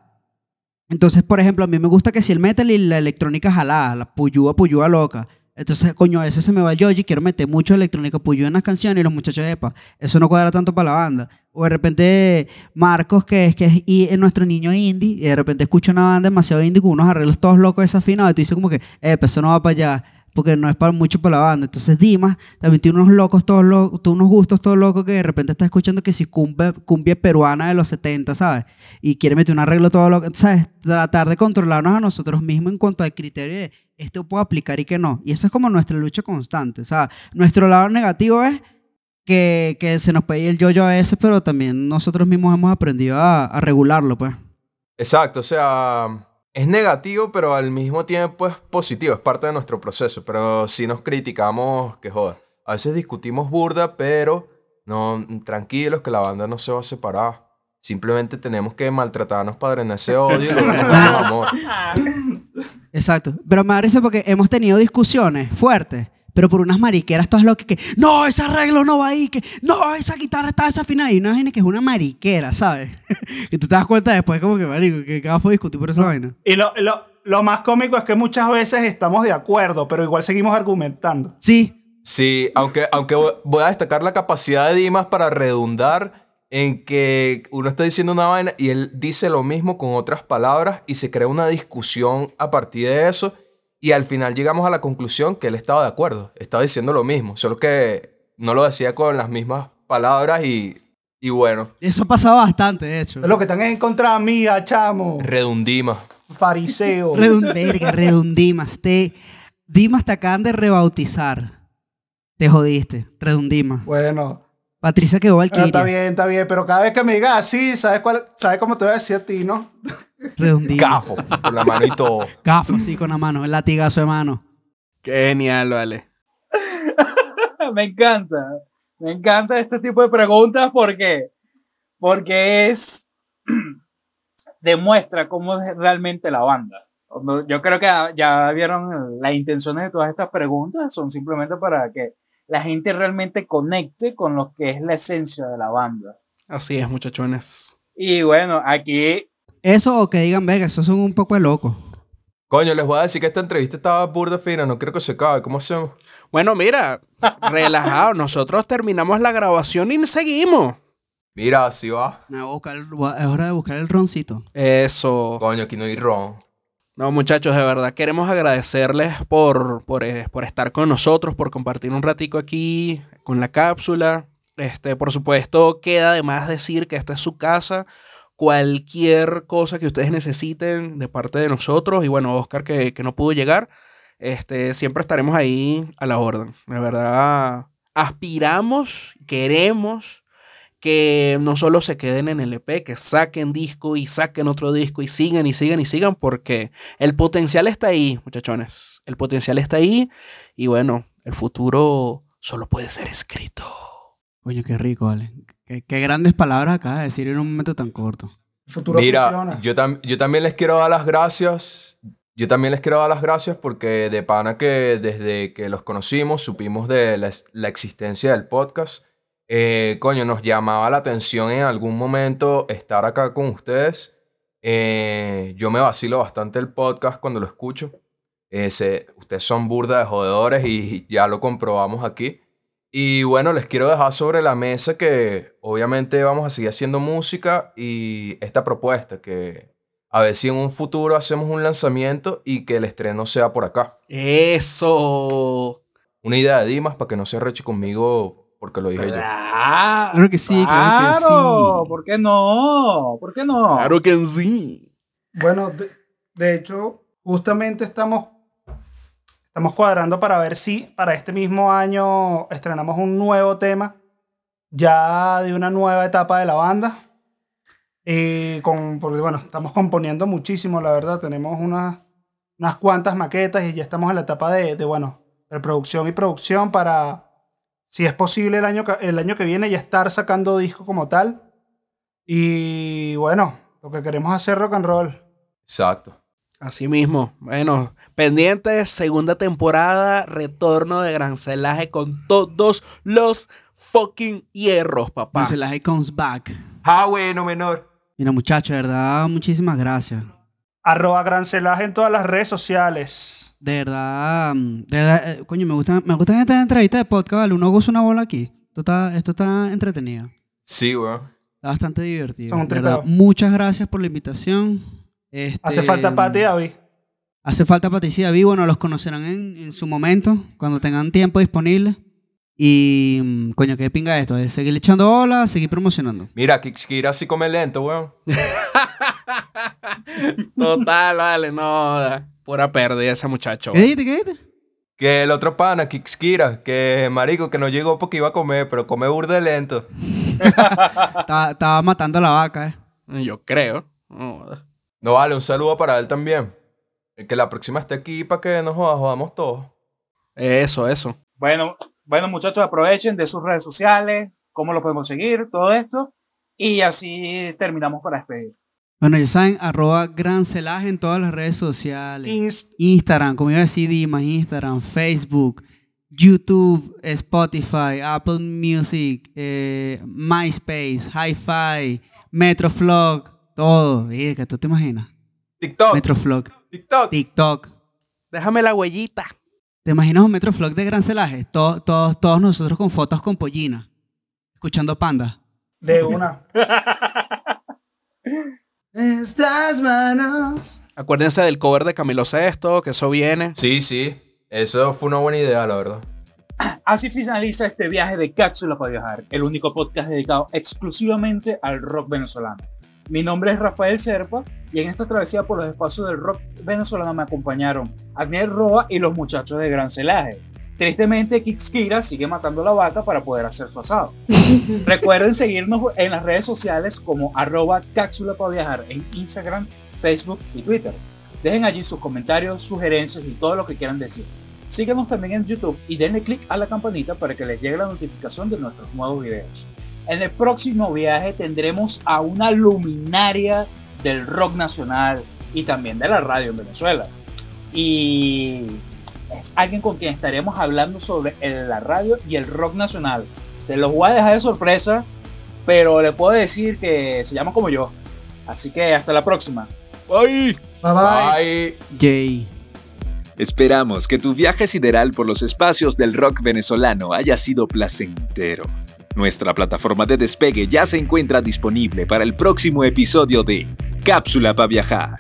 Entonces, por ejemplo, a mí me gusta que si el metal y la electrónica jalada, la puyúa, puyúa loca. Entonces, coño, a veces se me va el yoji, quiero meter mucho electrónica puyúa en las canciones y los muchachos, epa, eso no cuadra tanto para la banda. O de repente Marcos, que es, que es i- es nuestro niño indie, y de repente escucha una banda demasiado indie con unos arreglos todos locos desafinados, y tú dices como que, eh, pues eso no va para allá, porque no es para mucho para la banda. Entonces Dimas también tiene unos locos todos locos, unos gustos todos locos que de repente está escuchando que si cumbia, cumbia peruana de los 70, ¿sabes? Y quiere meter un arreglo todo loco, ¿sabes? Tratar de controlarnos a nosotros mismos en cuanto al criterio de esto puedo aplicar y que no. Y eso es como nuestra lucha constante. O sea, nuestro lado negativo es que, que se nos puede ir el yo-yo a veces, pero también nosotros mismos hemos aprendido a, a regularlo, pues.
Exacto, o sea, es negativo, pero al mismo tiempo es positivo, es parte de nuestro proceso, pero si nos criticamos, que joda. A veces discutimos burda, pero no, tranquilos que la banda no se va a separar. Simplemente tenemos que maltratarnos para drenar ese odio y amor.
Exacto. Pero me parece porque hemos tenido discusiones fuertes, pero por unas mariqueras todas locas que, no, ese arreglo no va ahí, que no, esa guitarra está desafinada. Y una vaina que es una mariquera, ¿sabes? que tú te das cuenta después, como que, marico, que cada fue discutir por esa vaina.
Y lo, lo, lo más cómico es que muchas veces estamos de acuerdo, pero igual seguimos argumentando.
Sí,
Sí, aunque, aunque vo- voy a destacar la capacidad de Dimas para redundar en que uno está diciendo una vaina y él dice lo mismo con otras palabras y se crea una discusión a partir de eso y al final llegamos a la conclusión que él estaba de acuerdo, estaba diciendo lo mismo, solo que no lo decía con las mismas palabras y, y bueno,
eso ha pasado bastante, de hecho.
Lo que están en contra mía, chamo.
redundima.
Fariseo.
Redun- verga, redundimas. Te, Dimas te acaban de rebautizar. Te jodiste, redundimas.
bueno,
Patricia quedó
está
Valkyria.
bien, está bien, pero cada vez que me digas así, ¿sabes, cuál, ¿sabes cómo te voy a decir a ti, no?
Redundimas.
Gafo, con la mano y todo.
Gafo, sí, con la mano, el latigazo de mano.
Qué genial, vale.
me encanta. Me encanta este tipo de preguntas porque, porque es demuestra cómo es realmente la banda. Yo creo que ya vieron las intenciones de todas estas preguntas, son simplemente para que la gente realmente conecte con lo que es la esencia de la banda.
Así es, muchachones.
Y bueno, aquí
Eso o que digan, verga, esos son un poco de locos.
Coño, les voy a decir que esta entrevista estaba burda fina, no creo que se acabe, ¿cómo hacemos?
Bueno, mira, relajado. Nosotros terminamos la grabación y seguimos.
Mira, así va.
Voy a buscar es hora de buscar el roncito.
Eso.
Coño, aquí no hay ron.
No, muchachos, de verdad queremos agradecerles por, por, eh, por estar con nosotros, por compartir un ratico aquí con la cápsula. Este, por supuesto, queda de más decir que esta es su casa. cualquier cosa que ustedes necesiten de parte de nosotros. Y bueno, Oscar que, que no pudo llegar, este, siempre estaremos ahí a la orden. De verdad, aspiramos, queremos que no solo se queden en el EP, que saquen disco y saquen otro disco y sigan y sigan y sigan, porque el potencial está ahí, muchachones. El potencial está ahí y bueno, el futuro solo puede ser escrito.
Coño, qué rico, vale. Qué, qué grandes palabras acabas de decir en un momento tan corto.
El futuro
Mira,
funciona.
yo, tam- yo también les quiero dar las gracias. Yo también les quiero dar las gracias porque de pana que desde que los conocimos supimos de la existencia del podcast. Eh, coño, nos llamaba la atención en algún momento estar acá con ustedes. Eh, yo me vacilo bastante el podcast cuando lo escucho. Eh, se- ustedes son burda de jodedores y ya lo comprobamos aquí. Y bueno, les quiero dejar sobre la mesa que obviamente vamos a seguir haciendo música y esta propuesta que a ver si en un futuro hacemos un lanzamiento y que el estreno sea por acá.
Eso.
Una idea de Dimas para que no se arreche conmigo porque lo dije yo.
Claro,
Claro que sí, claro que sí.
¿Por qué no? ¿Por qué no?
Claro que sí.
Bueno, de, de hecho, justamente estamos, estamos cuadrando para ver si para este mismo año estrenamos un nuevo tema, ya de una nueva etapa de la banda. Y con, porque bueno, estamos componiendo muchísimo, la verdad. Tenemos unas, unas cuantas maquetas y ya estamos en la etapa de, de bueno, de producción y producción para, si es posible, el año, el año que viene ya estar sacando disco como tal. Y bueno, lo que queremos hacer rock and roll.
Exacto.
Así mismo. Bueno, pendientes, segunda temporada, retorno de Gran Celaje con todos los fucking hierros, papá.
Cancelaje comes back.
Ah, bueno, menor.
Mira, muchachos, de verdad, muchísimas gracias.
Arroba Grancelaje en todas las redes sociales.
De verdad, de verdad, eh, coño, me gustan me gustan estas entrevistas de podcast, ¿vale? Uno goza una bola aquí. Esto está, esto está entretenido.
Sí, weón.
Está bastante divertido.
Son un
De verdad,
tripeo.
muchas gracias por la invitación. Este,
Hace falta Pati y David.
Hace falta Patricia y David, bueno, los conocerán en, en su momento, cuando tengan tiempo disponible. Y, mm, coño, qué pinga esto, es seguir echando bola, seguir promocionando.
Mira, Kikskira sí come lento, weón.
Total, vale, no. Pura pérdida ese muchacho.
¿Qué dijiste? ¿Qué dijiste?
Que el otro pana, Kikskira, que marico, que no llegó porque iba a comer, pero come burde lento.
Estaba, matando a la vaca, eh.
Yo creo. No,
No vale, un saludo para él también. Eh, Que la próxima esté aquí para que nos joda- jodamos todos.
Eso, eso.
Bueno, bueno, muchachos, aprovechen de sus redes sociales, cómo lo podemos seguir, todo esto. Y así terminamos para despedir.
Bueno, ya saben, arroba grancelaje en todas las redes sociales.
Inst-
Instagram, como iba a decir Dimas, Instagram, Facebook, YouTube, Spotify, Apple Music, eh, MySpace, Hi-Fi, Metroflog, todo. Que tú te imaginas.
TikTok.
Metroflog,
TikTok.
TikTok.
Déjame la huellita.
¿Te imaginas un Metroflog de grancelaje? Todos, todos, todos nosotros con fotos con pollina, escuchando panda.
De una. Estas manos.
Acuérdense del cover de Camilo Sesto, que eso viene.
Sí, sí. Eso fue una buena idea, la verdad.
Así finaliza este viaje de Cápsula para Viajar, el único podcast dedicado exclusivamente al rock venezolano. Mi nombre es Rafael Serpa y en esta travesía por los espacios del rock venezolano me acompañaron Agniel Roa y los muchachos de Gran Celaje. Tristemente, Kikskira sigue matando la vaca para poder hacer su asado. Recuerden seguirnos en las redes sociales como arroba cápsula para viajar en Instagram, Facebook y Twitter. Dejen allí sus comentarios, sugerencias y todo lo que quieran decir. Síganos también en YouTube y denle click a la campanita para que les llegue la notificación de nuestros nuevos videos. En el próximo viaje tendremos a una luminaria del rock nacional y también de la radio en Venezuela. Y es alguien con quien estaremos hablando sobre el- la radio y el rock nacional. Se los voy a dejar de sorpresa, pero le puedo decir que se llama como yo. Así que hasta la próxima.
¡Ay!
Bye bye.
Bye.
Jay.
Esperamos que tu viaje sideral por los espacios del rock venezolano haya sido placentero. Nuestra plataforma de despegue ya se encuentra disponible para el próximo episodio de Cápsula para Viajar.